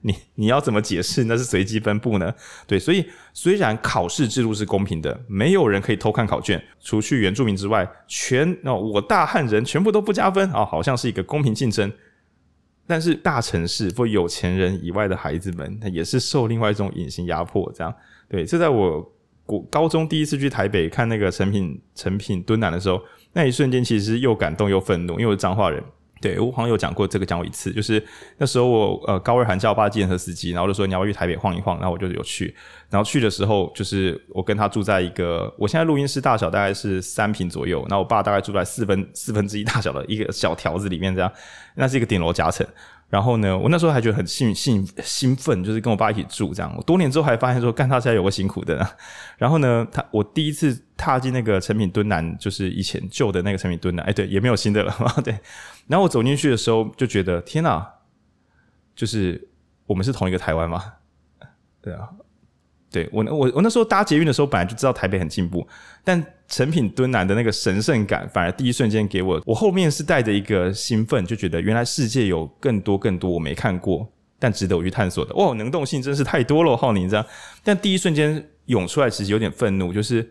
你你要怎么解释那是随机分布呢？对，所以虽然考试制度是公平的，没有人可以偷看考卷，除去原住民之外，全哦我大汉人全部都不加分啊，好像是一个公平竞争。但是大城市或有钱人以外的孩子们，他也是受另外一种隐形压迫，这样对，这在我。我高中第一次去台北看那个成品成品敦南的时候，那一瞬间其实又感动又愤怒，因为我是彰化人。对，我好像有讲过这个讲过一次，就是那时候我呃高二寒假，我爸计程车司机，然后就说你要不去台北晃一晃，然后我就有去。然后去的时候，就是我跟他住在一个，我现在录音室大小大概是三平左右，然后我爸大概住在四分四分之一大小的一个小条子里面，这样，那是一个顶楼夹层。然后呢，我那时候还觉得很兴兴兴奋，就是跟我爸一起住这样。我多年之后还发现说，干他家有个辛苦的。然后呢，他我第一次踏进那个成品敦南，就是以前旧的那个成品敦南，哎，对，也没有新的了。对。然后我走进去的时候，就觉得天哪，就是我们是同一个台湾吗？对啊。对我我我那时候搭捷运的时候，本来就知道台北很进步，但诚品敦南的那个神圣感，反而第一瞬间给我，我后面是带着一个兴奋，就觉得原来世界有更多更多我没看过，但值得我去探索的。哇，能动性真是太多了，浩宁这样。但第一瞬间涌出来，其实有点愤怒，就是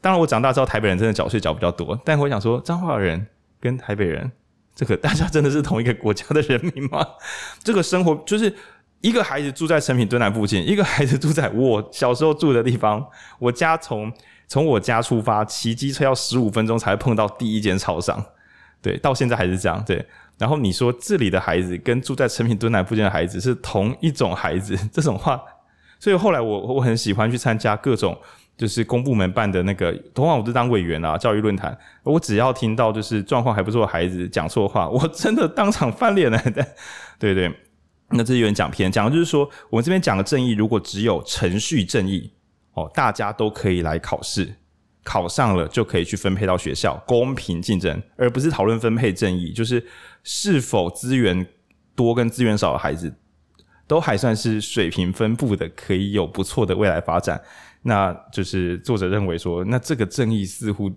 当然我长大之后，台北人真的缴税缴比较多，但我想说，彰化人跟台北人，这个 大家真的是同一个国家的人民吗？这个生活就是。一个孩子住在诚品敦南附近，一个孩子住在我 小时候住的地方。我家从从我家出发，骑机车要十五分钟才碰到第一间超商。对，到现在还是这样。对，然后你说这里的孩子跟住在诚品敦南附近的孩子是同一种孩子，这种话，所以后来我我很喜欢去参加各种就是公部门办的那个，同样我是当委员啊，教育论坛。我只要听到就是状况还不错的孩子讲错话，我真的当场翻脸了。对 对。那这有点讲偏，讲的就是说，我们这边讲的正义，如果只有程序正义，哦，大家都可以来考试，考上了就可以去分配到学校，公平竞争，而不是讨论分配正义，就是是否资源多跟资源少的孩子，都还算是水平分布的，可以有不错的未来发展。那就是作者认为说，那这个正义似乎。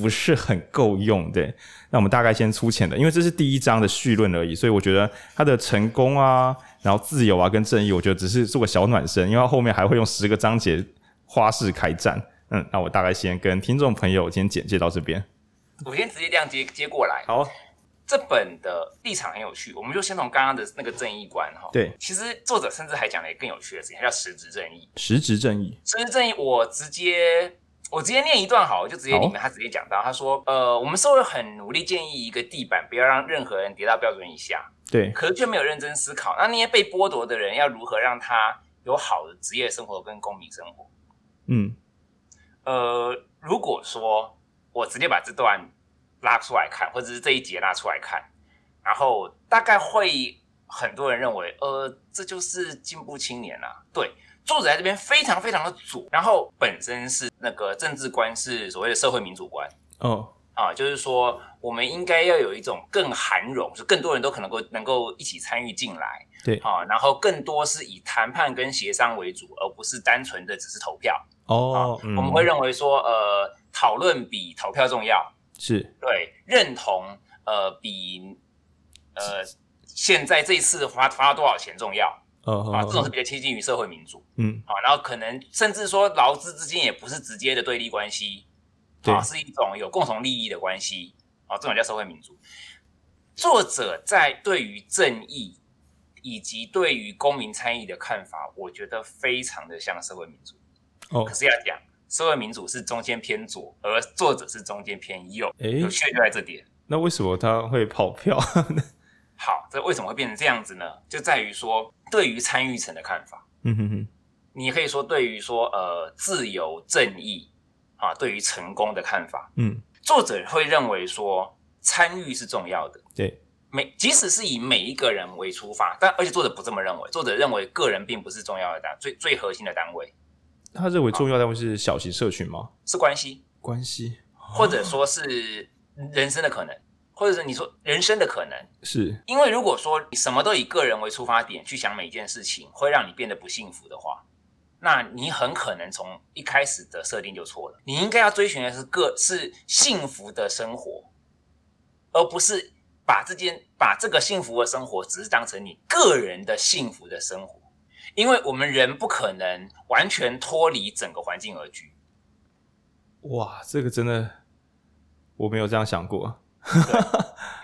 不是很够用，对。那我们大概先粗浅的，因为这是第一章的绪论而已，所以我觉得它的成功啊，然后自由啊，跟正义，我觉得只是做个小暖身，因为后面还会用十个章节花式开战。嗯，那我大概先跟听众朋友先简介到这边。我先直接这样接接过来。好，这本的立场很有趣，我们就先从刚刚的那个正义观哈。对，其实作者甚至还讲了一个更有趣的事情，它叫实质正义。实质正义，实质正义，我直接我直接念一段好，我就直接里面他直接讲到，他说，呃，我们社会很努力建议一个地板，不要让任何人跌到标准以下。对，可是却没有认真思考，那那些被剥夺的人要如何让他有好的职业生活跟公民生活？嗯，呃，如果说我直接把这段拉出来看，或者是这一节拉出来看，然后大概会很多人认为，呃，这就是进步青年啊。对，作者在这边非常非常的左，然后本身是那个政治观是所谓的社会民主观。哦。啊，就是说，我们应该要有一种更涵容，就更多人都可能够能够一起参与进来，对，啊，然后更多是以谈判跟协商为主，而不是单纯的只是投票。哦，啊嗯、我们会认为说，呃，讨论比投票重要，是对，认同呃比呃现在这一次花花了多少钱重要，哦，啊，这种是比较贴近于社会民主，嗯，啊，然后可能甚至说劳资之间也不是直接的对立关系。啊，是一种有共同利益的关系啊，这种叫社会民主。作者在对于正义以及对于公民参与的看法，我觉得非常的像社会民主。哦，可是要讲社会民主是中间偏左，而作者是中间偏右，诶，有趣就在这点。那为什么他会跑票？好，这为什么会变成这样子呢？就在于说对于参与层的看法。嗯哼哼，你可以说对于说呃自由正义。啊，对于成功的看法，嗯，作者会认为说参与是重要的，对，每即使是以每一个人为出发，但而且作者不这么认为，作者认为个人并不是重要的单最最核心的单位，他认为重要单位是小型社群吗？是关系，关系，或者说是人生的可能，或者是你说人生的可能，是因为如果说你什么都以个人为出发点去想每一件事情，会让你变得不幸福的话。那你很可能从一开始的设定就错了。你应该要追寻的是个是幸福的生活，而不是把这件把这个幸福的生活只是当成你个人的幸福的生活，因为我们人不可能完全脱离整个环境而居。哇，这个真的我没有这样想过。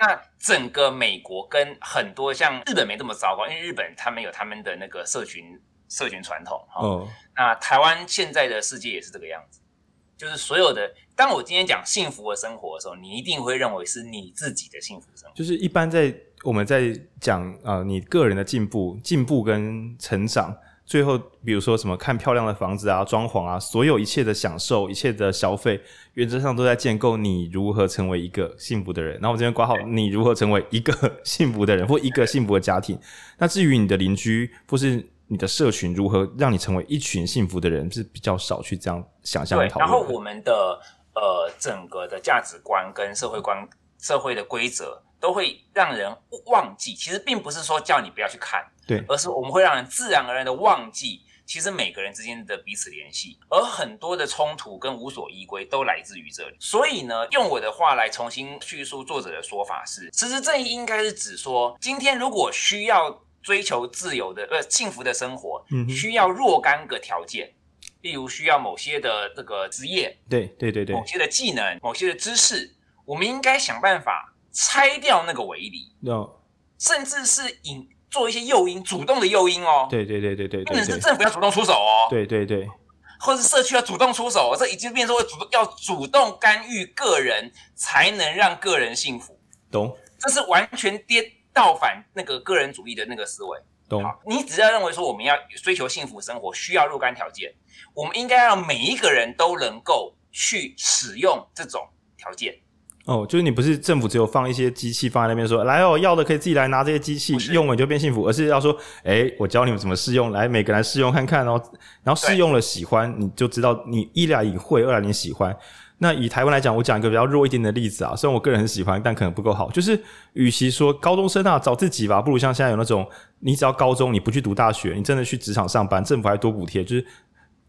那整个美国跟很多像日本没这么糟糕，因为日本他们有他们的那个社群。社群传统，哈、哦，那台湾现在的世界也是这个样子，就是所有的。当我今天讲幸福的生活的时候，你一定会认为是你自己的幸福生活。就是一般在我们在讲啊、呃，你个人的进步、进步跟成长，最后比如说什么看漂亮的房子啊、装潢啊，所有一切的享受、一切的消费，原则上都在建构你如何成为一个幸福的人。然后我这边挂号，你如何成为一个幸福的人或一个幸福的家庭。那至于你的邻居或是。你的社群如何让你成为一群幸福的人，是比较少去这样想象讨论。然后我们的呃整个的价值观跟社会观、社会的规则，都会让人忘记。其实并不是说叫你不要去看，对，而是我们会让人自然而然的忘记，其实每个人之间的彼此联系，而很多的冲突跟无所依归都来自于这里。所以呢，用我的话来重新叙述作者的说法是：实质正义应该是指说，今天如果需要。追求自由的呃幸福的生活，嗯，需要若干个条件，例如需要某些的这个职业，对对对对，某些的技能，某些的知识，我们应该想办法拆掉那个围篱，no. 甚至是引做一些诱因，主动的诱因哦，对对对对对，不能是政府要主动出手哦，对对对，或者是社区要主动出手，这已经变成会主动要主动干预个人，才能让个人幸福，懂？这是完全颠。倒反那个个人主义的那个思维，懂？你只要认为说我们要追求幸福生活需要若干条件，我们应该让每一个人都能够去使用这种条件。哦，就是你不是政府只有放一些机器放在那边说，来哦，要的可以自己来拿这些机器用了你就变幸福，而是要说，哎，我教你们怎么试用，来每个人来试用看看哦，然后试用了喜欢，你就知道你一来你会，二来你喜欢。那以台湾来讲，我讲一个比较弱一点的例子啊，虽然我个人很喜欢，但可能不够好。就是，与其说高中生啊找自己吧，不如像现在有那种，你只要高中你不去读大学，你真的去职场上班，政府还多补贴，就是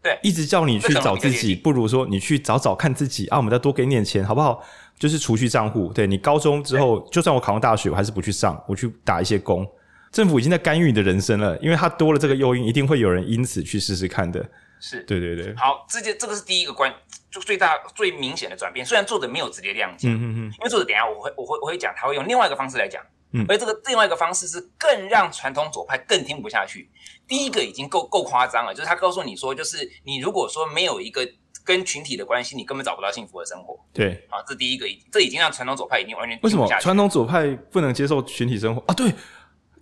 对，一直叫你去找自己，不如说你去找找看自己啊，我们再多给你点钱，好不好？就是储蓄账户，对，你高中之后，就算我考上大学，我还是不去上，我去打一些工。政府已经在干预你的人生了，因为他多了这个诱因，一定会有人因此去试试看的。是对对对。好，这件这个是第一个关，就最大最明显的转变。虽然作者没有直接这样讲，嗯嗯嗯，因为作者等一下我会我会我会讲，他会用另外一个方式来讲，嗯，而这个另外一个方式是更让传统左派更听不下去。第一个已经够够夸张了，就是他告诉你说，就是你如果说没有一个跟群体的关系，你根本找不到幸福的生活。对，好，这第一个，这已经让传统左派已经完全为什么传统左派不能接受群体生活啊？对。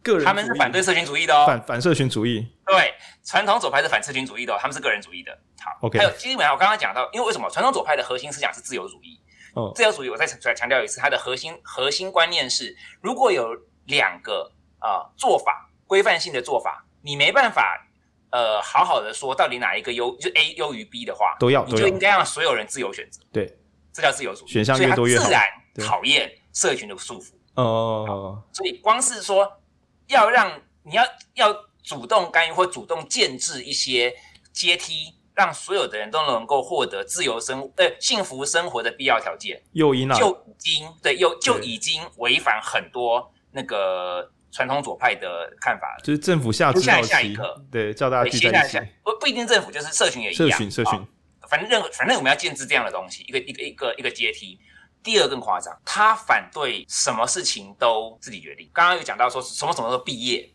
个人，他们是反对社群主义的哦，反反社群主义。对，传统左派是反社群主义的哦，他们是个人主义的。好，OK。还有，基本上我刚刚讲到，因为为什么传统左派的核心思想是自由主义？哦，自由主义，我再再强调一次，它的核心核心观念是，如果有两个啊、呃、做法，规范性的做法，你没办法呃好好的说到底哪一个优，就 A 优于 B 的话，都要，你就应该让所有人自由选择。对，这叫自由主义。选项越多越好。自然讨厌社群的束缚。哦，所以光是说要让。你要要主动干预或主动建制一些阶梯，让所有的人都能够获得自由生呃幸福生活的必要条件，诱因啊，就已经对，又就已经违反很多那个传统左派的看法了。就是政府下指导棋，下一刻对，叫大家聚在一起。不不一定政府，就是社群也一样。社群社群，哦、反正任何反正我们要建制这样的东西，一个一个一个一个阶梯。第二更夸张，他反对什么事情都自己决定。刚刚有讲到说什么什么都毕业。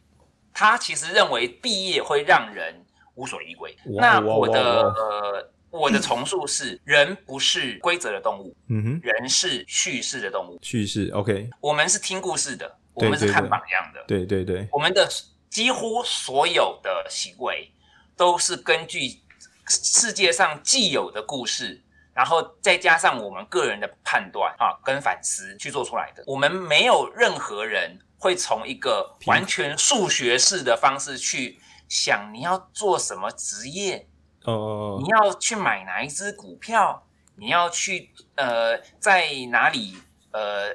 他其实认为毕业会让人无所依归。那我的呃，我的重述是：人不是规则的动物，嗯哼，人是叙事的动物。叙事，OK。我们是听故事的，我们是看榜样的，对对对。我们的几乎所有的行为都是根据世界上既有的故事，然后再加上我们个人的判断啊跟反思去做出来的。我们没有任何人。会从一个完全数学式的方式去想你要做什么职业，哦，你要去买哪一只股票，你要去呃在哪里呃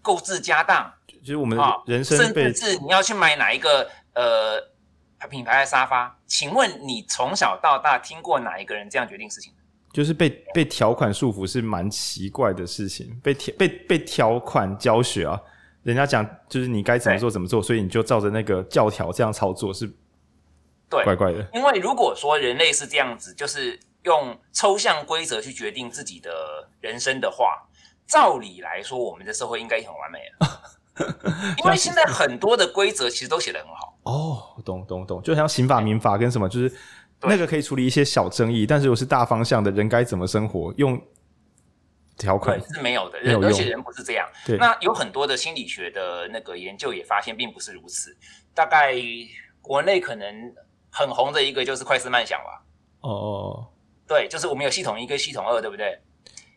购置家当，就是我们人生甚至你要去买哪一个呃品牌的沙发？请问你从小到大听过哪一个人这样决定事情？就是被被条款束缚是蛮奇怪的事情，被条被被条款教学啊。人家讲就是你该怎么做怎么做，所以你就照着那个教条这样操作是，对，怪怪的。因为如果说人类是这样子，就是用抽象规则去决定自己的人生的话，照理来说，我们的社会应该很完美了。因为现在很多的规则其实都写得很好。哦，懂懂懂，就像刑法、民法跟什么，就是那个可以处理一些小争议，但是如果是大方向的人该怎么生活用。条款是没有的，人而且人不是这样。那有很多的心理学的那个研究也发现并不是如此。大概国内可能很红的一个就是快思慢想吧。哦哦，对，就是我们有系统一跟系统二，对不对？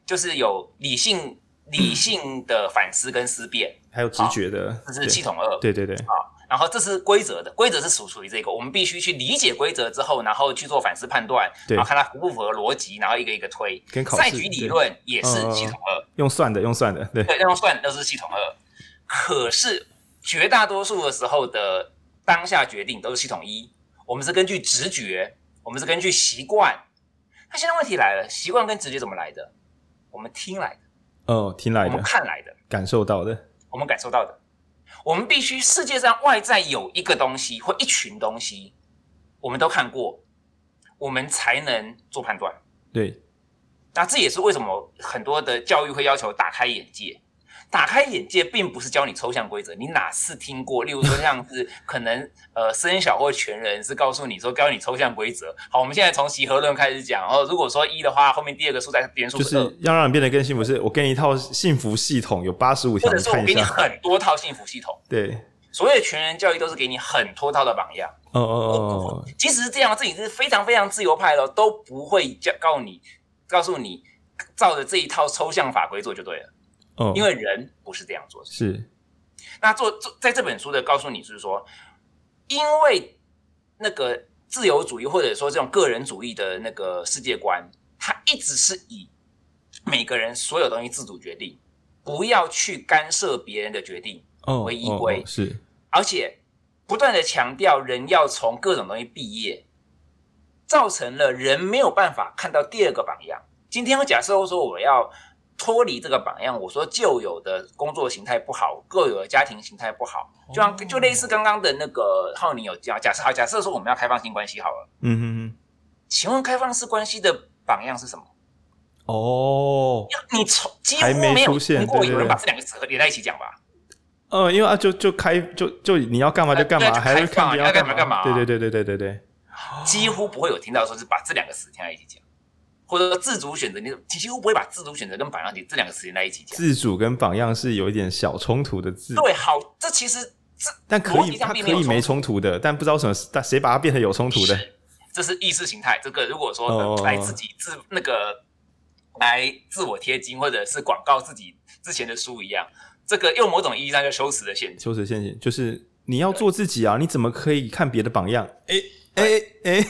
就是有理性理性的反思跟思辨，还有直觉的，这是系统二。对对对，好。然后这是规则的，规则是属属于这个，我们必须去理解规则之后，然后去做反思判断，然后看它符不符合逻辑，然后一个一个推。跟考试。赛局理论也是系统二，用算的，用算的，对，对，用算都是系统二。可是绝大多数的时候的当下决定都是系统一，我们是根据直觉，我们是根据习惯。那现在问题来了，习惯跟直觉怎么来的？我们听来的，哦，听来的，我们看来的，感受到的，我们感受到的。我们必须世界上外在有一个东西或一群东西，我们都看过，我们才能做判断。对，那这也是为什么很多的教育会要求打开眼界。打开眼界，并不是教你抽象规则。你哪次听过？例如说，像是 可能呃，森小或全人是告诉你说教你抽象规则。好，我们现在从集合论开始讲。哦，如果说一的话，后面第二个数在变数就是要让你变得更幸福。是我给你一套幸福系统，有八十五条，或者说我给你很多套幸福系统。对，所有全人教育都是给你很多套的榜样。哦哦哦，即使是这样，自己是非常非常自由派的，都不会教告诉你，告诉你照着这一套抽象法规做就对了。哦，因为人不是这样做的。是，那做做在这本书的告诉你，是说，因为那个自由主义或者说这种个人主义的那个世界观，它一直是以每个人所有东西自主决定，不要去干涉别人的决定为依归。哦哦哦，是，而且不断的强调人要从各种东西毕业，造成了人没有办法看到第二个榜样。今天我假设我说我要。脱离这个榜样，我说旧有的工作形态不好，各有的家庭形态不好，就像就类似刚刚的那个浩宁有讲，假设好，假设说我们要开放性关系好了，嗯哼哼，请问开放式关系的榜样是什么？哦，你从几乎没有听过有人把这两个词连在一起讲吧？嗯，因为啊，就就开就就你要干嘛就干嘛，还是看你要干嘛。干嘛？对对对对对对对，几乎不会有听到说是把这两个词连在一起讲，或者说自主选择，你几乎不会把自主选择跟榜样这两个词连在一起讲。自主跟榜样是有一点小冲突的字。对，好，这其实这但可以，它可以没冲突的，但不知道什么，但谁把它变成有冲突的？这是意识形态。这个如果说来自己自那个来自我贴金，或者是广告自己之前的书一样。这个用某种意义上叫羞耻的陷阱，羞耻陷阱就是你要做自己啊！你怎么可以看别的榜样？哎哎哎，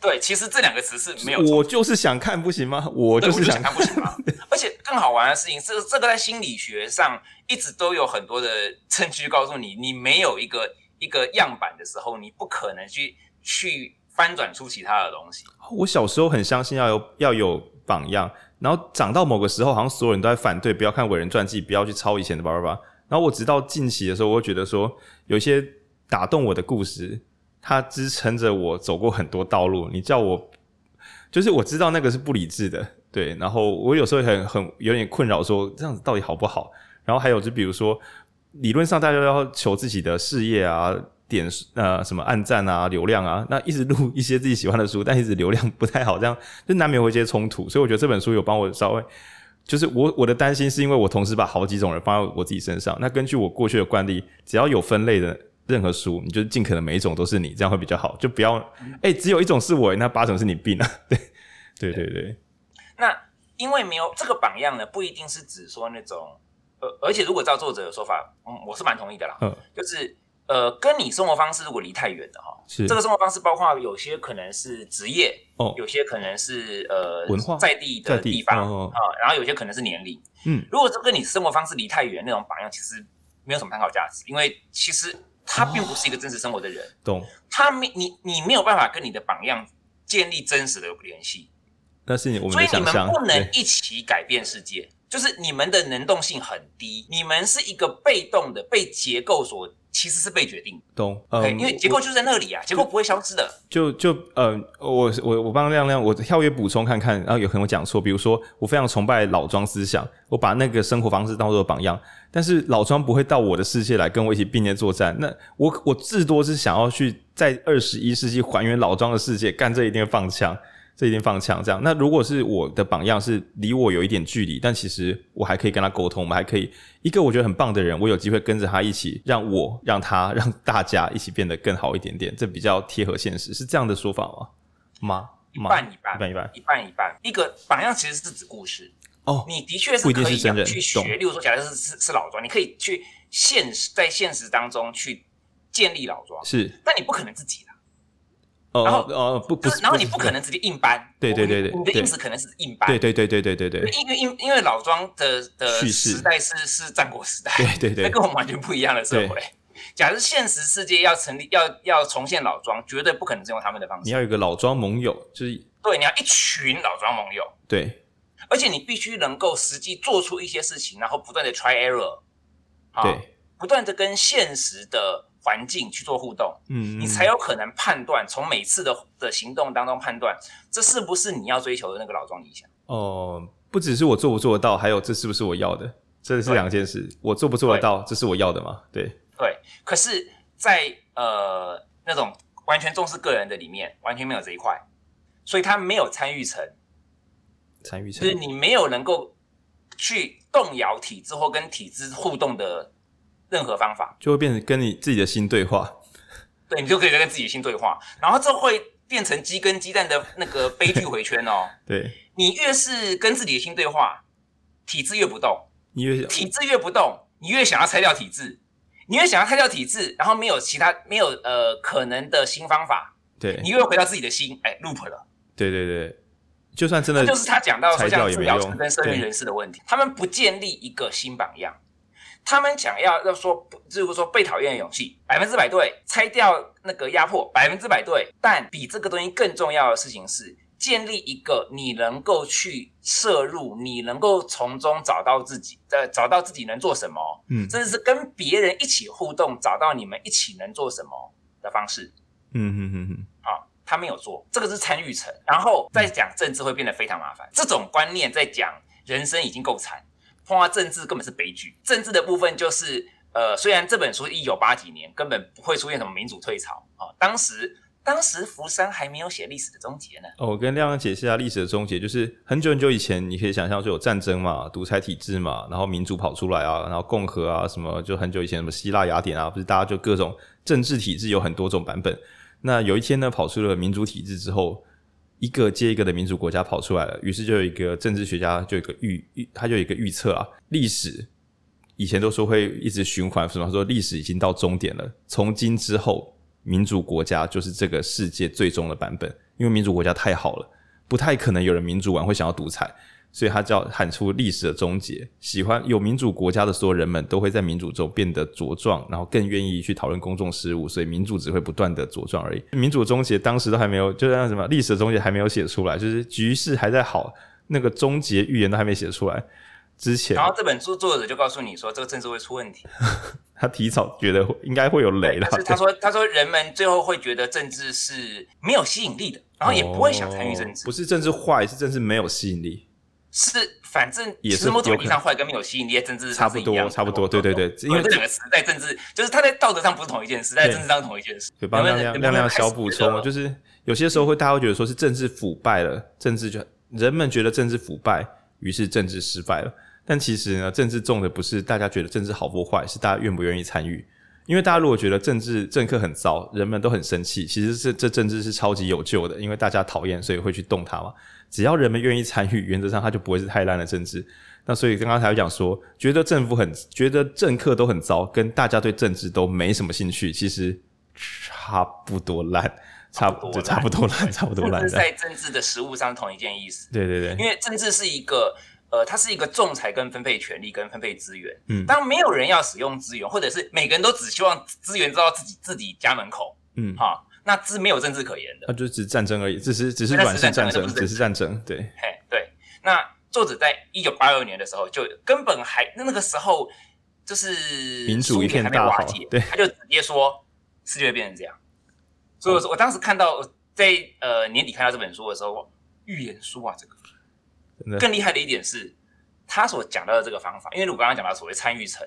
对，其实这两个词是没有。我就是想看，不行吗？我就是想看，不行吗？而且更好玩的事情是，这个在心理学上一直都有很多的证据告诉你，你没有一个一个样板的时候，你不可能去去翻转出其他的东西。我小时候很相信要有要有榜样。然后长到某个时候，好像所有人都在反对，不要看伟人传记，不要去抄以前的叭叭叭。然后我直到近期的时候，我会觉得说，有一些打动我的故事，它支撑着我走过很多道路。你叫我，就是我知道那个是不理智的，对。然后我有时候很很有点困扰，说这样子到底好不好？然后还有就比如说，理论上大家要求自己的事业啊。点呃什么按赞啊流量啊，那一直录一些自己喜欢的书，但一直流量不太好，这样就难免会有一些冲突。所以我觉得这本书有帮我稍微，就是我我的担心是因为我同时把好几种人放在我自己身上。那根据我过去的惯例，只要有分类的任何书，你就尽可能每一种都是你，这样会比较好。就不要哎、欸，只有一种是我，那八种是你病 了。对对对对。那因为没有这个榜样呢，不一定是指说那种呃，而且如果照作者的说法，嗯，我是蛮同意的啦。嗯，就是。呃，跟你生活方式如果离太远的哈，是这个生活方式包括有些可能是职业哦，有些可能是呃文化在地的地方啊、然后有些可能是年龄。嗯，如果这跟你生活方式离太远，那种榜样其实没有什么参考价值，因为其实他并不是一个真实生活的人。懂、哦？他没你你没有办法跟你的榜样建立真实的联系，那是你我们所以你们不能一起改变世界，就是你们的能动性很低，你们是一个被动的被结构所。其实是被决定，懂？嗯，因为结构就在那里啊，结构不会消失的。就就呃，我我我帮亮亮，我跳跃补充看看，然后有可能我讲错。比如说，我非常崇拜老庄思想，我把那个生活方式当做榜样，但是老庄不会到我的世界来跟我一起并肩作战。那我我至多是想要去在二十一世纪还原老庄的世界，干这一定会放枪。这一定放枪，这样。那如果是我的榜样是离我有一点距离，但其实我还可以跟他沟通，我们还可以一个我觉得很棒的人，我有机会跟着他一起，让我让他让大家一起变得更好一点点，这比较贴合现实，是这样的说法吗？吗？一半一半，一半一半，一半一半。一个榜样其实是指故事哦，你的确是可以去学，例如说，假设是是是老庄，你可以去现实在现实当中去建立老庄，是，但你不可能自己的。哦、然后哦不不，然后你不可能直接硬搬，对对对对，你的意思可能是硬搬，对对对对对对对，因为因因为老庄的的时代是是战国时代，对对对，那跟我们完全不一样的社会。假如现实世界要成立要要重现老庄，绝对不可能是用他们的方式。你要有个老庄盟友，就是对，你要一群老庄盟友，对，而且你必须能够实际做出一些事情，然后不断的 try error，对，不断的跟现实的。环境去做互动，嗯，你才有可能判断，从每次的的行动当中判断，这是不是你要追求的那个老庄理想？哦，不只是我做不做得到，还有这是不是我要的，这是两件事。我做不做得到，这是我要的吗？对，对。可是在，在呃那种完全重视个人的里面，完全没有这一块，所以他没有参与层，参与层，就是你没有能够去动摇体制或跟体制互动的。任何方法。就会变成跟你自己的心对话，对，你就可以跟自己的心对话，然后这会变成鸡跟鸡蛋的那个悲剧回圈哦。对，你越是跟自己的心对话，体质越不动，你越体质越不动，你越想要拆掉体质，你越想要拆掉体质，然后没有其他没有呃可能的新方法，对，你越回到自己的心，哎，loop 了。对对对，就算真的就是他讲到说像治疗层跟社运人士的问题，他们不建立一个新榜样。他们想要要说，就是说被讨厌的勇气，百分之百对；拆掉那个压迫，百分之百对。但比这个东西更重要的事情是，建立一个你能够去摄入，你能够从中找到自己的，找到自己能做什么，嗯，甚至是跟别人一起互动，找到你们一起能做什么的方式，嗯哼哼哼，好。他没有做，这个是参与层。然后再讲政治会变得非常麻烦。这种观念在讲人生已经够惨，碰到政治根本是悲剧。政治的部分就是，呃，虽然这本书一九八几年根本不会出现什么民主退潮啊，当时。当时福山还没有写历史的终结呢。哦，我跟亮亮解释一下历史的终结，就是很久很久以前，你可以想象说有战争嘛，独裁体制嘛，然后民主跑出来啊，然后共和啊什么，就很久以前什么希腊雅典啊，不是大家就各种政治体制有很多种版本。那有一天呢，跑出了民主体制之后，一个接一个的民主国家跑出来了，于是就有一个政治学家就有一个预预，他就有一个预测啊，历史以前都说会一直循环，什么说历史已经到终点了，从今之后。民主国家就是这个世界最终的版本，因为民主国家太好了，不太可能有人民主完会想要独裁，所以他就要喊出历史的终结。喜欢有民主国家的所有人们都会在民主中变得茁壮，然后更愿意去讨论公众事务，所以民主只会不断的茁壮而已。民主终结当时都还没有，就像什么历史的终结还没有写出来，就是局势还在好，那个终结预言都还没写出来。之前，然后这本书作者就告诉你说，这个政治会出问题。他提早觉得应该会有雷了。是他说：“他说人们最后会觉得政治是没有吸引力的，然后也不会想参与政治。哦、不是政治坏，是政治没有吸引力。是，反正也是某种意义上坏跟没有吸引力的政治差不多，差不多。对对对，因为这两个时代政治，就是它在道德上不是同一件事，在政治上是同一件事。对，帮亮亮亮亮小补充，就是有些时候会大家会觉得说是政治腐败了，政治就人们觉得政治腐败，于是政治失败了。”但其实呢，政治重的不是大家觉得政治好或坏，是大家愿不愿意参与。因为大家如果觉得政治政客很糟，人们都很生气，其实是这政治是超级有救的，因为大家讨厌，所以会去动它嘛。只要人们愿意参与，原则上它就不会是太烂的政治。那所以刚刚才讲说，觉得政府很，觉得政客都很糟，跟大家对政治都没什么兴趣，其实差不多烂，差不多差不多烂，差不多烂。在政治的实务上同一件意思。对对对，因为政治是一个。呃，它是一个仲裁跟分配权利跟分配资源。嗯，当没有人要使用资源，或者是每个人都只希望资源到自己自己家门口，嗯，哈，那是没有政治可言的。那就只是战争而已，只是只是软性战争，只是战争。对，嘿，对。那作者在一九八二年的时候，就根本还那那个时候就是民主一片大好，对，他就直接说世界会变成这样。所以我说，我当时看到在呃年底看到这本书的时候，预言书啊，这个。更厉害的一点是，他所讲到的这个方法，因为我刚刚讲到所谓参与层，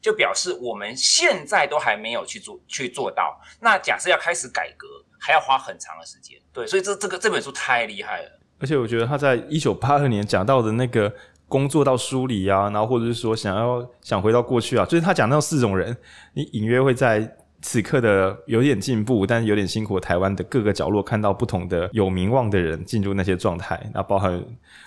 就表示我们现在都还没有去做去做到。那假设要开始改革，还要花很长的时间。对，所以这这个这本书太厉害了。而且我觉得他在一九八二年讲到的那个工作到梳理啊，然后或者是说想要想回到过去啊，就是他讲到四种人，你隐约会在。此刻的有点进步，但是有点辛苦。台湾的各个角落看到不同的有名望的人进入那些状态，那包含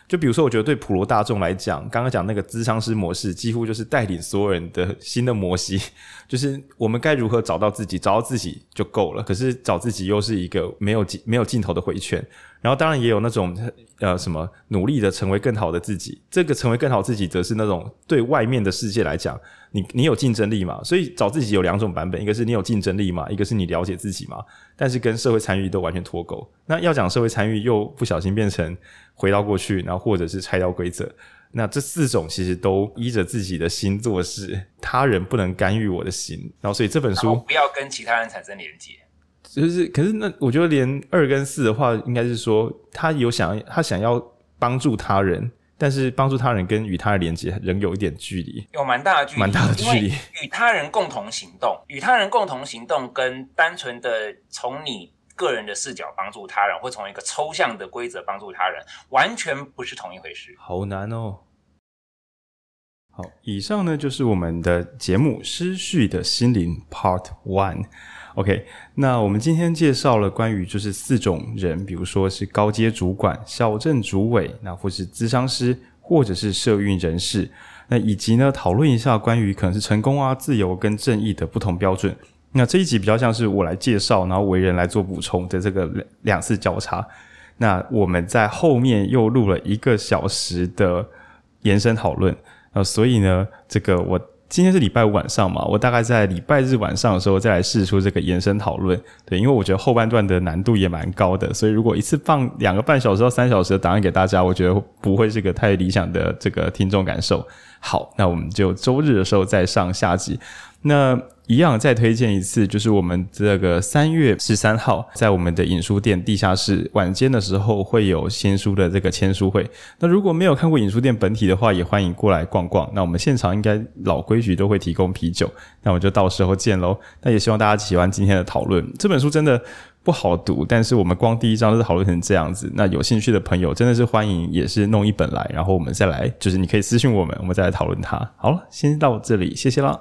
就比如说，我觉得对普罗大众来讲，刚刚讲那个咨商师模式，几乎就是带领所有人的新的模式，就是我们该如何找到自己，找到自己就够了。可是找自己又是一个没有没有尽头的回圈。然后当然也有那种呃什么努力的成为更好的自己，这个成为更好自己，则是那种对外面的世界来讲，你你有竞争力嘛？所以找自己有两种版本，一个是你有竞争力嘛，一个是你了解自己嘛。但是跟社会参与都完全脱钩。那要讲社会参与，又不小心变成回到过去，然后或者是拆掉规则。那这四种其实都依着自己的心做事，他人不能干预我的心。然后所以这本书不要跟其他人产生连接。就是，可是那我觉得连二跟四的话，应该是说他有想要，他想要帮助他人，但是帮助他人跟与他人连接仍有一点距离，有蛮大的距离，蛮大的距离。与他人共同行动，与他人共同行动跟单纯的从你个人的视角帮助他人，或从一个抽象的规则帮助他人，完全不是同一回事。好难哦。好，以上呢就是我们的节目《失序的心灵》Part One。OK，那我们今天介绍了关于就是四种人，比如说是高阶主管、小镇主委，那或是咨商师，或者是社运人士，那以及呢讨论一下关于可能是成功啊、自由跟正义的不同标准。那这一集比较像是我来介绍，然后为人来做补充的这个两两次交叉。那我们在后面又录了一个小时的延伸讨论，那所以呢，这个我。今天是礼拜五晚上嘛，我大概在礼拜日晚上的时候再来试出这个延伸讨论。对，因为我觉得后半段的难度也蛮高的，所以如果一次放两个半小时到三小时的档案给大家，我觉得不会是个太理想的这个听众感受。好，那我们就周日的时候再上下集。那一样再推荐一次，就是我们这个三月十三号在我们的影书店地下室晚间的时候会有新书的这个签书会。那如果没有看过影书店本体的话，也欢迎过来逛逛。那我们现场应该老规矩都会提供啤酒，那我就到时候见喽。那也希望大家喜欢今天的讨论。这本书真的不好读，但是我们光第一章都是讨论成这样子。那有兴趣的朋友真的是欢迎，也是弄一本来，然后我们再来，就是你可以私信我们，我们再来讨论它。好了，先到这里，谢谢啦。